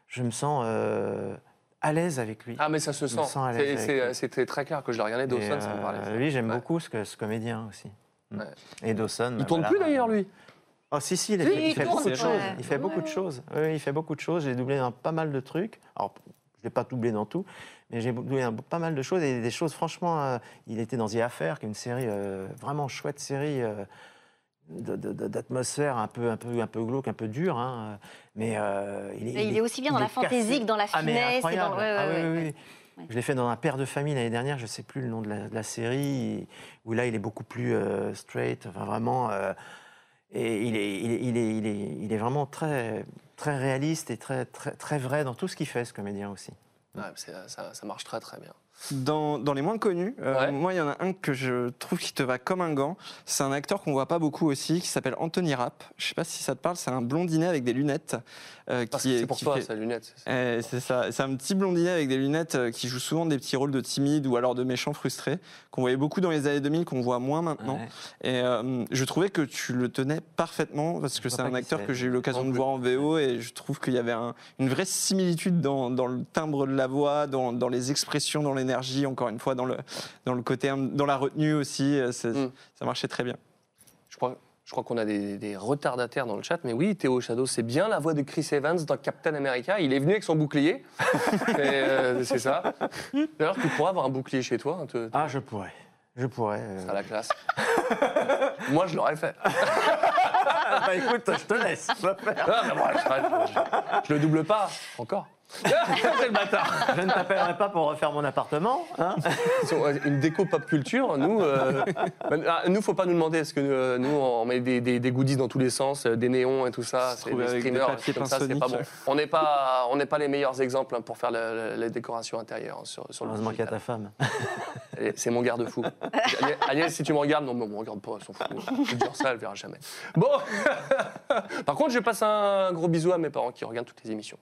je me sens euh, à l'aise avec lui. Ah, mais ça se sent. c'était très clair que je l'ai regardé. Dawson, ça me euh, parlait. Lui, j'aime Ouais. beaucoup ce, ce comédien aussi. Ouais. Et Dawson. Il bah, tourne voilà. plus d'ailleurs, lui. Oh si si, il, fait, il il fait tourne, beaucoup de ouais. choses. Il fait Ouais, beaucoup de choses. Oui, il fait beaucoup de choses. J'ai doublé dans pas mal de trucs. Alors, je l'ai pas doublé dans tout, mais j'ai doublé dans pas mal de choses et des choses. Franchement, euh, il était dans The Affair, qui est une série euh, vraiment chouette série. euh, d'atmosphère un peu un peu un peu glauque un peu dure hein. mais euh, il est Mais il est aussi bien dans la fantaisie que dans la Ah, mais finesse dans- ouais, Ah, ouais, ouais. oui. Je l'ai fait dans un père de famille l'année dernière, je ne sais plus le nom de la, de la série, où là il est beaucoup plus euh, straight, enfin vraiment. euh, et il est, il, est, il, est, il, est, il est vraiment très, très réaliste et très, très, très vrai dans tout ce qu'il fait, ce comédien aussi. Ouais, ça, ça marche très très bien. Dans, dans les moins connus, euh, moi, il y en a un que je trouve qui te va comme un gant. C'est un acteur qu'on voit pas beaucoup aussi, qui s'appelle Anthony Rapp. Je sais pas si ça te parle. C'est un blondinet avec des lunettes. euh, Parce qui c'est pour qui toi, fait- sa lunette. Eh, c'est ça. C'est un petit blondinet avec des lunettes euh, qui joue souvent des petits rôles de timide ou alors de méchant frustré, qu'on voyait beaucoup dans les années 2000, qu'on voit moins maintenant. Et je trouvais que tu le tenais parfaitement parce que c'est un acteur c'est. que j'ai eu l'occasion de voir en VO et je trouve qu'il y avait un- une vraie similitude dans, dans le timbre de la voix, dans, dans les expressions, dans l'énergie, encore une fois, dans le, dans le côté, dans la retenue aussi. euh, c'est- Ça marchait très bien. Je crois, je crois qu'on a des, des retardataires dans le chat, mais oui, Théo Shadow, c'est bien la voix de Chris Evans dans Captain America. Il est venu avec son bouclier. [laughs] Euh, c'est ça. D'ailleurs, tu pourrais avoir un bouclier chez toi. hein, te- Ah, je pourrais. Je pourrais. euh. à la classe. Moi, je l'aurais fait. [laughs] bah écoute, je te laisse. je vais faire. Ah, mais moi, je, je- je le double pas, encore. [laughs] c'est le bâtard. Je ne t'appellerai pas pour refaire mon appartement. Hein [laughs] Une déco pop culture, nous, euh, ah, nous, faut pas nous demander, parce que euh, nous, on met des, des- des goodies dans tous les sens, euh, des néons et tout ça, c'est des des streamers, papiers comme ça, c'est pas bon. On n'est pas, on n'est pas les meilleurs exemples hein, pour faire la- la- les décorations intérieures hein, sur, sur le Heureusement qu'il y a ta femme. C'est mon garde-fou. Agnès- si tu me regardes, non, mais on me regarde pas, elle s'en fout. Je dire ça, elle verra jamais. Bon, [laughs] par contre, je passe un gros bisou à mes parents qui regardent toutes les émissions.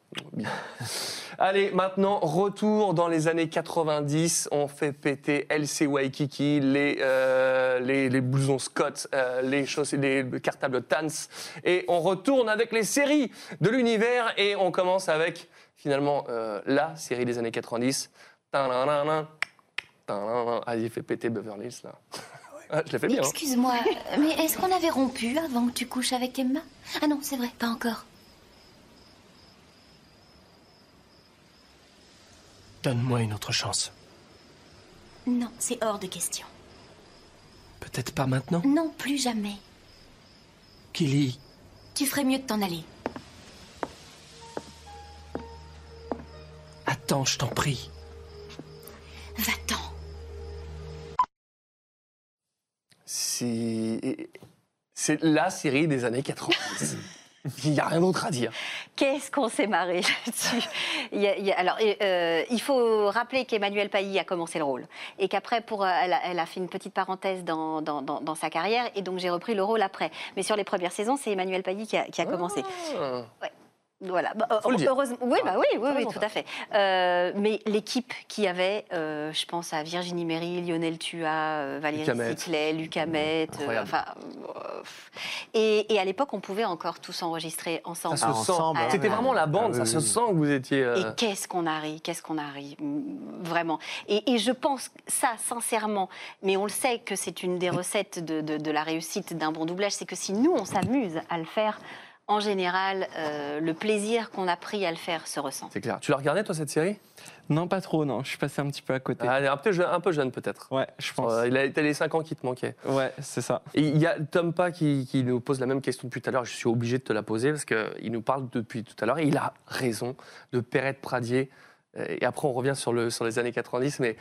Allez, maintenant, retour dans les années 90. On fait péter LC Waikiki, les, euh, les, les blousons Scott, euh, les, chaussées, les cartables Tans. Et on retourne avec les séries de l'univers. Et on commence avec, finalement, euh, la série des années 90. Tadadadin, tadadadin. Ah, il fait péter Beverly Hills, là. Ah, [laughs] je l'ai fait bien. hein. Excuse-moi, mais est-ce qu'on avait rompu avant que tu couches avec Emma? Ah non, c'est vrai, pas encore. Donne-moi une autre chance. Non, c'est hors de question. Peut-être pas maintenant? Non, plus jamais. Killy, Tu ferais mieux de t'en aller. attends, je t'en prie. Va-t'en. Si- C'est la série des années 90. [laughs] [laughs] Il n'y a rien d'autre à dire. Qu'est-ce qu'on s'est marré là-dessus [laughs] il, y a- il y a- Alors, euh, il faut rappeler qu'Emmanuel Pailly a commencé le rôle et qu'après, pour, euh, elle, a, elle a fait une petite parenthèse dans, dans- dans- dans sa carrière et donc j'ai repris le rôle après. Mais sur les premières saisons, c'est Emmanuel Pailly qui a, qui commencé. Ah. Ouais. Voilà. Bah, euh, Faut le dire. heureusement, oui, bah oui, oui, oui, raison, tout à fait. Euh, mais l'équipe qui avait, euh, je pense à Virginie Méry, Lionel Tua, euh, Valérie. Siclet, Luc Hamet, euh, Incroyable. enfin, euh, et, et à l'époque, on pouvait encore tous enregistrer ensemble. Ça se sent. Ah, C'était vraiment la bande, Ah, ça oui, se oui. sent que vous étiez. euh, Et qu'est-ce qu'on a ri, qu'est-ce qu'on a ri, mm, vraiment. Et, et je pense ça, sincèrement, mais on le sait que c'est une des recettes de, de- de la réussite d'un bon doublage, c'est que si nous, on s'amuse à le faire, en général, euh, le plaisir qu'on a pris à le faire se ressent. C'est clair. Tu l'as regardé, toi, cette série? Non, pas trop, non. Je suis passé un petit peu à côté. Ah, elle est un peu jeune, un peu jeune peut-être. Ouais, je pense. Euh, il a été les 5 ans qui te manquaient. Ouais, c'est ça. Et il y a Tom Pa qui, qui nous pose la même question depuis tout à l'heure. Je suis obligé de te la poser parce qu'il nous parle depuis tout à l'heure. Et il a raison de Perrette Pradier. Euh, Et après, on revient sur, le, sur les années 90. Mais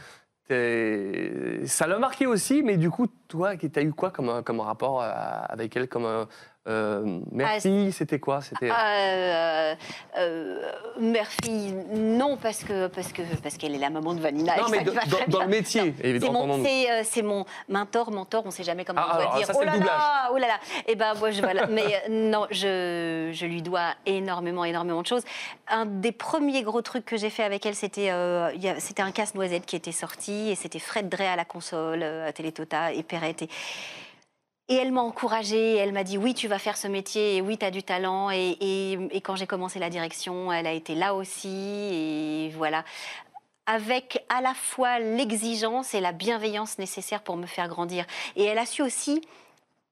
ça l'a marqué aussi. Mais du coup, toi, tu as eu quoi comme, comme rapport euh, avec elle comme, euh, mère fille C'était quoi? C'était. Euh, euh, mère-fille, non, parce que parce que parce qu'elle est la maman de Vanina. Non, mais va dans- dans le métier, Non, évidemment, C'est mon, euh, c'est mon mentor, mentor. On ne sait jamais comment Ah, on doit alors, dire. ça, oh là là, oh là là. Et ben moi, je voilà. mais euh, non, je je lui dois énormément, énormément de choses. Un des premiers gros trucs que j'ai fait avec elle, c'était c'était un casse-noisette qui était sorti et c'était Fred Drey à la console, à Télétota et Perrette. Et, et elle m'a encouragée, elle m'a dit oui, tu vas faire ce métier, et oui, tu as du talent. Et, et- quand j'ai commencé la direction, elle a été là aussi. Et voilà. Avec à la fois l'exigence et la bienveillance nécessaires pour me faire grandir. Et elle a su aussi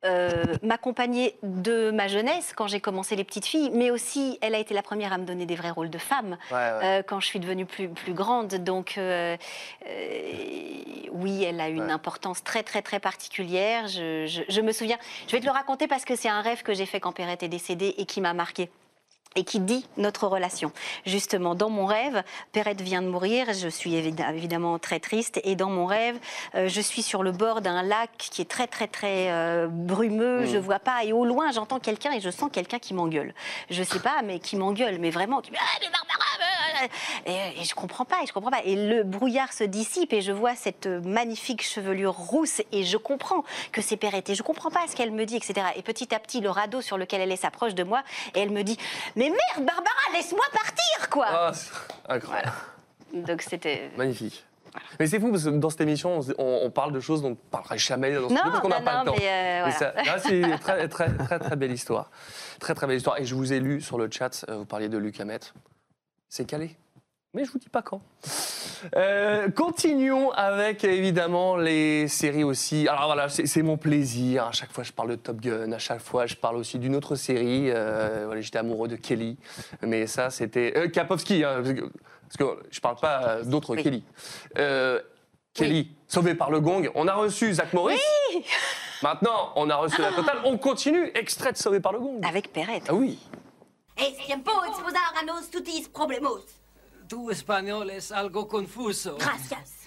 euh, m'accompagner de ma jeunesse quand j'ai commencé les petites filles, mais aussi elle a été la première à me donner des vrais rôles de femme Ouais, ouais. euh, quand je suis devenue plus, plus grande. Donc euh, oui, elle a une importance très très très particulière. Je, je- je me souviens, je vais te le raconter parce que c'est un rêve que j'ai fait quand Perrette est décédée et qui m'a marqué et qui dit notre relation. Justement, dans mon rêve, Perrette vient de mourir, je suis évid- évidemment très triste, et dans mon rêve, euh, je suis sur le bord d'un lac qui est très très très euh, brumeux, Mm. je vois pas, et au loin, j'entends quelqu'un et je sens quelqu'un qui m'engueule. Je sais pas, mais qui m'engueule, mais vraiment, qui me dit, Ah, euh, et, et je comprends pas, et je comprends pas. Et le brouillard se dissipe et je vois cette magnifique chevelure rousse et je comprends que c'est Perrette et je comprends pas ce qu'elle me dit, etc. Et petit à petit, le radeau sur lequel elle est s'approche de moi et elle me dit Mais merde, Barbara, laisse-moi partir, quoi Ah, c'est incroyable. Donc c'était. Magnifique. Mais c'est fou parce que dans cette émission, on, parle de choses dont on ne parlerait jamais dans ce Non, parce qu'on n'a pas non, le temps. mais, euh, Mais voilà. c'est une [laughs] très, très, très, très belle histoire. Très, très belle histoire. Et je vous ai lu sur le chat, euh, vous parliez de Luc Hamet. C'est calé. Mais je vous dis pas quand. Euh, continuons avec évidemment les séries aussi. Alors voilà, c'est mon plaisir. À chaque fois, je parle de Top Gun. À chaque fois, je parle aussi d'une autre série. Euh, voilà, J'étais amoureux de Kelly. Mais ça, c'était. Euh, Kapowski, hein, parce, que, parce que je parle pas euh, d'autres Kelly. Euh, Kelly, sauvé par le gong. On a reçu Zach Morris. Maintenant, on a reçu la totale. On continue. Extrait de Sauvé par le gong. Avec Perrette. Ah oui. Es tiempo de exposar a nos tutis problemos. Tu espagnol es algo confuso. Gracias.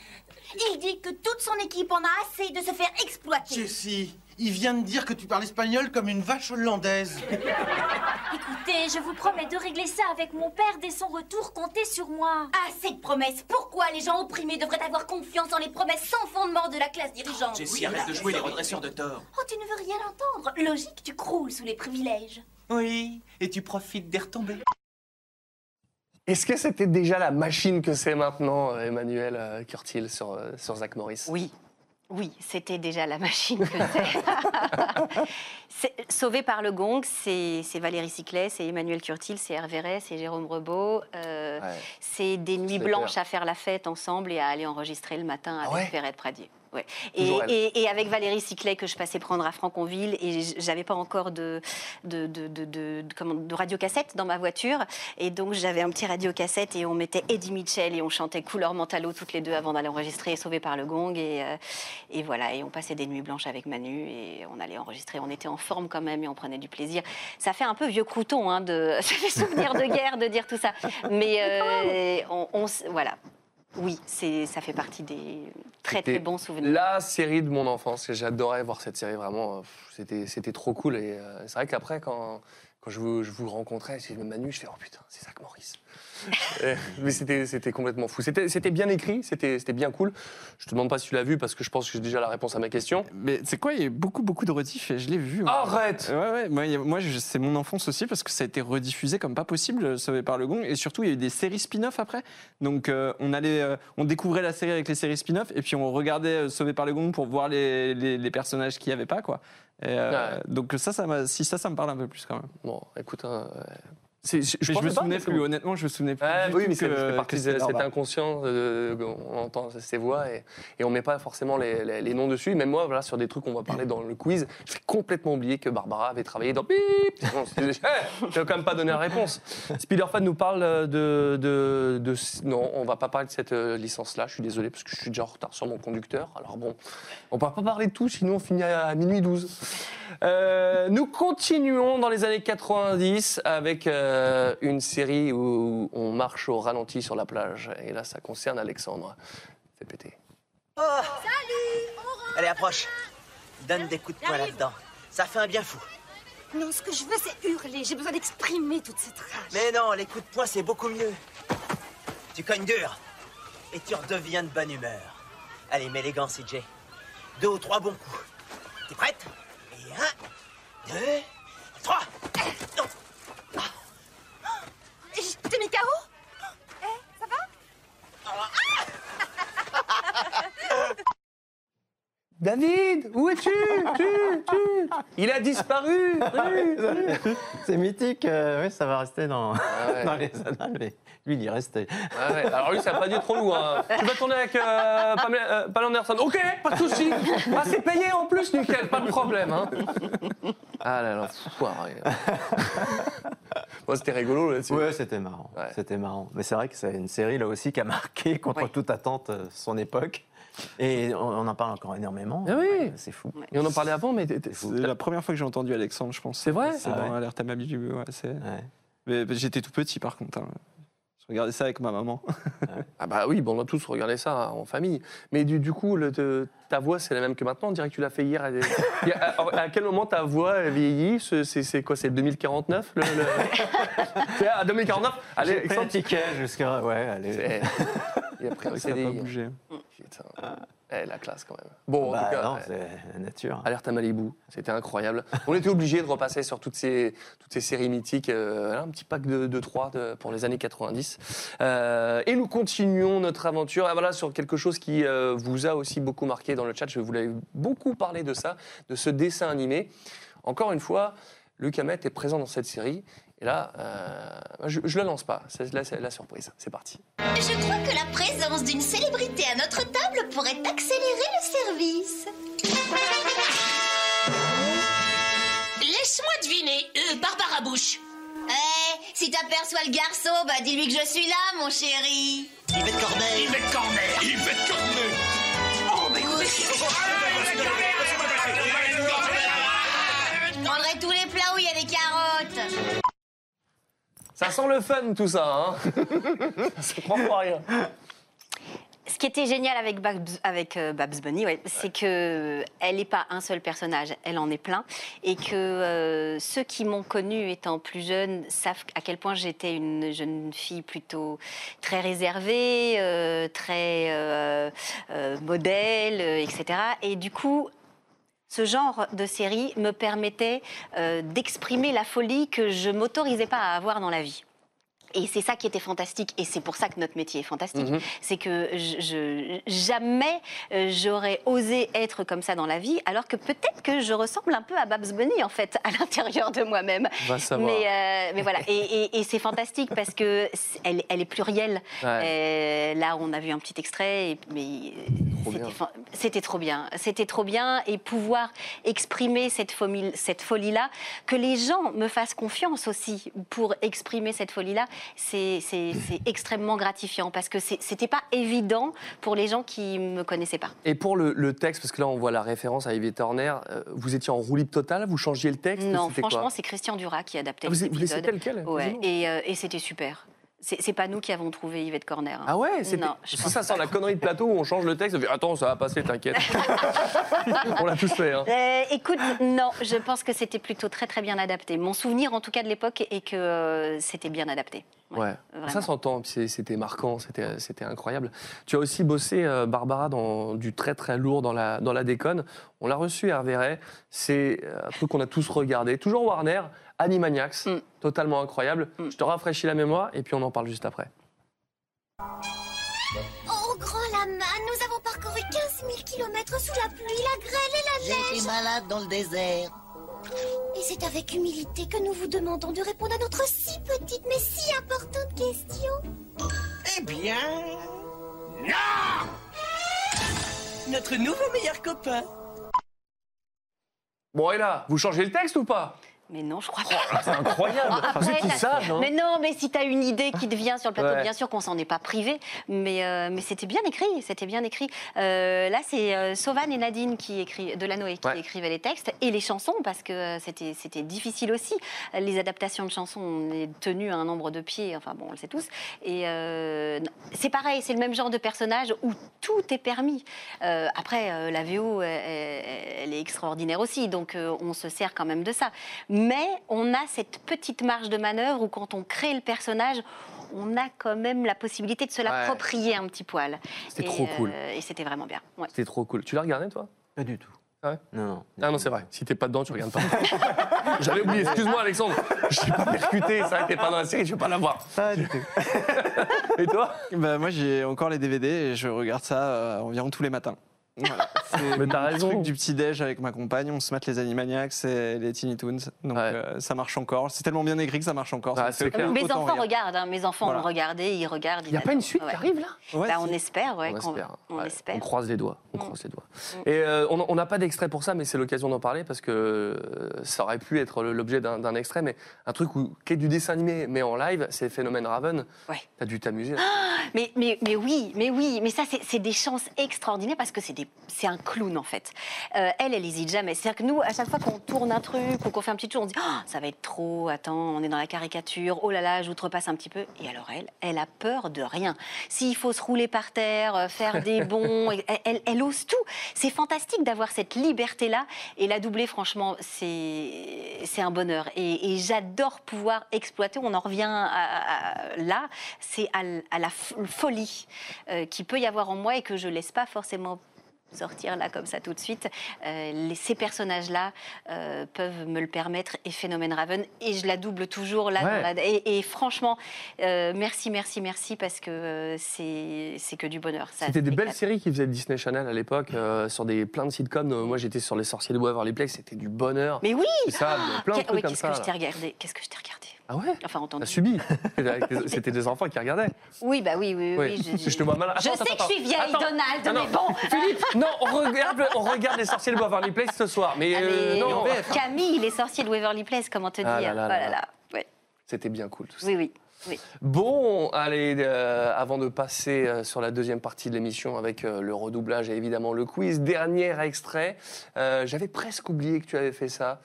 Il dit que toute son équipe en a assez de se faire exploiter. Jessie, il vient de dire que tu parles espagnol comme une vache hollandaise. [laughs] Écoutez, je vous promets de régler ça avec mon père dès son retour. Comptez sur moi. Assez de promesses. Pourquoi les gens opprimés devraient avoir confiance dans les promesses sans fondement de la classe dirigeante? Jessie, arrête de jouer les redresseurs de tort. Oh, tu ne veux rien entendre. Logique, tu croules sous les privilèges. Oui, et tu profites des retombées. Est-ce que c'était déjà la machine que c'est maintenant, euh, Emmanuel euh, Curtil, sur, euh, sur Zach Morris? Oui. Oui, c'était déjà la machine que c'est. [laughs] Sauvé par le gong, c'est Valérie Ciclet, c'est Emmanuel Curtil, c'est Hervé c'est Jérôme Rebaud. euh, C'est des nuits blanches clair. à faire la fête ensemble et à aller enregistrer le matin avec ouais? Perrette Pradier. Ouais. Et, avec Valérie Ciclet que je passais prendre à Franconville et j'avais pas encore de, de, de, de, de- de- comment- de radiocassette dans ma voiture. Et donc j'avais un petit radiocassette et on mettait Eddie Mitchell et on chantait Couleur Mentalo toutes les deux avant d'aller enregistrer Sauvé par le gong. Et, euh, et voilà. Et on passait des nuits blanches avec Manu et on allait enregistrer. On était en forme quand même et on prenait du plaisir. Ça fait un peu vieux crouton hein, de [laughs] ça fait souvenir de guerre de dire tout ça. Mais [laughs] euh, on, on voilà oui c'est ça fait partie des très très bons souvenirs La série de mon enfance. J'adorais voir cette série, vraiment. C'était, c'était trop cool. Et euh, c'est vrai qu'après, quand quand je vous, je vous rencontrais, c'est Manu, je fais oh putain, c'est Zach Morris. [laughs] Et- mais c'était complètement fou. C'était bien écrit, c'était bien cool. Je te demande pas si tu l'as vu parce que je pense que j'ai déjà la réponse à ma question. Mais c'est quoi Il y a eu beaucoup, beaucoup de rediff et je l'ai vu. moi. Arrête Ouais, ouais. Moi, c'est mon enfance aussi parce que ça a été rediffusé comme pas possible, euh, Sauvé par le Gong. Et surtout, il y a eu des séries spin-off après. Donc, euh, on, allait, euh, on découvrait la série avec les séries spin-off et puis on regardait euh, Sauvé par le Gong pour voir les, les- les personnages qu'il n'y avait pas. Quoi. Et, euh, Donc, ça, ça si ça, ça me parle un peu plus quand même. Bon, écoute, hein, c'est- je, me souvenais plus, c'est honnêtement, je me souvenais plus. Du oui, mais ça que- fait que partie de c'était cet Barbara. inconscient. euh, on entend ces voix et, et on met pas forcément les, les- les noms dessus. Même moi, voilà, sur des trucs qu'on va parler dans le quiz, j'ai complètement oublié que Barbara avait travaillé dans Bip. Bon, c'est- [laughs] Je vais quand même pas donner la réponse. Spiderfan nous parle de, de, de- Non, on va pas parler de cette euh, licence-là. Je suis désolé parce que je suis déjà en retard sur mon conducteur. Alors bon, on va pas parler de tout, sinon on finit à minuit 12. Euh, nous continuons dans les années 90 avec euh, une série où on marche au ralenti sur la plage. Et là, ça concerne Alexandre. Fais péter. Oh Allez, approche. Donne des coups de poing là-dedans. Ça fait un bien fou. Non, ce que je veux, c'est hurler. J'ai besoin d'exprimer toute cette rage. Mais non, les coups de poing, c'est beaucoup mieux. Tu cognes dur. Et tu redeviens de bonne humeur. Allez, mets les gants, CJ. Deux ou trois bons coups. T'es prête? Et un, deux, trois. Je t'ai mis KO Eh, ça va? David, où es-tu? Tu, tu Il a disparu C'est mythique, euh, oui, ça va rester dans, ouais. dans les annales, mais lui, il y est resté. Ah ouais, Alors lui, ça n'a pas dû être trop lourd. hein. Tu vas tourner avec euh, Pamela, euh, Pamela Anderson. Ok, pas de souci. Ah, c'est payé en plus, nickel, pas de problème. Hein. Ah là là, foiré. C'était rigolo là-dessus. Ouais, c'était marrant. C'était marrant. Mais c'est vrai que c'est une série là aussi qui a marqué [laughs] contre toute attente euh, son époque. Et on, on en parle encore énormément. Ah oui. C'est fou. Et on en parlait avant, mais C'est la première fois que j'ai entendu Alexandre, je pense. C'est vrai C'est Ah dans ouais Alerte à ma. Ouais, mais j'étais tout petit par contre. hein. Regardais ça avec ma maman. [laughs] Ah bah oui, bon, on a tous regardé ça en famille. Mais du, du coup, le- te- ta voix, c'est la même que maintenant. On dirait que tu l'as fait hier. À, [laughs] quel moment ta voix a vieilli Ce- C'est quoi C'est le 2049 le, le- [laughs] C'est à 2049 Allez, Alexandre, ticket jusqu'à. Ouais, allez. C'est- Il a pris un Ça n'a pas bougé. Putain. Eh, la classe quand même. Bon, en Bah tout cas, non, ouais. c'est la nature. Alerte à Malibu, c'était incroyable. On était obligé de repasser sur toutes ces, toutes ces séries mythiques, euh, un petit pack de, de trois de- pour les années 90. Euh, et nous continuons notre aventure ah, voilà, sur quelque chose qui euh, vous a aussi beaucoup marqué dans le chat. Je voulais beaucoup parler de ça, de ce dessin animé. Encore une fois, Luc Hamet est présent dans cette série. Et là, euh, je ne la lance pas, c'est la, c'est la surprise. C'est parti. Je crois que la présence d'une célébrité à notre table pourrait accélérer le service. Laisse-moi deviner, euh, Barbara Bush. Eh, si t'aperçois le garçon, bah dis-lui que je suis là, mon chéri. Yvette Corneille. Yvette Corneille Yvette Corneille Oh, mais Je Ça sent le fun tout ça, hein [laughs] Ça prend pas rien. Ce qui était génial avec Babs, avec, euh, Babs Bunny, ouais, c'est que elle n'est pas un seul personnage, elle en est plein. Et que euh, ceux qui m'ont connue étant plus jeune savent à quel point j'étais une jeune fille plutôt très réservée, euh, très euh, euh, modèle, euh, etc. Et du coup, ce genre de série me permettait euh, d'exprimer la folie que je m'autorisais pas à avoir dans la vie. Et c'est ça qui était fantastique, et c'est pour ça que notre métier est fantastique. Mhm. C'est que je, je- jamais euh, j'aurais osé être comme ça dans la vie, alors que peut-être que je ressemble un peu à Babs Bunny en fait à l'intérieur de moi-même. Mais, euh, mais voilà, et, et- et c'est fantastique parce que c'est- elle, elle est plurielle. Euh, là, on a vu un petit extrait, et- mais Trop c'était trop bien. C'était trop bien, et pouvoir exprimer cette folie, cette folie-là, que les gens me fassent confiance aussi pour exprimer cette folie-là, c'est extrêmement gratifiant parce que c'était pas évident pour les gens qui me connaissaient pas. Et pour le, le texte, parce que là on voit la référence à Yves Turner, euh, vous étiez en roue libre totale, vous changiez le texte Non, franchement, c'est Christian Dura qui adaptait Ah, vous- tel quel, Ouais, quasiment et, euh, et c'était super. C'est c'est pas nous qui avons trouvé Yvette Corner. hein. Ah ouais pense ça sent la connerie de plateau où on change le texte. on fait, Attends, ça va passer, t'inquiète. [laughs] on l'a tous fait. Hein. Euh, écoute, non, je pense que c'était plutôt très très bien adapté. Mon souvenir, en tout cas de l'époque, est que euh, c'était bien adapté. Ouais, ça s'entend, c'est- c'était marquant, c'était incroyable. Tu as aussi bossé, euh, Barbara, dans du très très lourd dans la, dans la déconne. On l'a reçu, Hervé Ray. C'est un truc qu'on a tous regardé. Toujours Warner, Animaniacs, Mm. totalement incroyable. Je te rafraîchis la mémoire et puis on en parle juste après. Oh, grand lama, nous avons parcouru 15 000 kilomètres sous la pluie, la grêle et la neige. J'étais malade dans le désert. Et c'est avec humilité que nous vous demandons de répondre à notre si petite mais si importante question. Eh bien... Non Notre nouveau meilleur copain. Bon, et là, vous changez le texte ou pas? Mais non, je crois pas. C'est incroyable. Ah, Vous qui sage, hein Mais non, mais si tu as une idée qui te vient sur le plateau, Ouais. bien sûr qu'on s'en est pas privé, mais, euh, mais c'était bien écrit, c'était bien écrit. Euh, là, c'est euh, Sauvan et Nadine qui écrivent, de Lanoé qui écrivaient les textes et les chansons, parce que euh, c'était c'était difficile aussi. Les adaptations de chansons, on est tenu à un nombre de pieds, enfin bon, on le sait tous. Et c'est pareil, c'est le même genre de personnage où tout est permis. Après, la VO, elle, elle est extraordinaire aussi, donc on se sert quand même de ça. Mais on a cette petite marge de manœuvre où quand on crée le personnage, on a quand même la possibilité de se l'approprier un petit poil. C'était trop cool. euh, et c'était vraiment bien. ouais. C'était trop cool. Tu l'as regardé, toi? Pas du tout. Ah ouais? Non, non. Ah non, c'est vrai. Si t'es pas dedans, tu regardes pas. [laughs] J'avais oublié. Excuse-moi, Alexandre. Je t'ai pas percuté. C'est vrai que t'es pas dans la série, je vais pas la voir. Pas du tout. Et toi? Bah, Moi, j'ai encore les DVD et je regarde ça euh, environ tous les matins. Voilà. Mais t'as raison. truc du petit déj avec ma compagne, on se mate les Animaniacs et les Tiny Toons. Donc euh, ça marche encore. C'est tellement bien écrit que ça marche encore. Fait Mes enfants rire. regardent, hein, mes enfants Voilà. ont regardé, ils regardent. Il y a pas une suite qui arrive, là? Bah, On espère, ouais. on espère. On Ouais, espère. On croise les doigts. On Mm. croise les doigts. Et euh, on n'a pas d'extrait pour ça, mais c'est l'occasion d'en parler parce que euh, ça aurait pu être l'objet d'un extrait, mais un truc où, qui est du dessin animé, mais en live, c'est Phénomène Raven. Ouais. T'as dû t'amuser. là. [gasps] Mais, mais, mais oui, mais oui, mais ça, c'est- c'est des chances extraordinaires parce que c'est des- c'est un clown, en fait. Euh, elle, elle hésite jamais. C'est-à-dire que nous, à chaque fois qu'on tourne un truc ou qu'on fait un petit tour, on se dit Ah, ça va être trop, attends, on est dans la caricature, oh là là, j'outrepasse un petit peu. Et alors, elle, elle a peur de rien. S'il faut se rouler par terre, euh, faire des [laughs] bonds, elle, elle- elle ose tout. C'est fantastique d'avoir cette liberté-là. Et la doubler, franchement, c'est un bonheur. Et, et j'adore pouvoir exploiter. On en revient à- à- là, c'est à, la folie euh, qui peut y avoir en moi et que je laisse pas forcément sortir là comme ça tout de suite. Euh, les- ces personnages-là euh, peuvent me le permettre et Phénomène Raven et je la double toujours là. Ouais. dans la- et, et franchement, euh, merci, merci, merci parce que c'est c'est que du bonheur. C'était des belles séries qui faisaient Disney Channel à l'époque, sur des, plein de sitcoms. Moi, j'étais sur Les Sorciers de Waverly Place, c'était du bonheur. Mais oui plein de trucs comme Qu'est-ce que je t'ai regardé Qu'est-ce que je t'ai regardé? Ah ouais Enfin, entendu. T'as subi. [laughs] C'était des- enfants qui regardaient. Oui, bah oui, oui, oui. Oui. Je te vois mal. Je Attends, sais attends, que je suis vieille, attends. Donald, non. mais bon. Philippe, non, on regarde, on regarde les sorciers de Waverly Place ce soir. Mais, Ah, euh, mais non, Camille, les sorciers de Waverly Place, comment te dire Ah là là là là. là. Ouais. c'était bien cool tout ça. Oui, oui. oui. Bon, allez, euh, avant de passer euh, sur la deuxième partie de l'émission avec euh, le redoublage et évidemment le quiz, dernier extrait. J'avais presque oublié que tu avais fait ça.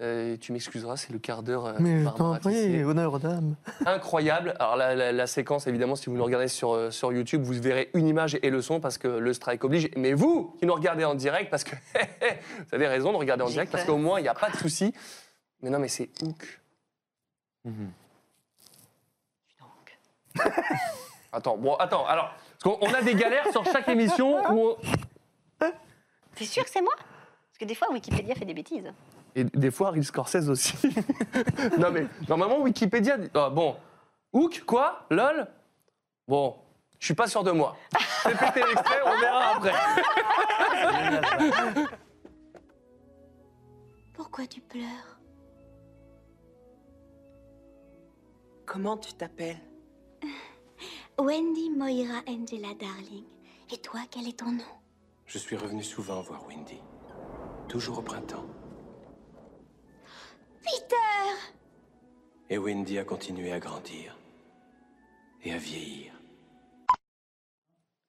Euh, tu m'excuseras, c'est le quart d'heure. euh, Mais t'en prie, Tissé. honneur aux dames. Incroyable. Alors la, la- la séquence, évidemment, si vous nous regardez sur, euh, sur YouTube, vous verrez une image et le son parce que le strike oblige. Mais vous qui nous regardez en direct, parce que [laughs] vous avez raison de regarder en J'ai direct, parce peur. qu'au moins il n'y a pas de souci. Mais non, mais c'est Hook. [laughs] Attends, bon, attends, alors, parce qu'on on a des galères sur chaque émission où on- T'es sûr que c'est moi? Parce que des fois, Wikipédia fait des bêtises. Et des fois, Ariel Scorsese aussi. [laughs] non, mais normalement, Wikipédia. dit- Ah, bon. Hook, quoi? LOL? Bon, je suis pas sûr de moi. Fais péter l'extrait, on verra après. [laughs] Pourquoi tu pleures? Comment tu t'appelles? [laughs] Wendy Moira Angela Darling. Et toi, quel est ton nom? Je suis revenu souvent voir Wendy. Toujours au printemps. Peter Et Wendy a continué à grandir. Et à vieillir.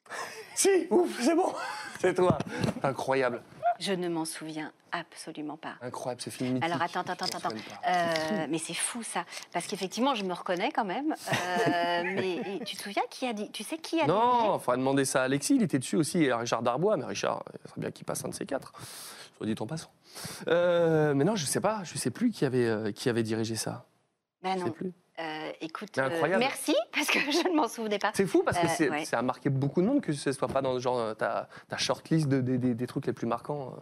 [laughs] Si, ouf, c'est bon. [laughs] C'est toi. Incroyable. Je ne m'en souviens absolument pas. Incroyable, ce film mythique. Alors attends, attends, attends, Je attends. Euh, mais c'est fou ça, parce qu'effectivement, je me reconnais quand même. Euh, [laughs] mais tu te souviens qui a dit Tu sais qui a dit Non, il faudra demander ça à Alexis, il était dessus aussi, et à Richard Darbois, mais Richard, il faudrait bien qu'il passe un de ces quatre, soit dit en passant. Euh, mais non, je sais pas, je sais plus qui avait, euh, qui avait dirigé ça. Ben Je non. sais plus. Euh, écoute, C'est incroyable. merci [laughs] parce que je ne m'en souvenais pas. C'est fou parce que Euh, c'est- ouais. ça a marqué beaucoup de monde que ce soit pas dans genre euh, ta, ta shortlist de- des- des- des trucs les plus marquants. euh.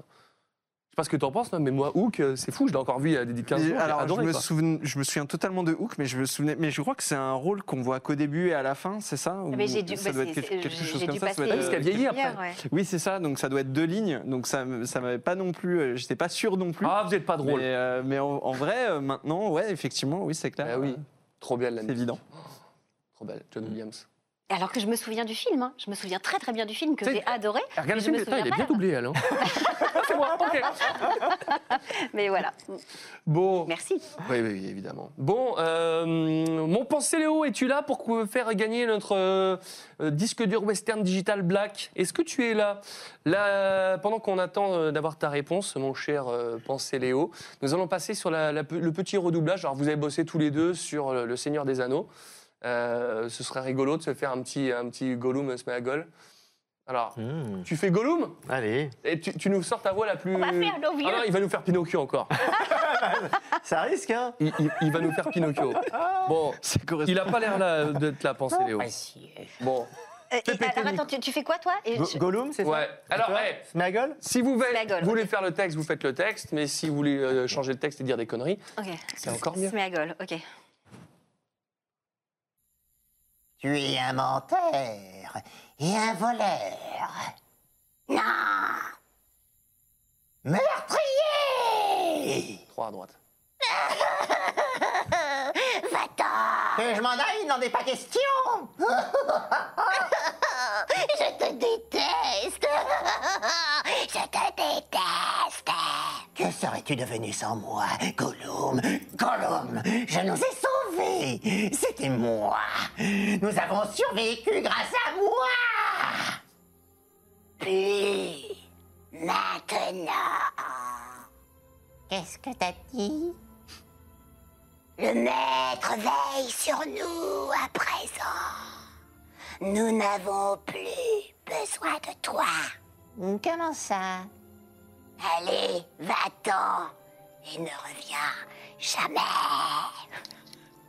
Je sais pas ce que t'en penses, non, mais moi, Hook, euh, c'est fou, je l'ai encore vu il y a des 15 Mais jours. alors, adoré, je, me souviens, je me souviens totalement de Hook, mais je me souvenais, mais je crois que c'est un rôle qu'on voit qu'au début et à la fin, c'est ça? Ou Mais j'ai dû- ça bah, doit être c'est- quelque, chose comme ça. ça doit être- Parce qu'elle vieillit après? Ouais. Oui, c'est ça. Donc ça doit être deux lignes. Donc ça, ça m'avait pas non plus. euh, J'étais pas sûr non plus. Ah, vous êtes pas drôle. Mais, euh, mais en, en vrai, euh, maintenant, ouais, effectivement, oui, c'est clair. Ah oui, trop belle la C'est évident. Trop belle, John Williams. Alors que je me souviens du film, hein. je me souviens très très bien du film que j'ai adoré. Ah, Regarde le je film, putain, il est souviens bien doublé, hein. [laughs] c'est moi, ok. [laughs] Mais voilà. Bon. Merci. Oui, oui, évidemment. Bon, euh, mon pensée Léo, es-tu là pour faire gagner notre euh, euh, disque dur Western Digital Black? Est-ce que tu es là? Là, pendant qu'on attend d'avoir ta réponse, mon cher euh, pensée Léo, nous allons passer sur la- la pe- le petit redoublage. Alors, vous avez bossé tous les deux sur le, le Seigneur des Anneaux. Euh, ce serait rigolo de se faire un petit, un petit Gollum Smeagol. Alors, tu fais Gollum? Allez. Et tu, tu nous sors ta voix la plus. On va faire nos vieux. Ah non, il va nous faire Pinocchio encore. [laughs] Ça risque, hein? Il, il- il va nous faire Pinocchio. Bon, [laughs] il a pas l'air d'être là, pensez Léo. Bon. Euh, et- alors attends, tu, tu fais quoi toi? Et je- Gollum, c'est ça? Ouais. Alors, toi hey, Smeagol si vous voulez, Smeagol, voulez faire le texte, vous faites le texte, mais si vous voulez euh, changer le texte et dire des conneries, c'est encore mieux. Smeagol, ok. Tu es un menteur et un voleur. Non Meurtrier Trois à droite. [laughs] Que je m'en aille, il n'en est pas question Je te déteste. [laughs] Je te déteste. Que serais-tu devenu sans moi, Gollum? Gollum, je nous ai sauvés. C'était moi. Nous avons survécu grâce à moi. Puis, maintenant... Qu'est-ce que t'as dit? Le maître veille sur nous à présent. Nous n'avons plus besoin de toi. Comment ça? Allez, va-t'en et ne reviens jamais.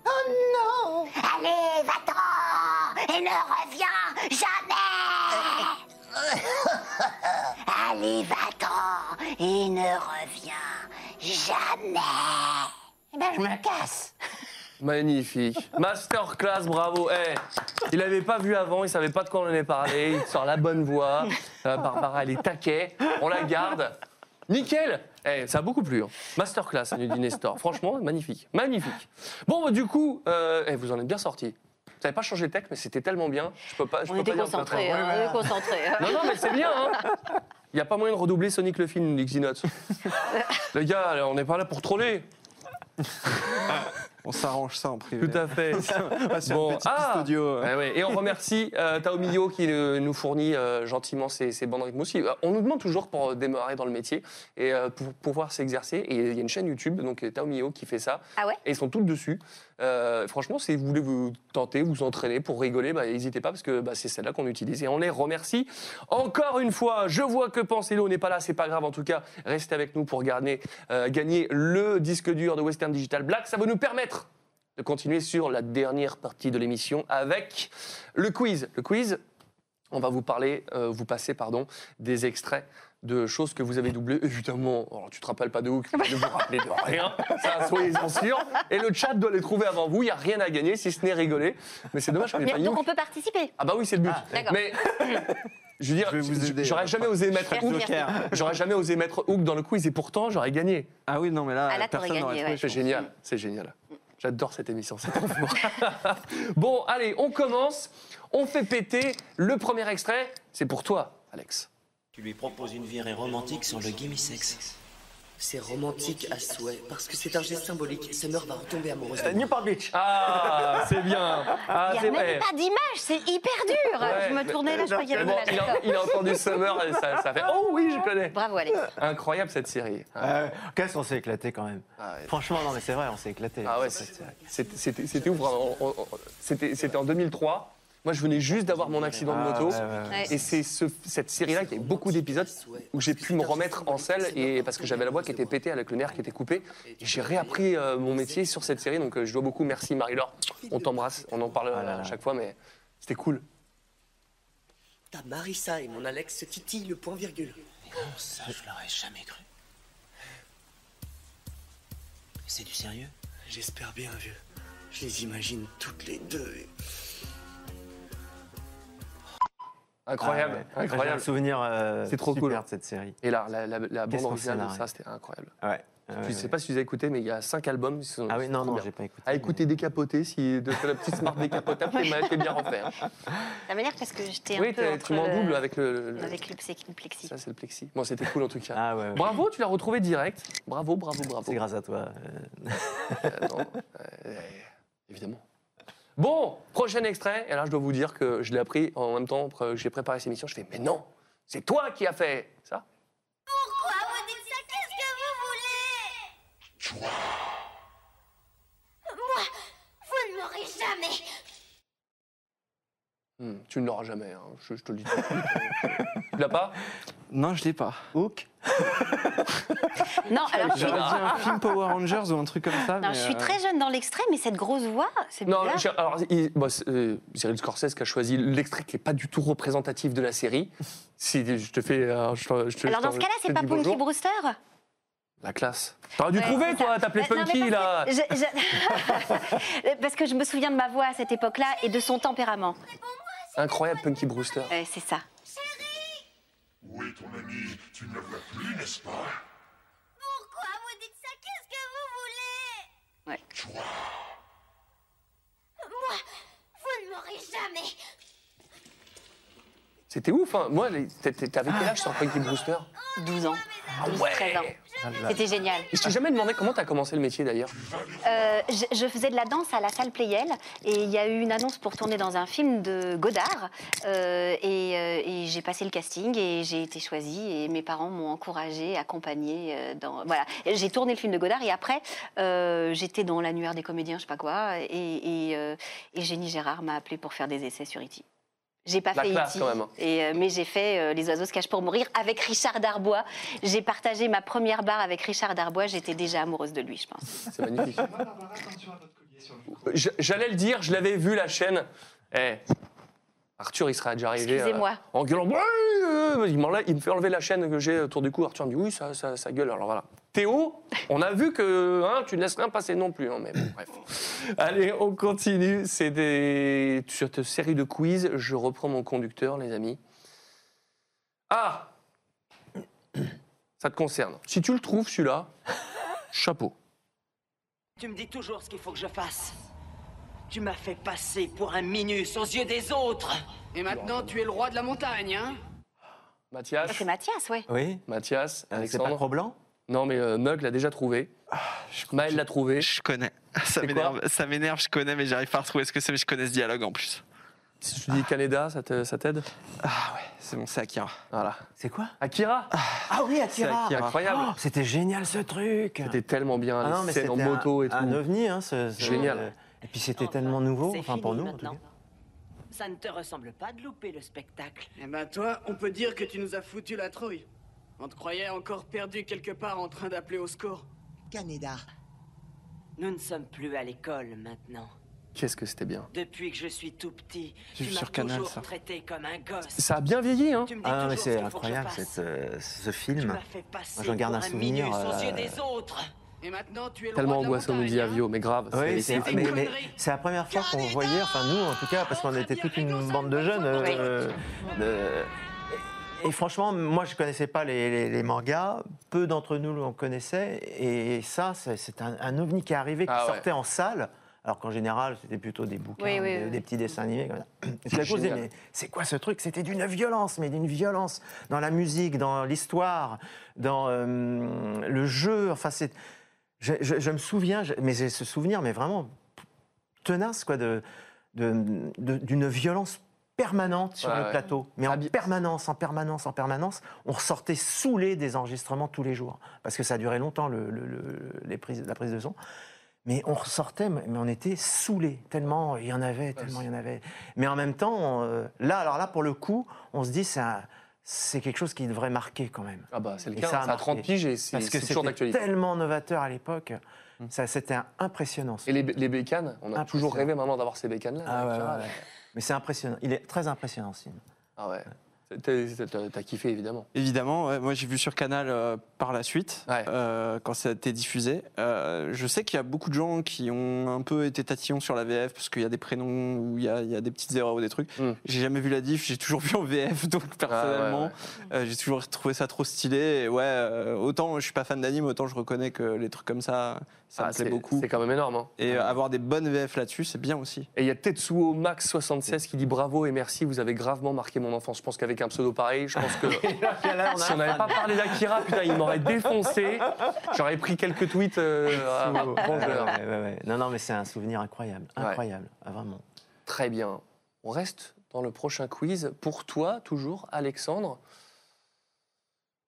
Oh non Allez, va-t'en et ne reviens jamais. [laughs] Allez, va-t'en et ne reviens jamais. Eh ben, je me casse. [laughs] Magnifique. Masterclass, bravo. Eh, il n'avait pas vu avant, il savait pas de quoi on allait parler. Il sort la bonne voix. Euh, Barbara, elle est taquet. On la garde. Nickel. Eh, ça a beaucoup plu. hein. Masterclass, nous dit Nestor. Franchement, magnifique. Magnifique. Bon, bah, du coup, euh, vous en êtes bien sortis. Vous n'avez pas changé le texte, mais c'était tellement bien. Je peux pas. Je On peux était pas concentrés, hein, on était concentrés. hein. [laughs] Non, non, mais c'est bien. hein. Il n'y a pas moyen de redoubler Sonic le film, Xenotes. [laughs] Les gars, on n'est pas là pour troller. uh, [laughs] On s'arrange ça en privé. Tout à fait. On [laughs] va sur une petite piste audio. Ouais, ouais. Et on remercie euh, Tao Mio qui euh, nous fournit euh, gentiment ces, ces bandes rythmes aussi. Euh, On nous demande toujours pour démarrer dans le métier et euh, pour pouvoir s'exercer. Et il y a une chaîne YouTube, donc euh, Tao Mio, qui fait ça. Ah ouais? Et ils sont tous dessus. Euh, franchement, si vous voulez vous tenter, vous entraîner pour rigoler, bah, n'hésitez pas parce que bah, c'est celle-là qu'on utilise. Et on les remercie encore une fois. Je vois que Pensez-le n'est pas là, c'est pas grave. En tout cas, restez avec nous pour gagner, euh, gagner le disque dur de Western Digital Black. Ça va nous permettre de continuer sur la dernière partie de l'émission avec le quiz. Le quiz, on va vous parler, euh, vous passer pardon, des extraits de choses que vous avez doublées. Évidemment, alors tu te rappelles pas de Hook, ne vous rappelez de rien, ça soyez-en sûrs. Et le chat doit les trouver avant vous, il n'y a rien à gagner si ce n'est rigoler. Mais c'est dommage qu'on n'ait Mais- pas donc on peut participer. Ah bah oui, c'est le but. d'accord. Mais je veux dire, j'aurais jamais osé mettre Hook. J'aurais jamais osé mettre Hook dans le quiz et pourtant j'aurais gagné. Ah oui, non, mais là, Ah, là, personne n'aurait gagné, trouvé. ouais. C'est génial, c'est génial. J'adore cette émission, c'est trop [laughs] bon, allez, on commence. On fait péter le premier extrait. C'est pour toi, Alex. Tu lui proposes une virée romantique sur le gimme sex. C'est romantique à souhait, parce que c'est un geste symbolique. Summer va retomber amoureuse de Euh, moi. Newport Beach. Ah, c'est bien. Ah, Il c'est n'y a même vrai. pas d'image, c'est hyper dur. Ouais, je me mais- tournais là, je croyais qu'il y Bon, avait il, a, il a entendu Summer et ça, ça fait Oh oui, je connais. Bravo, Alex. Incroyable cette série. Euh, Qu'est-ce qu'on s'est éclaté quand même. Franchement, non, mais c'est vrai, on s'est éclaté. Ah ouais, c'est- c'était- c'était c'était ouf. vraiment. On- on- C'était c'était en 2003. Moi, je venais juste d'avoir mon accident de Ah, moto. ouais, ouais, ouais. Et c'est ce- cette série-là qui a beaucoup d'épisodes où j'ai pu me remettre en selle et parce que j'avais la voix qui était pétée avec le nerf qui était coupé. Et j'ai réappris euh, mon métier sur cette série. Donc, euh, je dois beaucoup. Merci, Marie-Laure. On t'embrasse. On en parle euh, à chaque fois, mais c'était cool. Ta Marissa et mon Alex se titillent le point virgule. Ça, je l'aurais jamais cru. C'est du sérieux? J'espère bien, vieux. Je les imagine toutes les deux. et- Incroyable, Ah ouais. J'ai incroyable. un souvenir euh, C'est trop super cool. de cette série. Et là, la, la, la bande originale de ça, c'était incroyable. Ouais. Je ne sais pas si vous avez écouté, mais il y a cinq albums. qui sont- Ah oui, non, non, j'ai pas écouté. À écouter décapoté, si de la petite smart décapotable été bien refaire. Ça m'énerve parce que j'étais un Oui, peu t'es- entre tu m'en le- double avec le. le- Avec le plexi- le plexi. Ça, c'est le plexi. Bon, c'était cool en tout cas. Ah ouais, ouais. Bravo, tu l'as retrouvé direct. Bravo, bravo, bravo. C'est grâce à toi. Euh, non, euh, évidemment. Bon, prochain extrait. Et là, je dois vous dire que je l'ai appris en même temps que j'ai préparé cette émission. Je fais, mais non, c'est toi qui as fait ça. Pourquoi vous dites ça? Qu'est-ce que vous voulez? Moi, vous ne m'aurez jamais. Hmm, tu ne l'auras jamais, hein, je, je te le dis. tout de suite. [laughs] tu l'as pas? Non, je l'ai pas. Hook? [laughs] Non, alors je suis, J'aurais dit un film Power Rangers ou un truc comme ça. non, mais, je suis euh, très jeune dans l'extrait, mais cette grosse voix, c'est Non, bizarre. j'ai- alors, il- bon, c'est, euh, Cyril Scorsese qui a choisi l'extrait qui n'est pas du tout représentatif de la série. Si je te fais. euh, je Alors je dans ce cas-là, c'est pas Punky bonjour. Brewster? La classe. T'aurais dû Ouais, trouver, toi, t'appelais Euh, non, mais Punky, là. parce que je- je- [laughs] parce que je me souviens de ma voix à cette époque-là et de son tempérament. Incroyable, Punky Brewster. Ouais, c'est ça. Où est ton ami? Tu ne le vois plus, n'est-ce pas? Pourquoi vous dites ça? Qu'est-ce que vous voulez? Ouais. Moi, vous ne m'aurez jamais. C'était ouf, hein. Moi, t'avais quel âge sur Punky Brewster? 12 ans. 12, 13 ans. C'était génial. Et je t'ai jamais demandé comment t'as commencé le métier, d'ailleurs. Euh, je, je faisais de la danse à la salle Playel et il y a eu une annonce pour tourner dans un film de Godard euh, et, euh, et j'ai passé le casting et j'ai été choisie et mes parents m'ont encouragée, accompagnée dans voilà j'ai tourné le film de Godard et après j'étais dans l'annuaire des comédiens je sais pas quoi et, et, et Génie Gérard m'a appelé pour faire des essais sur E.T. J'ai pas La fait classe, E.T., quand même, hein. et, euh, mais j'ai fait euh, Les oiseaux se cachent pour mourir avec Richard Darbois. J'ai partagé ma première barre avec Richard Darbois. J'étais déjà amoureuse de lui, je pense. C'est magnifique. J'allais le dire, je l'avais vu la chaîne. Eh, Arthur, il serait déjà arrivé. Euh, en gueulant. Il, m'enlève- il me fait enlever la chaîne que j'ai autour du cou. Arthur me dit oui, ça, ça, ça gueule. Alors voilà. Théo, on a vu que hein, tu ne laisses rien passer non plus. hein, mais bon, bref. [laughs] Allez, on continue. C'est des... sur cette série de quiz. Je reprends mon conducteur, les amis. Ah Ça te concerne. Si tu le trouves, celui-là, [laughs] chapeau. Tu me dis toujours ce qu'il faut que je fasse. Tu m'as fait passer pour un minus aux yeux des autres. Et maintenant, tu es le roi de la montagne, hein? Mathias? C'est Mathias, ouais. Oui. Mathias, c'est Alexandre. pas trop blanc Non, mais euh, Nug l'a déjà trouvé. Maël l'a trouvé. Je connais. Ça m'énerve, ça m'énerve, je connais, mais j'arrive pas à retrouver ce que c'est, mais je connais ce dialogue en plus. Si je te dis Canada, ça te- ça t'aide? Ah ouais, c'est bon, c'est Akira. Voilà. C'est quoi? Akira Ah oui, Akira. C'est incroyable. Oh, C'était génial ce truc. C'était tellement bien, Ah non, les mais scènes en c'était moto et tout. Un ovni, hein, ce, ce- Génial. Et puis c'était tellement nouveau, C'est enfin fini pour nous en tout maintenant. cas. Ça ne te ressemble pas de louper le spectacle. Eh ben toi, on peut dire que tu nous as foutu la trouille. On te croyait encore perdu quelque part en train d'appeler au score. Canada. Nous ne sommes plus à l'école maintenant. Qu'est-ce que c'était bien. Depuis que je suis tout petit, J'ai tu m'as sur Canal, toujours ça. traité comme un gosse. Ça a bien vieilli, hein Tu me dis Ah non, mais c'est ce je incroyable cette, euh, ce film. j'en garde un pour souvenir. minus aux yeux euh, des autres. Et maintenant, tu es le Tellement angoissant, nous dit hein Avio, mais grave. Oui, c'est- la première fois qu'on voyait, enfin nous en tout cas, parce qu'on était toute une bande de jeunes. euh, de- et, franchement, moi je connaissais pas les, les, les mangas, peu d'entre nous l'on connaissait, et ça, c'est un, un ovni qui est arrivé, qui Ah ouais. sortait en salle. Alors qu'en général, c'était plutôt des bouquins, Oui, oui, des, oui. des petits dessins animés. Comme ça. [coughs] Mais c'est quoi ce truc? C'était d'une violence, mais d'une violence dans la musique, dans l'histoire, dans euh, le jeu. Enfin, c'est. Je, je- je me souviens, je- mais j'ai ce souvenir, mais vraiment tenace, quoi, de- d'une violence permanente sur Ouais, le ouais. plateau. Mais en permanence, en permanence, en permanence, on ressortait saoulé des enregistrements tous les jours. Parce que ça duré longtemps, le- le- le- les prises, la prise de son. Mais on ressortait, mais on était saoulés, tellement il y en avait, tellement il y en avait. Mais en même temps, on, euh, là, alors là, pour le coup, on se dit, c'est quelque chose qui devrait marquer quand même. Ah bah, c'est le Et cas, ça a marqué. 30 piges et c'est- toujours d'actualité. tellement novateur à l'époque. Ça, c'était impressionnant. Et les, les bécanes, on a toujours rêvé maintenant d'avoir ces bécanes-là. Ah ouais, Kira, ouais, ouais. Mais c'est impressionnant. Il est très impressionnant, film. Ah ouais. T'as kiffé, évidemment. Évidemment, ouais. moi j'ai vu sur Canal euh, par la suite, euh, quand ça a été diffusé. Euh, je sais qu'il y a beaucoup de gens qui ont un peu été tatillons sur la VF parce qu'il y a des prénoms où il y a, il y a des petites erreurs ou des trucs. J'ai jamais vu la diff, j'ai toujours vu en VF, [laughs] donc personnellement, euh, j'ai toujours trouvé ça trop stylé. Et ouais, autant je suis pas fan d'anime, autant je reconnais que les trucs comme ça, ça Ah, me plaît beaucoup. C'est quand même énorme. hein. Et avoir des bonnes VF là-dessus, c'est bien aussi. Et il y a Tetsuo Max76 qui dit bravo et merci, vous avez gravement marqué mon enfance. Je pense qu'avec un pseudo pareil, je pense que [laughs] si on n'avait pas parlé d'Akira, putain, il m'aurait défoncé. J'aurais pris quelques tweets euh, à- à vengeurs. Ouais, ouais, ouais. Non, non, mais c'est un souvenir incroyable. Incroyable, Ah, vraiment. Très bien. On reste dans le prochain quiz. Pour toi, toujours, Alexandre.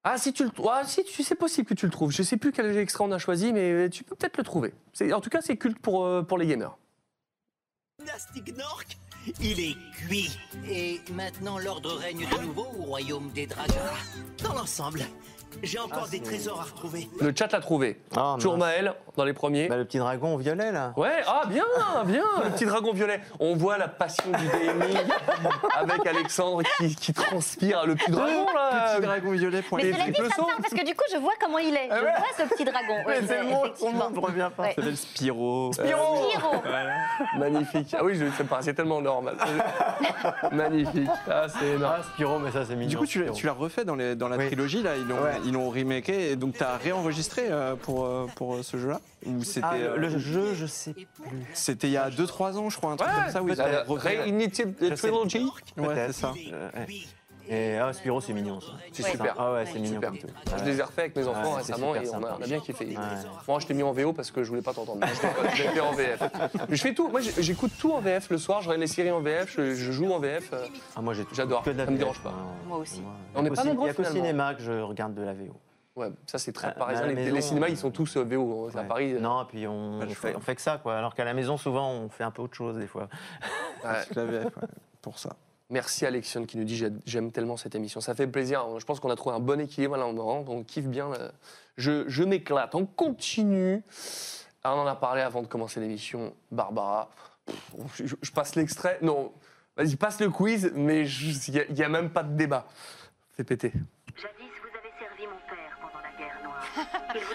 Ah, si tu le ah, si tu, c'est possible que tu le trouves. Je sais plus quel extrait on a choisi, mais tu peux peut-être le trouver. En tout cas, c'est culte pour, euh, pour les gamers. Nastignork, il est cuit. Et maintenant, l'ordre règne de nouveau au royaume des dragons. Dans l'ensemble, j'ai encore des trésors à retrouver. Le chat l'a trouvé. Ah, Toujours Maël, dans les premiers. le petit dragon violet, là. Ouais, ah bien, bien, [laughs] le petit dragon violet. On voit la passion du DMI [laughs] avec Alexandre qui, qui transpire. Le petit dragon, là. Petit dragon violet, point. Mais Et cela dit, ça parle parce que du coup, je vois comment il est. Je vois ce petit dragon. Mais Oui, c'est mais le mot, son effectivement. nom ne revient pas. Ouais. Ça s'appelle Spyro. Spyro Spyro. Magnifique. Ah oui, je- ça me paraissait tellement normal. [laughs] Magnifique. Ah, c'est énorme. Ah, Spyro, mais ça, c'est mignon. Du coup, tu l'as, Spyro. tu l'as refait dans, les, dans la trilogie, là, ils l'ont, Ouais. Ils l'ont remaké, et donc tu as réenregistré euh, pour, euh, pour euh, ce jeu-là Ou c'était, Ah, le, le jeu, je sais plus. C'était il y a 2-3 ans, je crois, un truc comme ça, où ils avaient refait- sais. Trilogy. Ouais, c'est ça. Euh, ouais. Et ah, Spyro, c'est mignon, ça. C'est Ouais. super. Ah ouais, c'est mignon Super. comme tout. Je Ouais. les ai refaits avec mes enfants Ouais, récemment super et on a, sympa. on a bien kiffé. Ouais. Moi, je t'ai mis en VO parce que je voulais pas t'entendre. [laughs] Je l'ai- fait en VF. Je fais tout. Moi, j'ai- j'écoute tout en VF le soir. Je regarde les séries en VF. Je, je joue en VF. euh, Ah, moi, j'ai J'adore. que de la Ça me VF, dérange pas. Moi aussi. On n'est pas nombreux Il y a qu'au finalement. cinéma que je regarde de la VO. Ouais, ça c'est très À- parisien. à la Les, maison, les cinémas, euh, ils sont tous euh, VO. À Ouais. Paris. euh, Non, puis on, Pas le on choix. fait, on fait que ça, quoi. Alors qu'à la maison, souvent, on fait un peu autre chose, des fois. ouais. [laughs] La VF, ouais, pour ça. Merci Alexion qui nous dit j'ai- j'aime tellement cette émission. Ça fait plaisir. Je pense qu'on a trouvé un bon équilibre là, on, on kiffe bien. Je, m'éclate. On continue. Ah, on en a parlé avant de commencer l'émission. Barbara, je, passe l'extrait. Non, vas-y, passe le quiz, mais il n'y a, même pas de débat. Fais péter.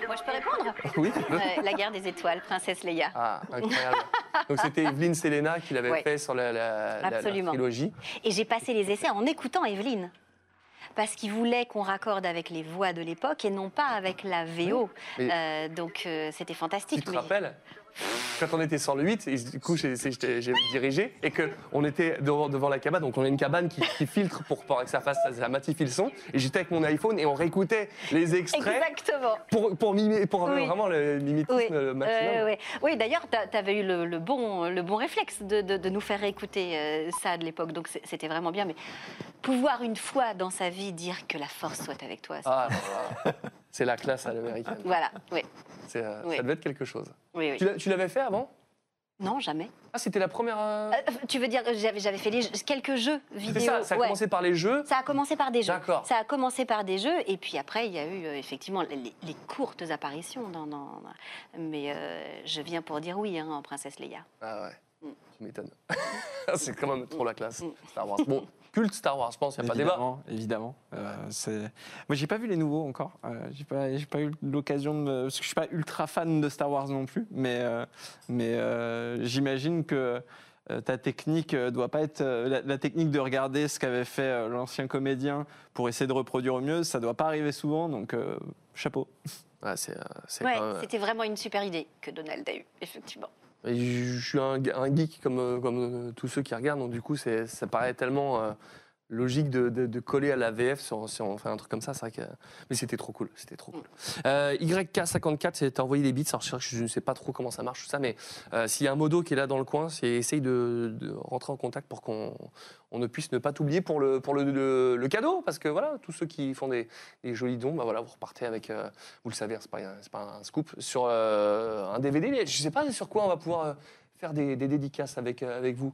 Moi, je peux répondre Oui, tu peux. Euh, La guerre des étoiles, princesse Leia. Ah, incroyable. Donc c'était Evelyne Selena qui l'avait Ouais. fait sur la, la- la- la Absolument. trilogie. Et j'ai passé les essais en écoutant Evelyne. Parce qu'il voulait qu'on raccorde avec les voix de l'époque et non pas avec la VO. Mais- Euh, donc euh, c'était Tu fantastique. te mais- rappelles quand on était sur le 8, et du coup j'ai dirigé, et qu'on était devant, devant la cabane, donc on a une cabane qui, qui filtre pour, pour que ça fasse, ça magnifie le son, et j'étais avec mon iPhone et on réécoutait les extraits Exactement. pour, pour, mimer, pour Oui. vraiment le mimétisme Oui, euh, maximum. Euh, oui d'ailleurs, tu avais eu le, le bon, le bon réflexe de, de- de nous faire écouter euh, ça de l'époque, donc c'était vraiment bien. Mais pouvoir une fois dans sa vie dire que la force soit avec toi, c'est- Ah. [laughs] c'est la classe à l'américaine. voilà, oui. Euh, Oui. Ça devait être quelque chose. Oui, oui. Tu l'avais fait avant? Non, jamais. Ah, c'était la première. euh, Euh, tu veux dire, j'avais fait les jeux- quelques jeux vidéo. Ça, ça a ouais. commencé par les jeux. Ça a commencé par des jeux. D'accord. Ça a commencé par des jeux, et puis après, il y a eu euh, effectivement les, les courtes apparitions. Dans, dans- Mais je viens pour dire oui hein, en Princesse Leia. Ah ouais, Mm. tu m'étonnes. [laughs] c'est quand même trop la classe, Star Wars. Bon, culte Star Wars, je pense, il n'y a pas débat. Évidemment, évidemment. Euh, c'est... Moi, j'ai pas vu les nouveaux encore. Euh, j'ai pas, eu l'occasion de me... Parce que je suis pas ultra fan de Star Wars non plus, mais, euh, mais euh, j'imagine que euh, ta technique euh, doit pas être... euh, la, la technique de regarder ce qu'avait fait euh, l'ancien comédien pour essayer de reproduire au mieux, ça doit pas arriver souvent, donc euh, chapeau. Euh, Ouais, même- c'était vraiment une super idée que Donald a eue, effectivement. Je suis un, geek comme, euh, comme euh, tous ceux qui regardent, donc du coup, ça paraît tellement euh, logique de, coller à la VF si on fait un truc comme ça. c'est vrai que... Mais c'était trop cool, c'était trop cool. Euh, YK54, c'est envoyé des bits. Alors, je, je ne sais pas trop comment ça marche, tout ça, mais euh, s'il y a un modo qui est là dans le coin, essaye de, rentrer en contact pour qu'on on ne puisse ne pas t'oublier pour, le, pour le, le- cadeau. Parce que voilà, tous ceux qui font des, jolis dons, bah voilà, vous repartez avec, euh, vous le savez, hein, c'est pas, pas un scoop, sur un DVD. Mais je sais pas sur quoi on va pouvoir faire des, des dédicaces avec, avec vous.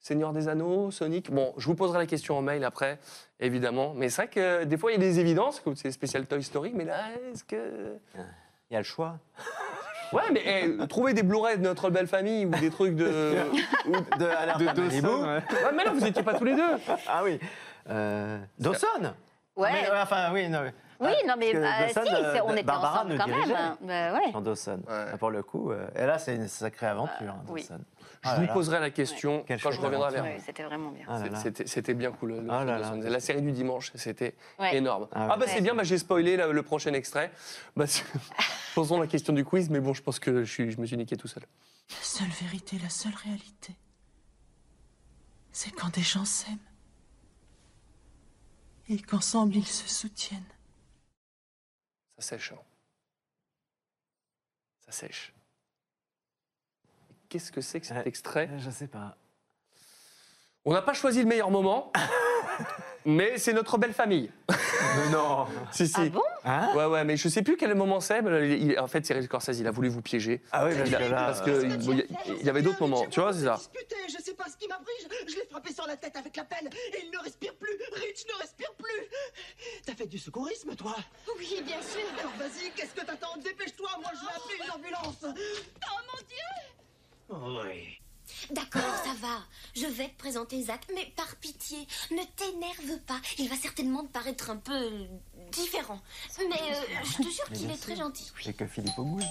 Seigneur des Anneaux, Sonic. Bon, je vous poserai la question en mail après, évidemment. Mais c'est vrai que euh, des fois, il y a des évidences, comme c'est spécial Toy Story, mais là, est-ce que. Il y a le choix. [laughs] Ouais, mais eh, trouver des Blu-ray de notre belle famille ou des trucs de. [laughs] ou de Alerte de Dawson. Malibu. Ouais, mais là, vous n'étiez pas tous les deux. Ah oui. Euh, Dawson Ouais. Mais, ouais, Enfin, oui, non. mais- Oui, non, mais euh, Dawson, si, euh, on était Barbara ensemble quand même. dirigeait. hein. Bah, ouais. Dans Dawson. Pour le coup. euh, et là, c'est une sacrée aventure, hein, oui. Dawson. Je Ah vous là là. poserai la question quand je reviendrai vers vous. C'était vraiment bien. Ah. C'était c'était bien cool. le- Ah film de. La série du dimanche, c'était Ouais. énorme. Ah Ah, bah ouais. c'est bien, bah, j'ai spoilé là, le prochain extrait. Bah, [laughs] Posons la question du quiz, mais bon, je pense que je, suis- je me suis niqué tout seul. La seule vérité, la seule réalité, c'est quand des gens s'aiment et qu'ensemble ils se soutiennent. Ça sèche. hein. Ça sèche. Qu'est-ce que c'est que cet extrait Je sais pas. On n'a pas choisi le meilleur moment, [laughs] mais c'est notre belle famille. non. [laughs] Si, si. Ah bon? Hein? Ouais, ouais, mais je sais plus quel moment c'est. mais il- en fait, Cyril Scorsese, il a voulu vous piéger. Ah oui, parce Il a- que là, parce que euh, il bon, il y a- il y avait d'autres moments. Tu vois, c'est ça. Discuter, je sais pas ce qui m'a pris, je, je l'ai frappé sur la tête avec la pelle et il ne respire plus. Rich ne respire plus. T'as fait du secourisme, toi? Oui, bien sûr. Alors vas-y, qu'est-ce que t'attends? Dépêche-toi, moi je vais appeler une ambulance. Oh mon Dieu Oui. D'accord, ça va. Je vais te présenter Zach, mais par pitié, ne t'énerve pas. Il va certainement te paraître un peu différent. Mais euh, je te jure qu'il est très gentil. C'est que Philippe Auguste.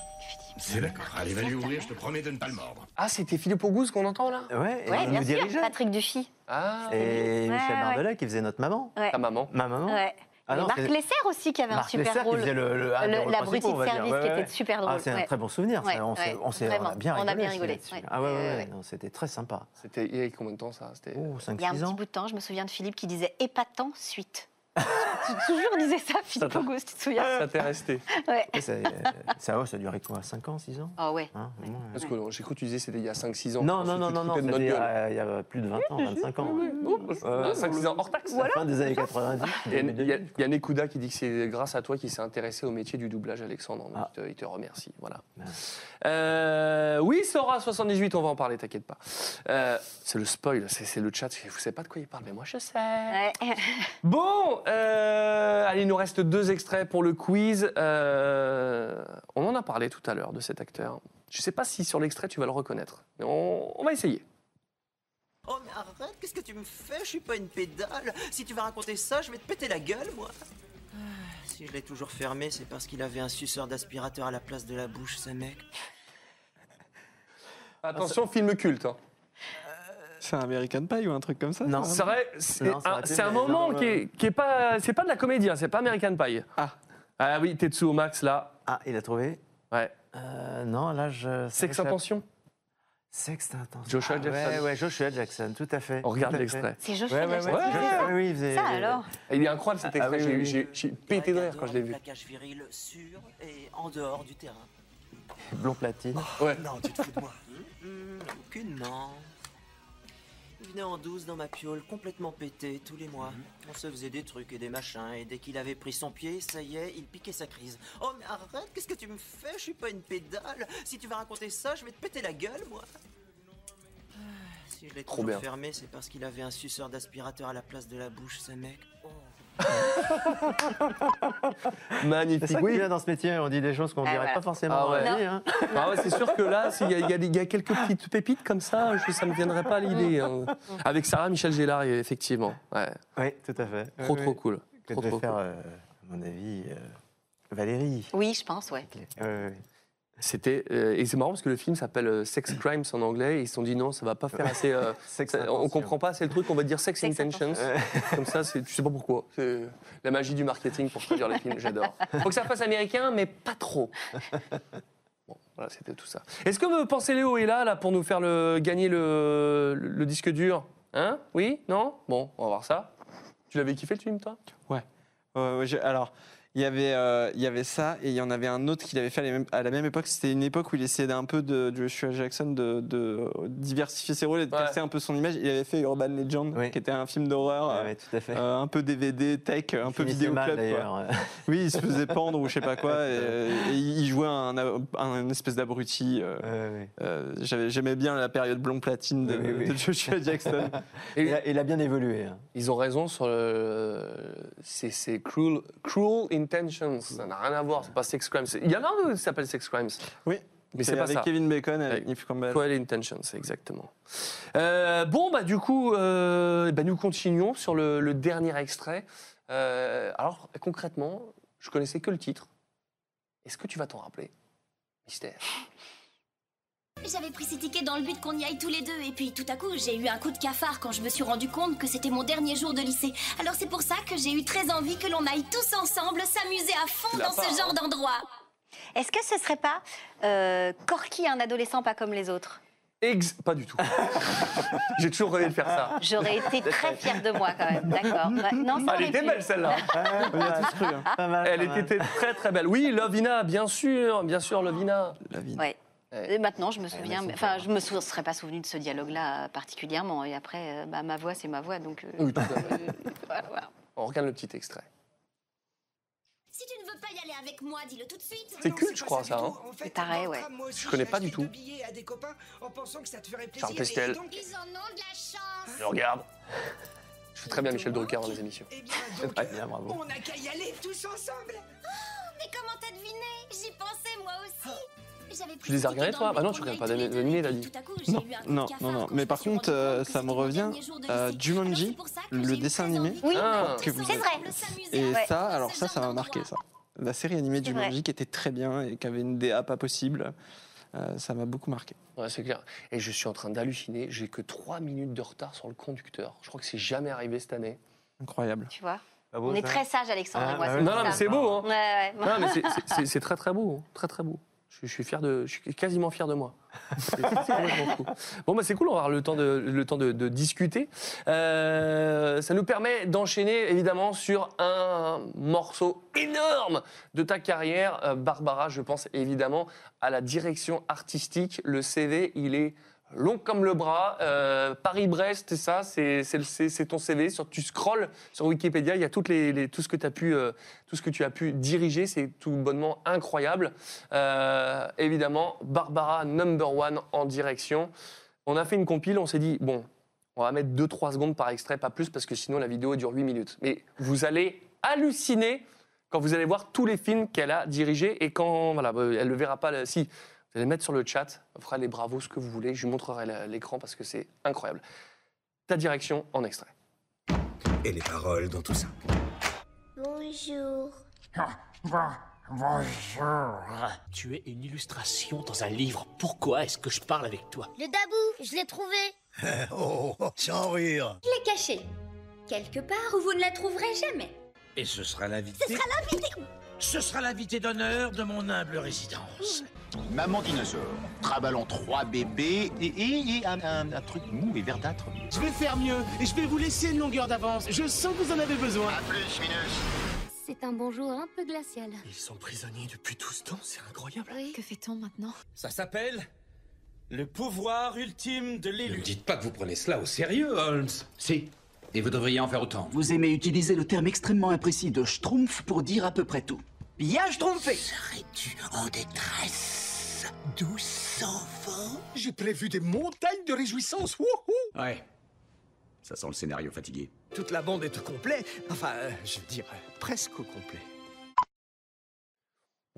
C'est d'accord. Allez, va lui ouvrir, je te promets de ne pas le mordre. Ah, c'était Philippe Auguste qu'on entend là Ouais, et Ouais, il bien nous sûr. dirigeait. Patrick Dufy. Ah, Et Ouais, Michel ouais. Mardelet qui faisait notre maman. Ouais. ta maman. Ma maman. Ouais. Ah non, Marc Lesser aussi qui avait un super Lesser qui rôle. faisait le, le- un des Le- L'abruti principaux, de service Ouais, qui était super drôle. Ah, c'est un ouais. très bon souvenir. Ouais, on on s'est vraiment. bien On a bien rigolé. Ah ouais, ouais, Ouais, ouais, ouais. non, c'était très sympa. C'était il y a combien de temps ça. Oh, Il y a un 5-6 petit bout de temps, je me souviens de Philippe qui disait épatant suite. Toujours disait ça, Philippe t'a- Auguste, tu te souviens Ça t'est resté. Ouais. Ça, euh, ça, ouais, ça a duré quoi 5 ans, 6 ans Ah ouais. Hein, vraiment, Parce que j'ai cru que tu disais c'était il y a 5-6 ans. Non, non, non, non, non, notre il y a- a plus de 20 ans, 25 ans. Euh, 5-6 ans hors taxe. La fin des années 90. [laughs] Il y a- y, Nekuda qui dit que c'est grâce à toi qu'il s'est intéressé au métier du doublage, Alexandre. Donc, Ah. il, te, il te remercie. Voilà. Euh, oui, Sora 78, on va en parler, t'inquiète pas. Euh, c'est le spoil, c'est le chat. Vous savez pas de quoi il parle, mais moi je sais. Ouais. Bon, euh, allez, il nous reste deux extraits pour le quiz. Euh, on en a parlé tout à l'heure de cet acteur. Je sais pas si sur l'extrait tu vas le reconnaître, mais on, on va essayer. Oh mais arrête, qu'est-ce que tu me fais? Je suis pas une pédale. Si tu vas raconter ça, je vais te péter la gueule, moi. Ah, Si je l'ai toujours fermé, c'est parce qu'il avait un suceur d'aspirateur à la place de la bouche, ce mec. Attention, film culte. hein. C'est un American Pie ou un truc comme ça Non. C'est vrai, c'est Non, un, été, c'est un moment non, qui est, qui est pas, c'est pas de la comédie, hein, c'est pas American Pie. Ah. Ah oui, Tetsuo Max là. Ah, il a trouvé Ouais. Euh, Non, là, je. Sex. Intention. Sex Intention. Joshua Ah, Jackson. Ouais, ouais, Joshua Jackson, tout à fait. On regarde l'extrait. C'est Joshua Ouais, ouais, ouais. Jackson. Ouais. Joshua- oui, oui, il faisait- Ça alors Il est incroyable cet Ah extrait, oui, j'ai- oui, j'ai j'ai pété de rire quand je l'ai vu. Plaquage viril sur et en dehors du terrain. Blond platine. Ouais. Non, tu te fous de moi. Hum, aucunement. Il venait en douce dans ma piole, complètement pété, tous les mois. On se faisait des trucs et des machins, et dès qu'il avait pris son pied, ça y est, il piquait sa crise. Oh, mais arrête, qu'est-ce que tu me fais? Je suis pas une pédale. Si tu vas raconter ça, je vais te péter la gueule, moi. Ah, Si je l'ai Trop fermé, c'est parce qu'il avait un suceur d'aspirateur à la place de la bouche, ce mec. [laughs] Oh. C'est Magnifique. ça Oui. dans ce métier, on dit des choses qu'on Ah, dirait voilà. pas forcément Ah ouais. vie, hein. [laughs] Ah ouais, c'est sûr que là, s'il y, a- il y a y quelques petites pépites comme ça, je, ça me viendrait pas à l'idée. hein. Avec Sarah Michel Gellar, effectivement. Ouais. Oui, tout à fait. Trop, Oui, trop oui. cool. Que Trop, trop faire, cool. euh, à mon avis, euh, Valérie. Oui, je pense, ouais. C'était euh, et c'est marrant parce que le film s'appelle euh, Sex [clears throat] Crimes en anglais et ils se sont dit non ça va pas faire assez euh, [laughs] Sex ça- on comprend pas assez le truc on va dire Sex, Sex Intentions. [laughs] comme ça c'est tu sais pas pourquoi. C'est la magie du marketing pour traduire les films j'adore. [laughs] Faut que ça fasse américain mais pas trop. Bon, voilà, c'était tout ça. Est-ce que vous pensez Léo est là, là pour nous faire le, gagner le, le- le disque dur? Hein? Oui? Non? Bon, on va voir ça. Tu l'avais kiffé le film, toi? Ouais. Alors, il y avait, euh, il y avait ça et il y en avait un autre qu'il avait fait à la même, à la même époque. C'était une époque où il essayait un peu de Joshua Jackson de, de diversifier ses rôles et de casser un peu son image. Il avait fait Urban Legend, qui était un film d'horreur, euh, euh, un peu DVD, tech, un peu vidéo mal, club. d'ailleurs. Oui, il se faisait pendre ou je sais pas quoi [laughs] et, et il jouait un, un espèce d'abruti. euh, euh, J'aimais bien la période blond platine de, Oui, oui, oui. de Joshua Jackson. [laughs] Et il, a, bien évolué. hein. Ils ont raison sur le. C'est c'est cruel, cruel Intentions. Ça n'a rien à voir, c'est pas Sex Crimes. Il y en a un qui s'appelle Sex Crimes. Oui. Mais C'est pas avec ça. Kevin Bacon, avec Neve Campbell. Cruel Intentions, exactement. Euh, bon, bah, du coup, euh, bah, nous continuons sur le, le dernier extrait. Euh, alors, concrètement, je connaissais que le titre. Est-ce que tu vas t'en rappeler Mystère? J'avais pris ces tickets dans le but qu'on y aille tous les deux, et puis tout à coup, j'ai eu un coup de cafard quand je me suis rendu compte que c'était mon dernier jour de lycée. Alors c'est pour ça que j'ai eu très envie que l'on aille tous ensemble s'amuser à fond dans part, ce genre hein. d'endroit. Est-ce que ce serait pas euh, Corky, un adolescent pas comme les autres? Ex pas du tout. [laughs] J'ai toujours rêvé de faire ça. J'aurais été très fière de moi quand même, d'accord. Ouais, Non, ça Elle était pu. belle celle-là. Hein. Elle était très très belle. Oui, Lovina, bien sûr, bien sûr, Lovina. Ouais. Et maintenant, je me souviens, mais- enfin, je me sou- serais pas souvenu de ce dialogue-là euh, particulièrement. Et après, euh, bah, ma voix, c'est ma voix, donc. euh, Oui, tout à [laughs] fait. euh, voilà, voilà. On regarde le petit extrait. Si tu ne veux pas y aller avec moi, dis-le tout de suite. C'est culte, je crois, ça. Hein Il paraît, ouais. Je connais pas du tout. à des copains en pensant que ça te ferait plaisir. Charles Pestel. Donc, Ils en ont de la chance. Je regarde. Je fais très bien Michel Drucker dans les émissions. Très [laughs] bien, bravo. on n'a qu'à y aller tous ensemble. Oh, mais comment t'as deviné? J'y pensais moi aussi. Pris Tu les as regardés, toi Ah non, tu regardes pas d'animé, t'as dit. Non, non, non, non. Mais par contre, euh, ça me revient. Euh, Jumanji, le dessin animé Oui, Ah. que vous c'est avez- vrai. Et Ouais. ça, alors ça, ça m'a marqué ça. La série animée C'est Jumanji qui était très bien et qui avait une DA pas possible, euh, ça m'a beaucoup marqué. Ouais, c'est clair. Et je suis en train d'halluciner. J'ai que 3 minutes de retard sur le conducteur. Je crois que c'est jamais arrivé cette année. Incroyable. Tu vois beau, On est très sages, Alexandre Ah, et moi. bah Non, non, mais ça. c'est beau, hein. Ouais, ouais. Non, mais c'est- c'est- c'est- c'est très très beau. hein. Très très beau. Je, suis fier de, je suis quasiment fier de moi. C'est fou. Bon, bah c'est cool, on va avoir le temps de discuter. Euh, ça nous permet d'enchaîner évidemment sur un morceau énorme de ta carrière. Euh, Barbara, je pense évidemment à la direction artistique. Le CV, il est long comme le bras. Euh, Paris-Brest, c'est ça, c'est ton CV. Sur, tu scrolles sur Wikipédia, il y a toutes les, les- tout, ce que tu as pu, euh, tout ce que tu as pu diriger. C'est tout bonnement incroyable. Euh, évidemment, Barbara, number one en direction. On a fait une compile, on s'est dit, bon, on va mettre 2-3 secondes par extrait, pas plus, parce que sinon la vidéo dure 8 minutes. Mais vous allez halluciner quand vous allez voir tous les films qu'elle a dirigés et quand, voilà, euh, elle le verra pas, si, vous allez mettre sur le chat, on fera les bravos, ce que vous voulez, je vous montrerai l'écran parce que c'est incroyable. Ta direction en extrait. Et les paroles dans tout ça. Bonjour. Bonjour. Tu es une illustration dans un livre. Pourquoi est-ce que je parle avec toi? Le dabou, je l'ai trouvé. [laughs] Oh, sans rire. Je l'ai caché. Quelque part où vous ne la trouverez jamais. Et ce sera l'invité. Ce sera l'invité. Ce sera l'invité d'honneur de mon humble résidence. Maman dinosaure, traballons trois bébés et, et- et un, un- un truc mou et verdâtre. Je vais faire mieux et je vais vous laisser une longueur d'avance. Je sens que vous en avez besoin. plus, C'est un bonjour un peu glacial. Ils sont prisonniers depuis tout ce temps, c'est incroyable. Que fait-on maintenant? Ça s'appelle le pouvoir ultime de Ne l'élu. me dites pas que vous prenez cela au sérieux, Holmes. Si. Et vous devriez en faire autant. Vous aimez utiliser le terme extrêmement imprécis de schtroumpf pour dire à peu près tout. Bien schtroumpfé Serais-tu en détresse, douce enfant? J'ai prévu des montagnes de réjouissance. Wouhou Ouais. Ça sent le scénario fatigué. Toute la bande est au complet. Enfin, euh, je dirais presque au complet.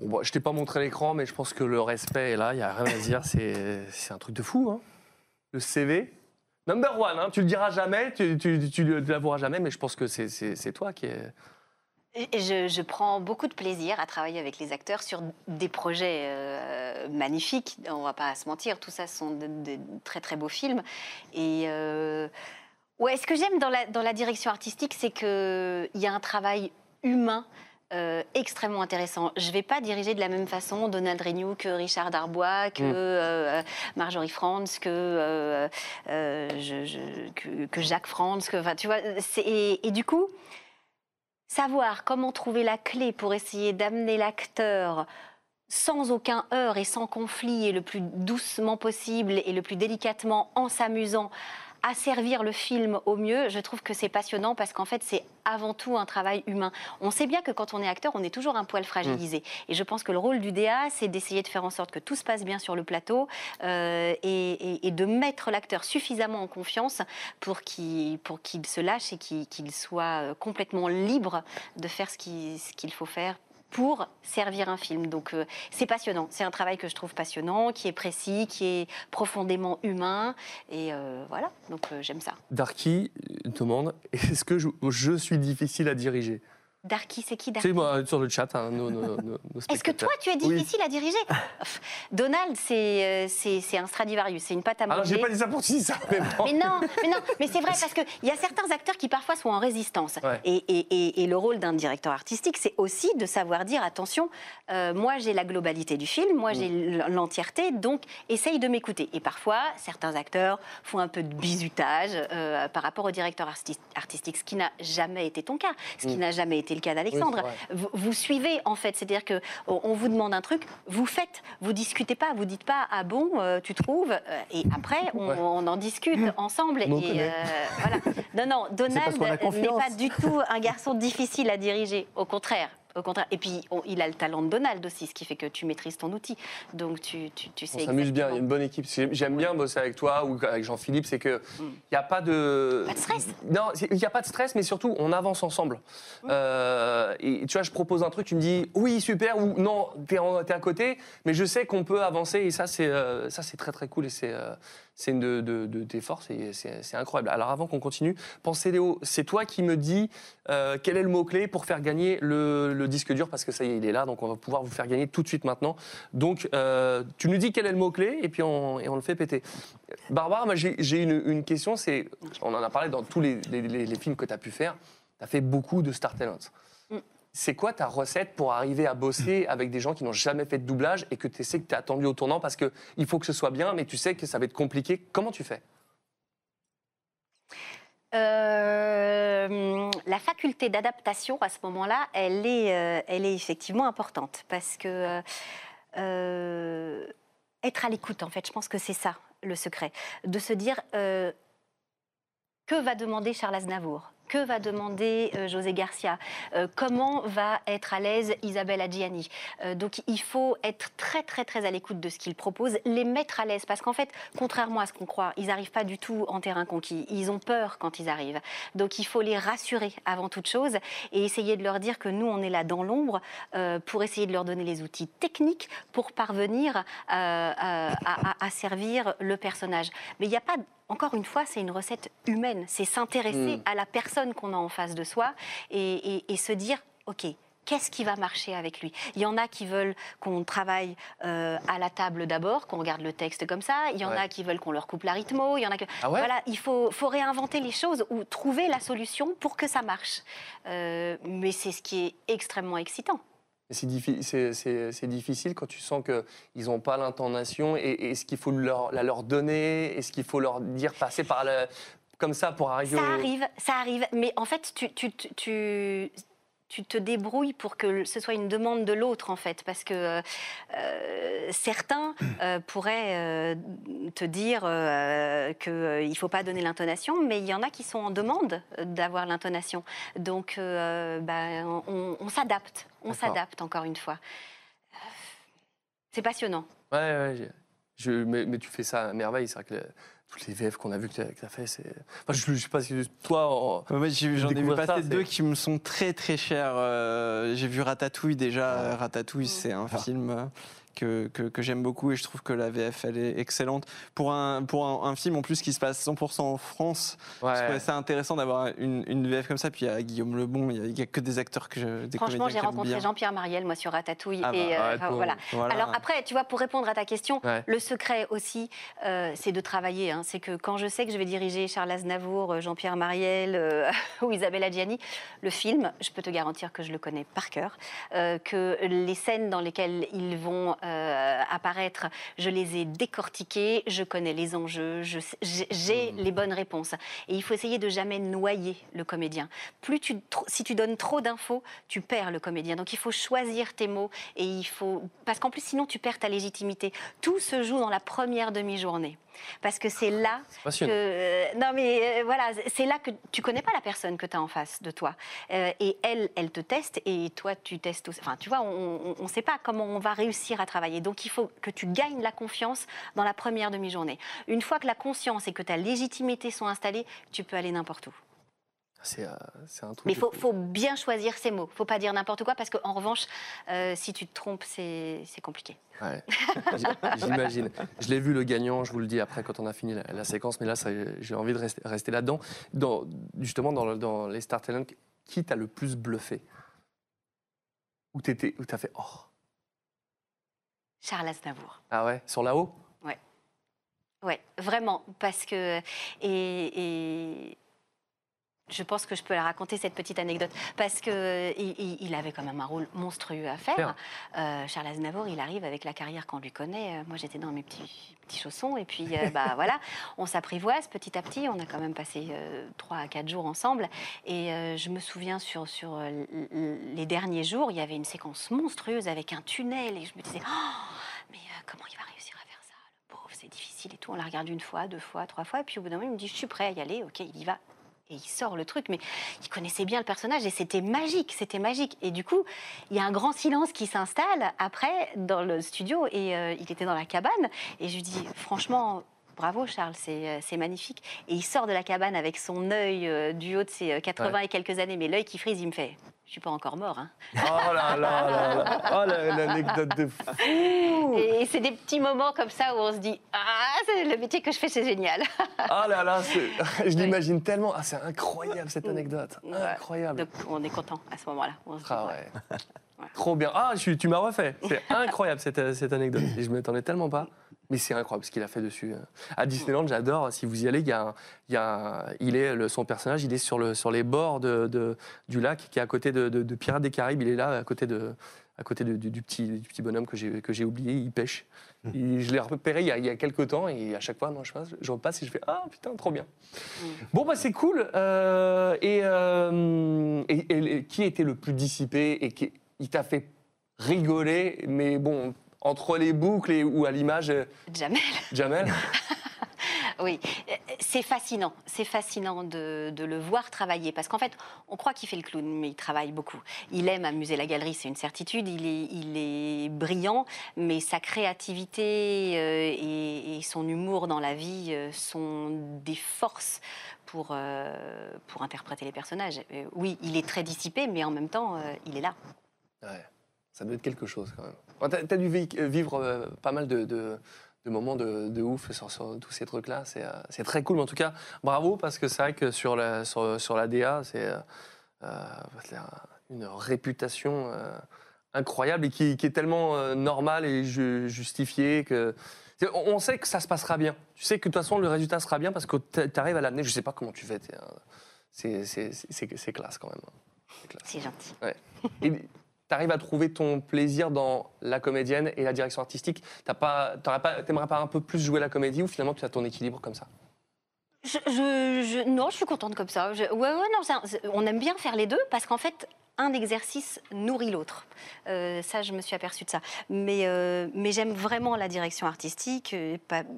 Bon, bah, je t'ai pas montré l'écran, mais je pense que le respect est là, il n'y a rien à dire, c'est c'est un truc de fou. Hein. Le CV, number one, hein, tu le diras jamais, tu, tu, tu le l'avoueras jamais, mais je pense que c'est- c'est c'est toi qui est... Je, je prends beaucoup de plaisir à travailler avec les acteurs sur des projets euh, magnifiques. On va pas se mentir, tout ça sont de, de très très beaux films. Et euh, ouais, ce que j'aime dans la, dans la direction artistique, c'est qu'il y a un travail humain euh, extrêmement intéressant. Je ne vais pas diriger de la même façon Donald Renew que Richard Darbois, que Mm. euh, Marjorie Franz, que, euh, je- je- que, que Jacques Franz. Que, tu vois, et du coup, savoir comment trouver la clé pour essayer d'amener l'acteur sans aucun heurt et sans conflit et le plus doucement possible et le plus délicatement en s'amusant à servir le film au mieux, je trouve que c'est passionnant parce qu'en fait, c'est avant tout un travail humain. On sait bien que quand on est acteur, on est toujours un poil fragilisé. Et je pense que le rôle du DA, c'est d'essayer de faire en sorte que tout se passe bien sur le plateau euh, et, et- et de mettre l'acteur suffisamment en confiance pour qu'il se lâche et qu'il soit euh, complètement libre de faire ce qu'il ce qu'il faut faire pour servir un film. Donc euh, c'est passionnant, c'est un travail que je trouve passionnant, qui est précis, qui est profondément humain, et euh, voilà, donc euh, j'aime ça. Darky demande [laughs] est-ce que je, je suis difficile à diriger? Darky, c'est qui Darky C'est moi sur le chat, hein, nos, nos- nos- Est-ce que toi, tu es Oui. difficile à diriger [laughs] Donald, c'est euh, c'est c'est un Stradivarius, c'est une pâte à Alors modeler. j'ai pas dit ça pour dire ça, mais bon. Mais non, mais non, mais c'est vrai [laughs] parce qu'il y a certains acteurs qui parfois sont en résistance. Ouais. Et, et- et- et le rôle d'un directeur artistique, c'est aussi de savoir dire attention, euh, moi j'ai la globalité du film, moi j'ai l- l'entièreté, donc essaye de m'écouter. Et parfois, certains acteurs font un peu de bizutage euh, par rapport au directeur arti- artistique, ce qui n'a jamais été ton cas, ce qui Mm. n'a jamais été le cas d'Alexandre. Oui, vous, vous suivez en fait, c'est-à-dire que on on vous demande un truc, vous faites, vous discutez pas, vous dites pas ah bon, euh, tu trouves, euh, et après on, Ouais. on en discute ensemble. Mais on et euh, voilà. Non non, [laughs] Donald n'est pas du tout un garçon difficile à diriger, au contraire. Au contraire. Et puis, on- il a le talent de Donald aussi, ce qui fait que tu maîtrises ton outil. Donc, tu, tu, tu sais On s'amuse bien, il y a une bonne équipe. J'aime bien bosser avec toi ou avec Jean-Philippe, c'est que il n'y a pas de. Mm. Pas de stress. Non, il n'y a pas de stress, mais surtout, on avance ensemble. Mm. Euh, et tu vois, je propose un truc, tu me dis oui, super, ou non, t'es à côté, mais je sais qu'on peut avancer et ça, c'est euh, ça, c'est très très cool et c'est euh, c'est une de, de- tes forces et c'est incroyable. Alors, avant qu'on continue, pensez Léo, c'est toi qui me dis euh, quel est le mot-clé pour faire gagner le, le disque dur? Parce que ça y est, il est là, donc on va pouvoir vous faire gagner tout de suite maintenant. Donc, euh, tu nous dis quel est le mot-clé et puis on, on le fait péter. Barbara, moi j'ai une, question, c'est, on en a parlé dans tous les, les- les- films que tu as pu faire, tu as fait beaucoup de Star Talent. C'est quoi ta recette pour arriver à bosser avec des gens qui n'ont jamais fait de doublage et que tu sais que tu es attendu au tournant parce qu'il faut que ce soit bien, mais tu sais que ça va être compliqué. Comment tu fais? Euh, la faculté d'adaptation à ce moment-là, elle est, euh, elle est effectivement importante parce que euh, être à l'écoute, en fait, je pense que c'est ça le secret, de se dire que va demander Charles Aznavour? Que va demander euh, José Garcia Euh, Comment va être à l'aise Isabelle Adjiani Euh, Donc il faut être très très très à l'écoute de ce qu'ils proposent, les mettre à l'aise parce qu'en fait, contrairement à ce qu'on croit, ils n'arrivent pas du tout en terrain conquis. Ils ont peur quand ils arrivent. Donc il faut les rassurer avant toute chose et essayer de leur dire que nous on est là dans l'ombre pour essayer de leur donner les outils techniques pour parvenir à, à- à servir le personnage. Mais il n'y a pas encore une fois, c'est une recette humaine. C'est s'intéresser Mm. à la personne qu'on a en face de soi et, et- et se dire, OK, qu'est-ce qui va marcher avec lui? Il y en a qui veulent qu'on travaille euh, à la table d'abord, qu'on regarde le texte comme ça. Il y en Ouais. a qui veulent qu'on leur coupe la rythmo. Il y en a que... Ah ouais? voilà, il faut, faut réinventer les choses ou trouver la solution pour que ça marche. Euh, mais c'est ce qui est extrêmement excitant. Diffi- c'est difficile quand tu sens qu'ils n'ont pas l'intonation. Et est-ce qu'il faut leur, la leur donner Est-ce qu'il faut leur dire passer par le, comme ça pour arriver Ça au... arrive, ça arrive. Mais en fait, tu, tu, tu, tu, tu te débrouilles pour que ce soit une demande de l'autre, en fait. Parce que euh, certains euh, pourraient euh, te dire qu'il ne faut pas donner l'intonation, mais il y en a qui sont en demande d'avoir l'intonation. Donc, ben, on, on s'adapte. On s'adapte, encore une fois. C'est passionnant. Ouais, ouais, j'ai- je, mais, mais tu fais ça à merveille. C'est vrai que toutes les VF qu'on a vues que tu as, fait, c'est. Enfin, je, je sais pas si toi. en- Ouais, moi, j'ai- j'en ai vu passer deux qui me sont très très chers. Euh, j'ai vu Ratatouille déjà. Ratatouille, c'est un film euh, que, que, que j'aime beaucoup et je trouve que la VF elle est excellente pour un pour un, un film en plus qui se passe 100% en France. Ouais. Ça intéressant d'avoir une, une VF comme ça. Puis il y a Guillaume Lebon, il y y a que des acteurs que je, des Franchement, j'ai rencontré. Jean-Pierre Mariel, moi, sur Ratatouille. Ah bah, et, euh, voilà. voilà. Alors après, tu vois, pour répondre à ta question, Ouais. le secret aussi, euh, c'est de travailler. hein. C'est que quand je sais que je vais diriger Charles Aznavour, euh, Jean-Pierre Mariel euh, [laughs] ou Isabelle Adjani, le film, je peux te garantir que je le connais par cœur, euh, que les scènes dans lesquelles ils vont euh, apparaître, je les ai décortiquées, je connais les enjeux, j'ai j'ai les bonnes réponses. Et il faut essayer de jamais noyer le comédien. Plus tu, si tu donnes trop d'infos, tu perds le comédien. Donc il faut choisir tes mots et il faut parce qu'en plus sinon tu perds ta légitimité. Tout se joue dans la première demi-journée. Parce que c'est là [laughs] que euh, non mais euh, voilà, c'est là que tu connais pas la personne que tu as en face de toi Euh, et elle elle te teste et toi tu testes aussi. Enfin tu vois, on ne sait pas comment on va réussir à travailler. Donc il faut que tu gagnes la confiance dans la première demi-journée. Une fois que la conscience et que ta légitimité sont installées, tu peux aller n'importe où. C'est euh, c'est un truc. Mais il faut, faut bien choisir ses mots. faut pas dire n'importe quoi parce qu'en revanche, euh, si tu te trompes, c'est compliqué. Ouais, [laughs] j'imagine. Je l'ai vu le gagnant, je vous le dis après quand on a fini la, la séquence, mais là j'ai envie de rester, rester là-dedans. Dans, justement, dans, le- dans les Star Talent, qui t'a le plus bluffé? Où t'as fait oh Charles Aznavour. ah ouais sur la haut Ouais. Ouais, vraiment. Parce que. Et, et je pense que je peux la raconter, cette petite anecdote. Parce qu'il il, il avait quand même un rôle monstrueux à faire. Euh, Charles Aznavour, il arrive avec la carrière qu'on lui connaît. Euh, Moi, j'étais dans mes petits, petits chaussons. Et puis, euh, bah, [laughs] voilà, on s'apprivoise petit à petit. On a quand même passé euh, trois à quatre jours ensemble. Et euh, je me souviens, sur, sur euh, les derniers jours, il y avait une séquence monstrueuse avec un tunnel. Et je me disais, Oh, mais euh, comment il va réussir à faire ça Le pauvre, c'est difficile et tout. On la regarde une fois, deux fois, trois fois. Et puis au bout d'un moment, il me dit, je suis prêt à y aller. Ok, il y va. Et il sort le truc, mais il connaissait bien le personnage et c'était magique, c'était magique. Et du coup, il y a un grand silence qui s'installe après dans le studio et euh, il était dans la cabane et je lui dis franchement. Bravo Charles, c'est euh, magnifique. Et il sort de la cabane avec son œil euh, du haut de ses euh, 80 Ouais. et quelques années, mais l'œil qui frise, il me fait Je suis pas encore mort. Hein. Oh là là là là Oh la- l'anecdote de fou Et c'est des petits moments comme ça où on se dit Ah, c'est le métier que je fais, c'est génial. Ah [laughs] là là, [laughs] je l'imagine tellement. Ah, c'est incroyable cette anecdote. Incroyable. Donc on est content à ce moment-là. Ah ouais. Trop bien. Ah, tu m'as refait. C'est [laughs] incroyable cette, cette anecdote. Et je m'attendais tellement pas. Mais c'est incroyable ce qu'il a fait dessus. À Disneyland, j'adore. Si vous y allez, il, y a un- il, y a un- il est le- son personnage, il est sur, le, sur les bords de, de- du lac qui est à côté de, de- de Pirates des Caraïbes. Il est là, à côté, de, à côté de- du, du petit, du petit bonhomme que j'ai que j'ai oublié. Il pêche. Et je l'ai repéré il y, a, il y a quelques temps et à chaque fois, non, je, passe, je repasse et je fais Ah putain, trop bien. Bon, bah c'est cool. Euh, et, euh, et- et- et qui était le plus dissipé et qui il t'a fait rigoler, mais bon, entre les boucles et, ou à l'image. euh, Jamel. Jamel [laughs] Oui, Euh, c'est fascinant. C'est fascinant de, de le voir travailler parce qu'en fait, on croit qu'il fait le clown, mais il travaille beaucoup. Il aime amuser la galerie, c'est une certitude. Il est, il est brillant, mais sa créativité euh, et, et son humour dans la vie euh, sont des forces pour, euh, pour interpréter les personnages. Euh, oui, il est très dissipé, mais en même temps, euh, il est là. Ouais, ça doit être quelque chose quand même. Bon, T'as as dû vi- vivre euh, pas mal de, de- de moments de, de ouf sur, sur tous ces trucs-là. C'est euh, c'est très cool, mais en tout cas, bravo, parce que c'est vrai que sur la, sur, sur la DA, c'est euh, euh, c'est un- une réputation euh, incroyable et qui, qui est tellement euh, normale et ju- justifiée que. On sait que ça se passera bien. Tu sais que de toute façon, le résultat sera bien parce que tu arrives à l'amener. Je sais pas comment tu fais. C'est classe quand même. C'est classe. C'est gentil. Ouais. Et tu arrives à trouver ton plaisir dans la comédienne et la direction artistique. T'as pas, pas, t'aimerais pas un peu plus jouer la comédie ou finalement tu as ton équilibre comme ça? Je, je- non, je suis contente comme ça. Je- ouais, ouais, non, c'est- on aime bien faire les deux parce qu'en fait, un exercice nourrit l'autre. Euh, ça, je me suis aperçue de ça. Mais, euh, mais j'aime vraiment la direction artistique euh,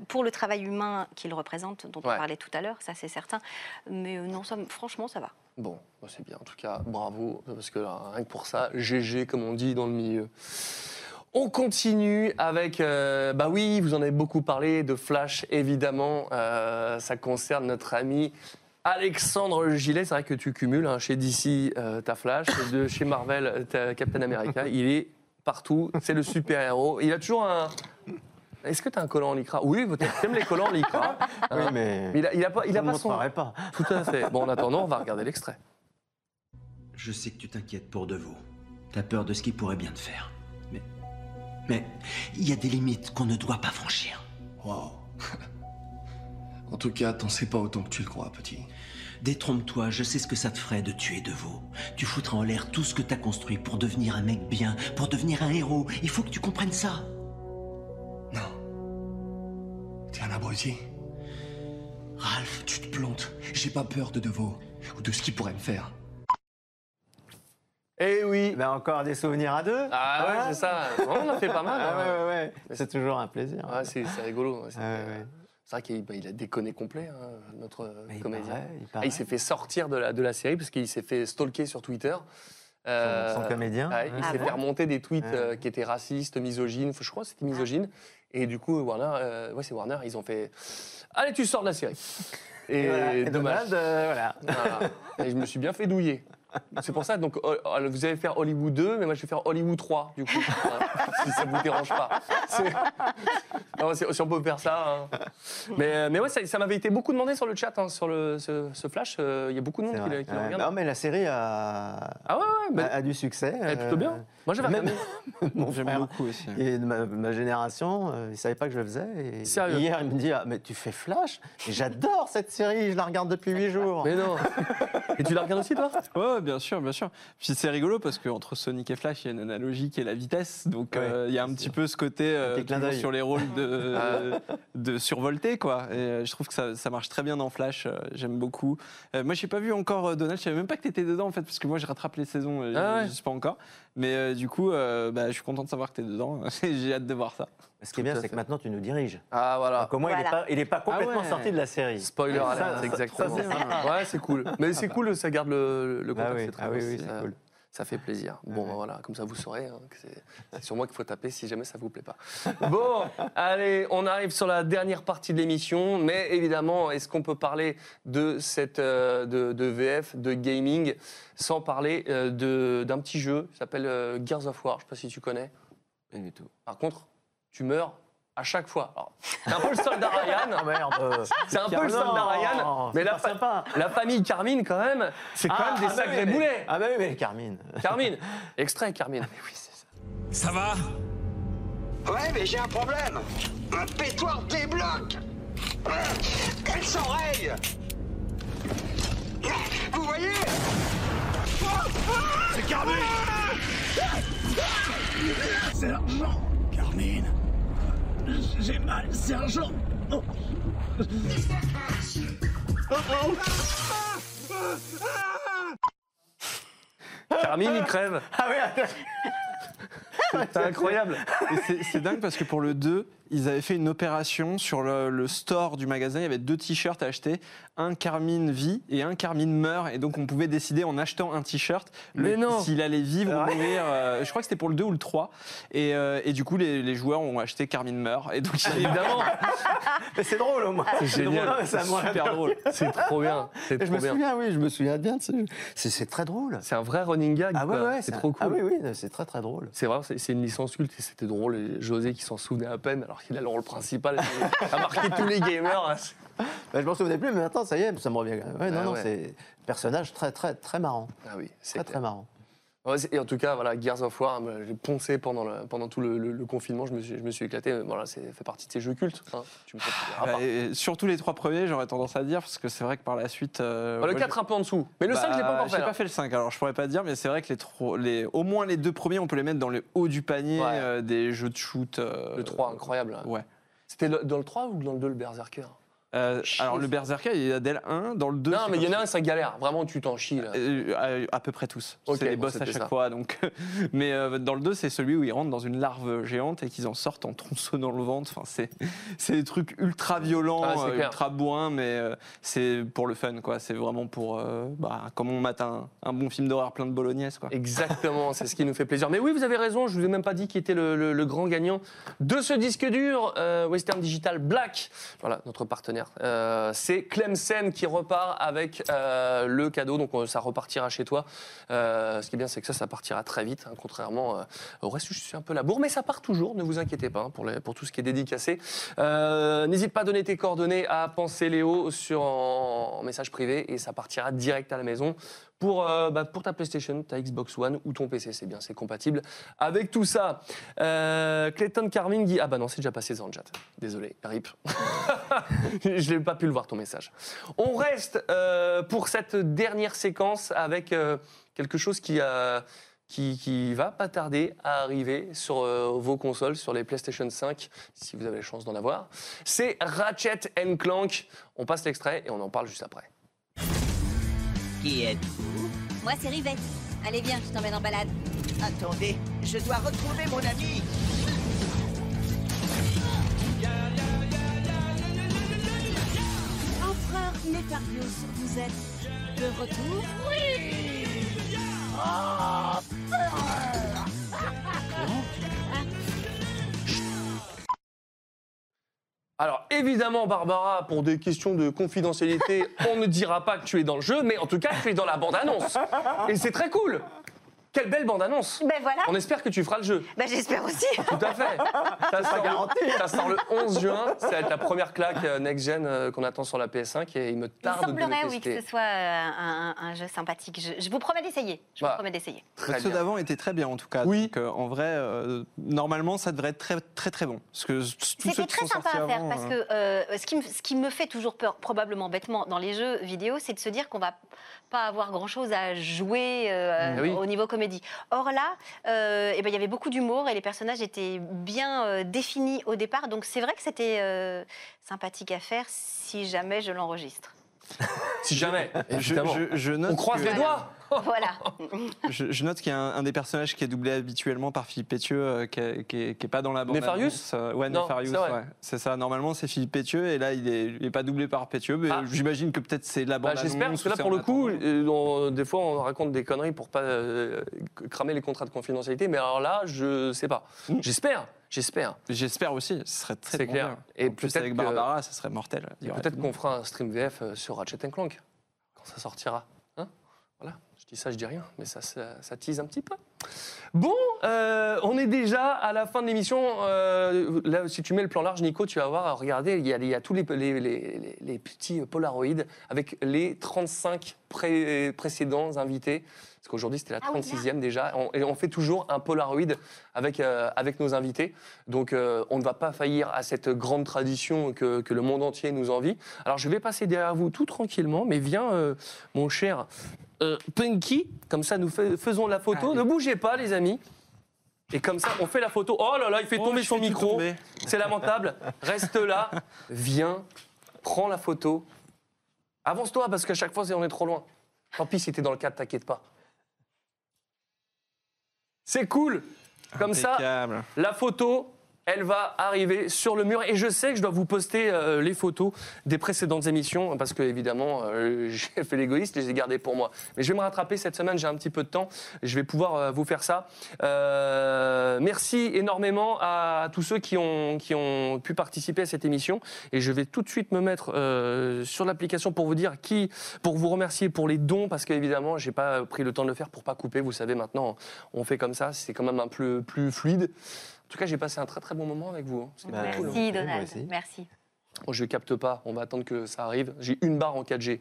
pour le travail humain qu'il représente, dont Ouais. on parlait tout à l'heure, ça c'est certain. Mais euh, non, ça, me- franchement, ça va. Bon, bah, c'est bien. En tout cas, bravo, parce que là, rien que pour ça, GG, comme on dit dans le milieu. On continue avec, euh, bah oui, vous en avez beaucoup parlé, de Flash, évidemment. Euh, ça concerne notre ami Alexandre Gillet. C'est vrai que tu cumules, hein, chez DC, euh, ta Flash, de chez Marvel, ta Captain America. Il est partout. C'est le super-héros. Il a toujours un. Est-ce que tu as un collant en lycra? Oui. T'aimes les collants en lycra. Oui, Hein? mais il a, il a pas, il a pas son. pas. Tout à fait. Bon, en attendant, on va regarder l'extrait. Je sais que tu t'inquiètes pour De Vaux. T'as peur de ce qu'il pourrait bien te faire. Mais. Mais il y a des limites qu'on ne doit pas franchir. Wow. [laughs] en tout cas, t'en sais pas autant que tu le crois, petit. Détrompe-toi, je sais ce que ça te ferait de tuer De Vaux. Tu foutras en l'air tout ce que t'as construit pour devenir un mec bien, pour devenir un héros. Il faut que tu comprennes ça. T'es un abruti. Ralph, tu te plantes. J'ai pas peur de Deveau ou de ce qu'il pourrait me faire. Eh oui Ben encore des souvenirs à deux Ah ouais, c'est ça. On en a fait pas mal. Ah hein. ouais, ouais, ouais. C'est toujours un plaisir. Ouais, c'est rigolo. ouais, Ouais, ouais. C'est vrai qu'il bah, a déconné complet, hein, notre euh, comédien. il Ah, paraît. il s'est fait sortir de la, de la série parce qu'il s'est fait stalker sur Twitter. son comédien ouais, Il Ah s'est bon fait remonter des tweets Ouais. euh, qui étaient racistes, misogynes. Je crois que c'était misogyne. Et du coup, Warner, euh, ouais, c'est Warner, ils ont fait Allez, tu sors de la série. Et, Voilà. Et dommage. Euh, voilà. Voilà. Et je me suis bien fait douiller. C'est pour ça, donc, oh, oh, vous allez faire Hollywood 2, mais moi je vais faire Hollywood 3, du coup. [laughs] Si ça vous dérange pas. Non, si, on peut faire ça. hein. Mais, mais ouais, ça, ça m'avait été beaucoup demandé sur le chat, hein, sur le, ce, ce flash. euh, Il y a beaucoup de monde qui, qui regarde. Non, mais la série a, Ah ouais, ouais, bah- a, a du succès. Elle est plutôt bien. Moi, j'avais même [laughs] mon frère beaucoup aussi. Et de ma, ma génération, euh, il ne savait pas que je le faisais. Et Sérieux Hier, il me dit ah, Mais tu fais Flash? J'adore cette série, je la regarde depuis huit [laughs] jours. Mais non Et tu la regardes aussi, toi? Ouais, bien sûr, bien sûr. Puis c'est rigolo parce qu'entre Sonic et Flash, il y a une analogie qui est la vitesse. Donc Ouais, euh, il y a un petit peu ce côté euh, sur les rôles de, [laughs] de survolter, quoi. Et euh, je trouve que ça, ça marche très bien dans Flash. J'aime beaucoup. Moi, j'ai pas vu encore Donald. Je savais même pas que t'étais dedans, en fait, parce que moi, je rattrape les saisons. Ah ouais. Je sais pas encore. Mais euh, du coup, euh, bah, je suis content de savoir que t'es dedans. [laughs] j'ai hâte de voir ça. Ce qui est bien, c'est que maintenant, tu nous diriges. Ah, voilà. Donc, au moins, il n'est pas, il est pas complètement Ah ouais. sorti de la série. Spoiler alert, c'est exactement ça, c'est ça. Ouais, c'est cool. Mais c'est [laughs] cool, ça garde le, le Ah contact, oui, c'est très ah oui, Ça- c'est cool. Ça fait plaisir. Bon, voilà, comme ça vous saurez hein, que [laughs] c'est sur moi qu'il faut taper si jamais ça vous plaît pas. [laughs] Bon, allez, on arrive sur la dernière partie de l'émission, mais évidemment, est-ce qu'on peut parler de cette euh, de, de VF, de gaming, sans parler euh, de- d'un petit jeu qui s'appelle euh, Gears of War? Je sais pas si tu connais. Pas du tout. Par contre, tu meurs à chaque fois. Alors, C'est un peu le soldat [laughs] Ryan. Ah merde. [laughs] C'est un peu le soldat Ryan, mais c'est la, pas fa- sympa. la famille Carmine, quand même, c'est quand Ah, même des ah sacrés mais- boulets. Ah bah oui, mais Carmine. Carmine, [laughs] extrait Carmine. oui, c'est ça. Ça va? Ouais, mais j'ai un problème. Un pétoir débloque. Elle s'enraye. Vous voyez? C'est Carmine Sergent Carmine J'ai mal, sergent Oh. Oh, oh. Carmine, il crève. Ah oui, attends. C'est incroyable. Et c'est- c'est dingue parce que pour le 2, ils avaient fait une opération sur le, le store du magasin. Il y avait deux t-shirts à acheter. Un Carmine vit et un Carmine meurt. Et donc on pouvait décider en achetant un t-shirt s'il allait vivre ou mourir. Euh, je crois que c'était pour le 2 ou le 3. Et, euh, et du coup, les, les joueurs ont acheté Carmine meurt. Et donc, Évidemment, [laughs] Mais c'est drôle au moins. C'est génial. c'est super drôle. c'est trop bien. C'est Je me bien. souviens, oui, je me souviens bien de ce jeu. C'est très drôle. C'est un vrai running gag. Ah ouais, c'est trop cool. Ah oui, oui, c'est très très drôle. C'est vrai, c'est c'est une licence culte et c'était drôle. Et José qui s'en souvenait à peine alors qu'il a le rôle principal, a marqué tous les gamers. hein. Bah, je m'en souvenais plus, mais maintenant, ça y est, ça me revient. Ouais, non, Ah non, ouais. c'est personnage très très très marrant. Ah oui, c'est Très très marrant. Et en tout cas, voilà, Gears of War, moi, j'ai poncé pendant, le, pendant tout le, le- le confinement, je me suis, je me suis éclaté. Voilà, c'est fait partie de ces jeux cultes. hein. Tu me considéreras Bah, et surtout les trois premiers, j'aurais tendance à dire, parce que c'est vrai que par la suite. euh, Bah, le moi, 4 un peu en dessous. Mais le 5, je l'ai pas Bah, encore fait. J'ai hein. pas fait le 5, alors je pourrais pas dire, mais c'est vrai que les, les au moins les deux premiers, on peut les mettre dans le haut du panier Ouais. euh, des jeux de shoot. euh, Le 3, incroyable. hein. Ouais. C'était dans le 3 ou dans le 2, le Berserker? Euh, alors le Berserker, il y a le 1, dans le 2. Non, mais il y en a un, ça galère. Vraiment, tu t'en chies. Là. Euh, à, à peu près tous. Ok, c'est les bon, boss à chaque ça. fois. Donc, [laughs] mais euh, dans le 2, c'est celui où ils rentrent dans une larve géante et qu'ils en sortent en tronçonnant le ventre. Enfin, c'est, [laughs] c'est des trucs ultra violents, Ah, euh, ultra bourrins, mais euh, c'est pour le fun. Quoi. C'est vraiment pour. euh, bah, comme on mate un, un bon film d'horreur plein de bolognaise. Quoi. Exactement, c'est ce qui nous fait plaisir. Mais oui, vous avez raison, je vous ai même pas dit qui était le, le- le grand gagnant de ce disque dur, euh, Western Digital Black. Voilà, notre partenaire Euh, c'est Clemsen qui repart avec euh, le cadeau, donc ça repartira chez toi. Euh, ce qui est bien, c'est que ça, ça partira très vite, hein, contrairement au reste, je suis un peu la bourre, mais ça part toujours, ne vous inquiétez pas, hein, pour, tout ce qui est dédicacé. N'hésite pas à donner tes coordonnées à Penser Léo sur, message privé, et ça partira direct à la maison pour, euh, bah, pour ta PlayStation, ta Xbox One ou ton PC, c'est bien, c'est compatible avec tout ça. Euh, Clayton Carving dit Ah bah non, c'est déjà passé Zanjat. Désolé, rip. [laughs] Je n'ai pas pu le voir ton message. On reste euh, pour cette dernière séquence avec quelque chose qui, qui va pas tarder à arriver sur vos consoles, sur les PlayStation 5, si vous avez la chance d'en avoir. C'est Ratchet Clank. On passe l'extrait et on en parle juste après. Qui êtes-vous? Moi, c'est Rivette. Allez, viens, je t'emmène en balade. Attendez, je dois retrouver mon ami. Empereur Nefarius, vous êtes de retour? Oui Alors évidemment, Barbara, pour des questions de confidentialité, [laughs] on ne dira pas que tu es dans le jeu, mais en tout cas, tu es dans la bande-annonce. Et c'est très cool. Quelle belle bande-annonce. Ben voilà. On espère que tu feras le jeu. Ben j'espère aussi. [laughs] Tout à fait. [laughs] Ça sort, le, ça sort le 11 juin. Ça va être la première claque euh, next-gen euh, qu'on attend sur la PS5 et il me Il tarde de le semblerait, oui, tester. que ce soit euh, un, jeu sympathique. Je, je vous promets d'essayer. Je Bah, vous promets d'essayer. Ceux d'avant étaient très bien en tout cas. Oui. Donc, euh, en vrai, euh, normalement, ça devrait être très très très bon. C'était très sympa à faire avant, parce que euh, ce, qui me, ce qui me fait toujours peur, probablement bêtement, dans les jeux vidéo, c'est de se dire qu'on va pas avoir grand chose à jouer euh, oui. au niveau comédie. Or là, euh, eh ben, il y avait beaucoup d'humour et les personnages étaient bien euh, définis au départ. Donc c'est vrai que c'était euh, sympathique à faire si jamais je l'enregistre. Si jamais, je, je- je note On croise que- les doigts. Voilà. [laughs] Je, je note qu'il y a un, un des personnages qui est doublé habituellement par Philippe Pétieux, euh, qui, est, qui est- qui est pas dans la bande. Nefarius Ouais, Non, Nefarius, c'est ouais. C'est ça. Normalement, c'est Philippe Pétieux, et là, il est, il est pas doublé par Pétieux. Mais j'imagine que peut-être c'est la bande. Bah, J'espère, parce que là, pour le coup, euh, on- des fois, on raconte des conneries pour pas euh, cramer les contrats de confidentialité, mais alors là, je sais pas. J'espère, j'espère. J'espère aussi, ce serait très C'est bon clair. bien. Et peut-être avec Barbara, ça serait mortel. Peut-être qu'on fera un stream VF euh, sur Ratchet Clank quand ça sortira. Je dis ça, je dis rien, mais ça, ça, ça tease un petit peu. Bon, euh, on est déjà à la fin de l'émission. Euh, là, si tu mets le plan large, Nico, tu vas voir, regardez, il y a, il y a tous les, les- les- les- les petits Polaroids avec les 35 pré- précédents invités. Parce qu'aujourd'hui, c'était la Ah oui, 36e déjà. On- et on fait toujours un Polaroid avec, euh, avec nos invités. Donc, euh, on ne va pas faillir à cette grande tradition que, que le monde entier nous envie. Alors, je vais passer derrière vous tout tranquillement, mais viens, euh, mon cher euh, Punky. Comme ça, nous fais- faisons la photo. Ne bougez pas, les amis. Et comme ça, on fait la photo. Oh là là, il fait Oh, tomber son micro. C'est lamentable. Reste là. Viens. Prends la photo. Avance-toi parce qu'à chaque fois, c'est- on est trop loin. Tant pis si t'es dans le cadre, t'inquiète pas. C'est cool. Comme ça, la photo, elle va arriver sur le mur. Et je sais que je dois vous poster euh, les photos des précédentes émissions, parce que évidemment, euh, [laughs] j'ai fait l'égoïste, les ai gardées pour moi. Mais je vais me rattraper cette semaine, j'ai un petit peu de temps. Je vais pouvoir euh, vous faire ça. Merci énormément à tous ceux qui ont, qui ont pu participer à cette émission. Et je vais tout de suite me mettre sur l'application pour vous dire qui, pour vous remercier pour les dons, parce qu'évidemment, j'ai pas pris le temps de le faire pour pas couper. Vous savez, maintenant, on fait comme ça, c'est quand même un peu plus fluide. En tout cas, j'ai passé un très très bon moment avec vous. hein. C'était Merci cool, hein. Donald. Merci. Oh, Je capte pas, on va attendre que ça arrive. J'ai une barre en 4G.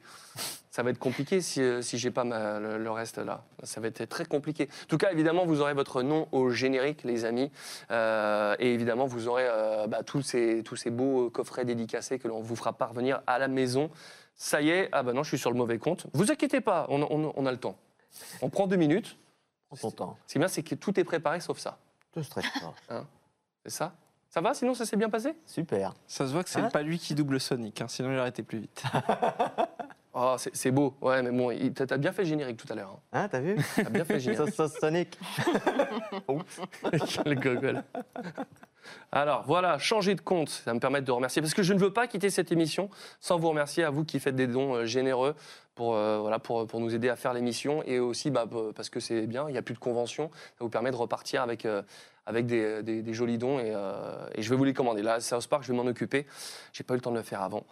Ça va être compliqué si, euh, si j'ai pas ma- le, le reste là. Ça va être très compliqué. En tout cas, évidemment, vous aurez votre nom au générique, les amis. Euh, et évidemment, vous aurez euh, bah, tous, ces, tous ces beaux coffrets dédicacés que l'on vous fera parvenir à la maison. Ça y est, ah bah non, je suis sur le mauvais compte. Vous inquiétez pas, on, on- on a le temps. On prend deux minutes. Ton temps. Ce qui est bien, c'est que tout est préparé sauf ça. Te stresse pas. [laughs] Hein c'est ça? Ça va? Sinon, ça s'est bien passé? Super. Ça se voit que c'est Hein? pas lui qui double Sonic, hein, sinon il aurait été plus vite. [laughs] Oh, c'est c'est beau. Ouais, mais bon, il- t'as t'as bien fait le générique tout à l'heure. hein. Hein, t'as vu? T'as bien fait le [laughs] générique. Sauce sauce Sonic. Le gogol. Alors voilà, changer de compte, ça me permettre de remercier, parce que je ne veux pas quitter cette émission sans vous remercier à vous qui faites des dons euh, généreux pour, euh, voilà, pour, pour nous aider à faire l'émission, et aussi bah, parce que c'est bien, il n'y a plus de convention, ça vous permet de repartir avec, euh, avec des, jolis dons, et, je vais vous les commander. Là, South Park, je vais m'en occuper, j'ai pas eu le temps de le faire avant.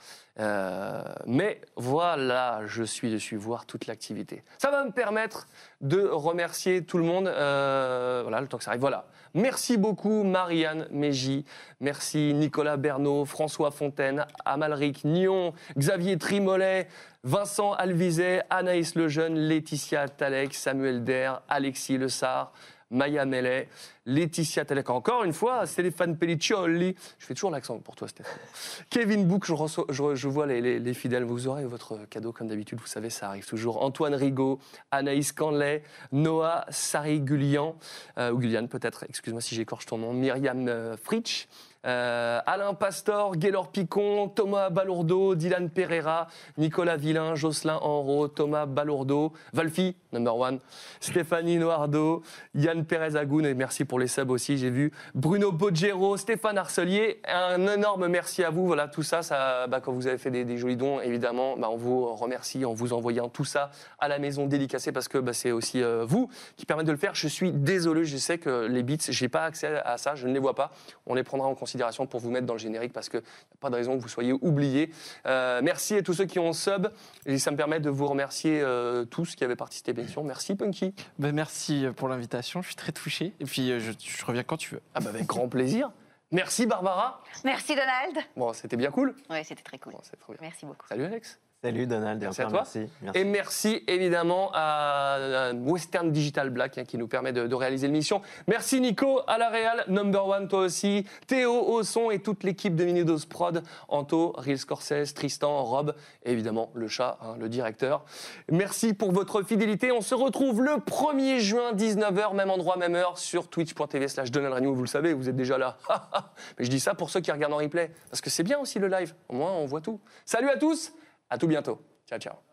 Mais voilà, je suis dessus, voir toute l'activité. Ça va me permettre de remercier tout le monde. voilà, le temps que ça arrive. Voilà. Merci beaucoup, Marianne Mégy. Merci, Nicolas Bernot, François Fontaine, Amalric Nion, Xavier Trimolet, Vincent Alvizet, Anaïs Lejeune, Laetitia Talek, Samuel Der, Alexis Le Sar, Maya Mellet, Laetitia Talek, encore une fois, Stéphane Pelliccioli. Je fais toujours l'accent pour toi, Stéphane. [laughs] Kevin Book, je, reçois- je- je vois les, les- les fidèles. Vous aurez votre cadeau comme d'habitude, vous savez, ça arrive toujours. Antoine Rigaud, Anaïs Canlet, Noah Sari-Gulian, euh, ou Gulian peut-être, excuse-moi si j'écorche ton nom, Myriam euh, Fritsch. Euh, Alain Pastor, Gaylor Picon, Thomas Balourdo, Dylan Pereira, Nicolas Villain, Jocelyn Enro, Thomas Balourdo, Valfi, number one, Stéphanie Noardo, Yann Pérez Agoun, et merci pour les subs aussi, j'ai vu, Bruno Boggero, Stéphane Arcelier, un énorme merci à vous, voilà, tout ça, bah, quand vous avez fait des, jolis dons, évidemment, bah, on vous remercie en vous envoyant tout ça à la maison dédicacée, parce que bah, c'est aussi euh, vous qui permettez de le faire. Je suis désolé, je sais que les beats, j'ai pas accès à ça, je ne les vois pas, on les prendra en considération pour vous mettre dans le générique, parce qu'il n'y a pas de raison que vous soyez oubliés. Euh, merci à tous ceux qui ont sub, et ça me permet de vous remercier euh, tous qui avaient participé à l'émission. Merci Punky. Ben, merci pour l'invitation, je suis très touché. Et puis euh, je, je reviens quand tu veux. Ah bah avec grand plaisir. Merci Barbara. Merci Donald. Bon, c'était bien cool. Ouais, c'était très cool. bien. Merci beaucoup. Salut Alex. Salut Donald, Merci à toi. merci. merci. Et merci évidemment à à Western Digital Black hein, qui nous permet de, de réaliser l'émission. Merci Nico à la Real, number one toi aussi, Théo au son et toute l'équipe de Minidos Prod, Anto, Real Scorsese, Tristan, Rob, et évidemment le chat, hein, le directeur. Merci pour votre fidélité. On se retrouve le 1er juin, 19h, même endroit, même heure, sur twitch.tv slash Donald Renew. Vous le savez, vous êtes déjà là. [laughs] Mais je dis ça pour ceux qui regardent en replay, parce que c'est bien aussi le live. Au moins, on voit tout. Salut à tous, à tout bientôt. Ciao, ciao.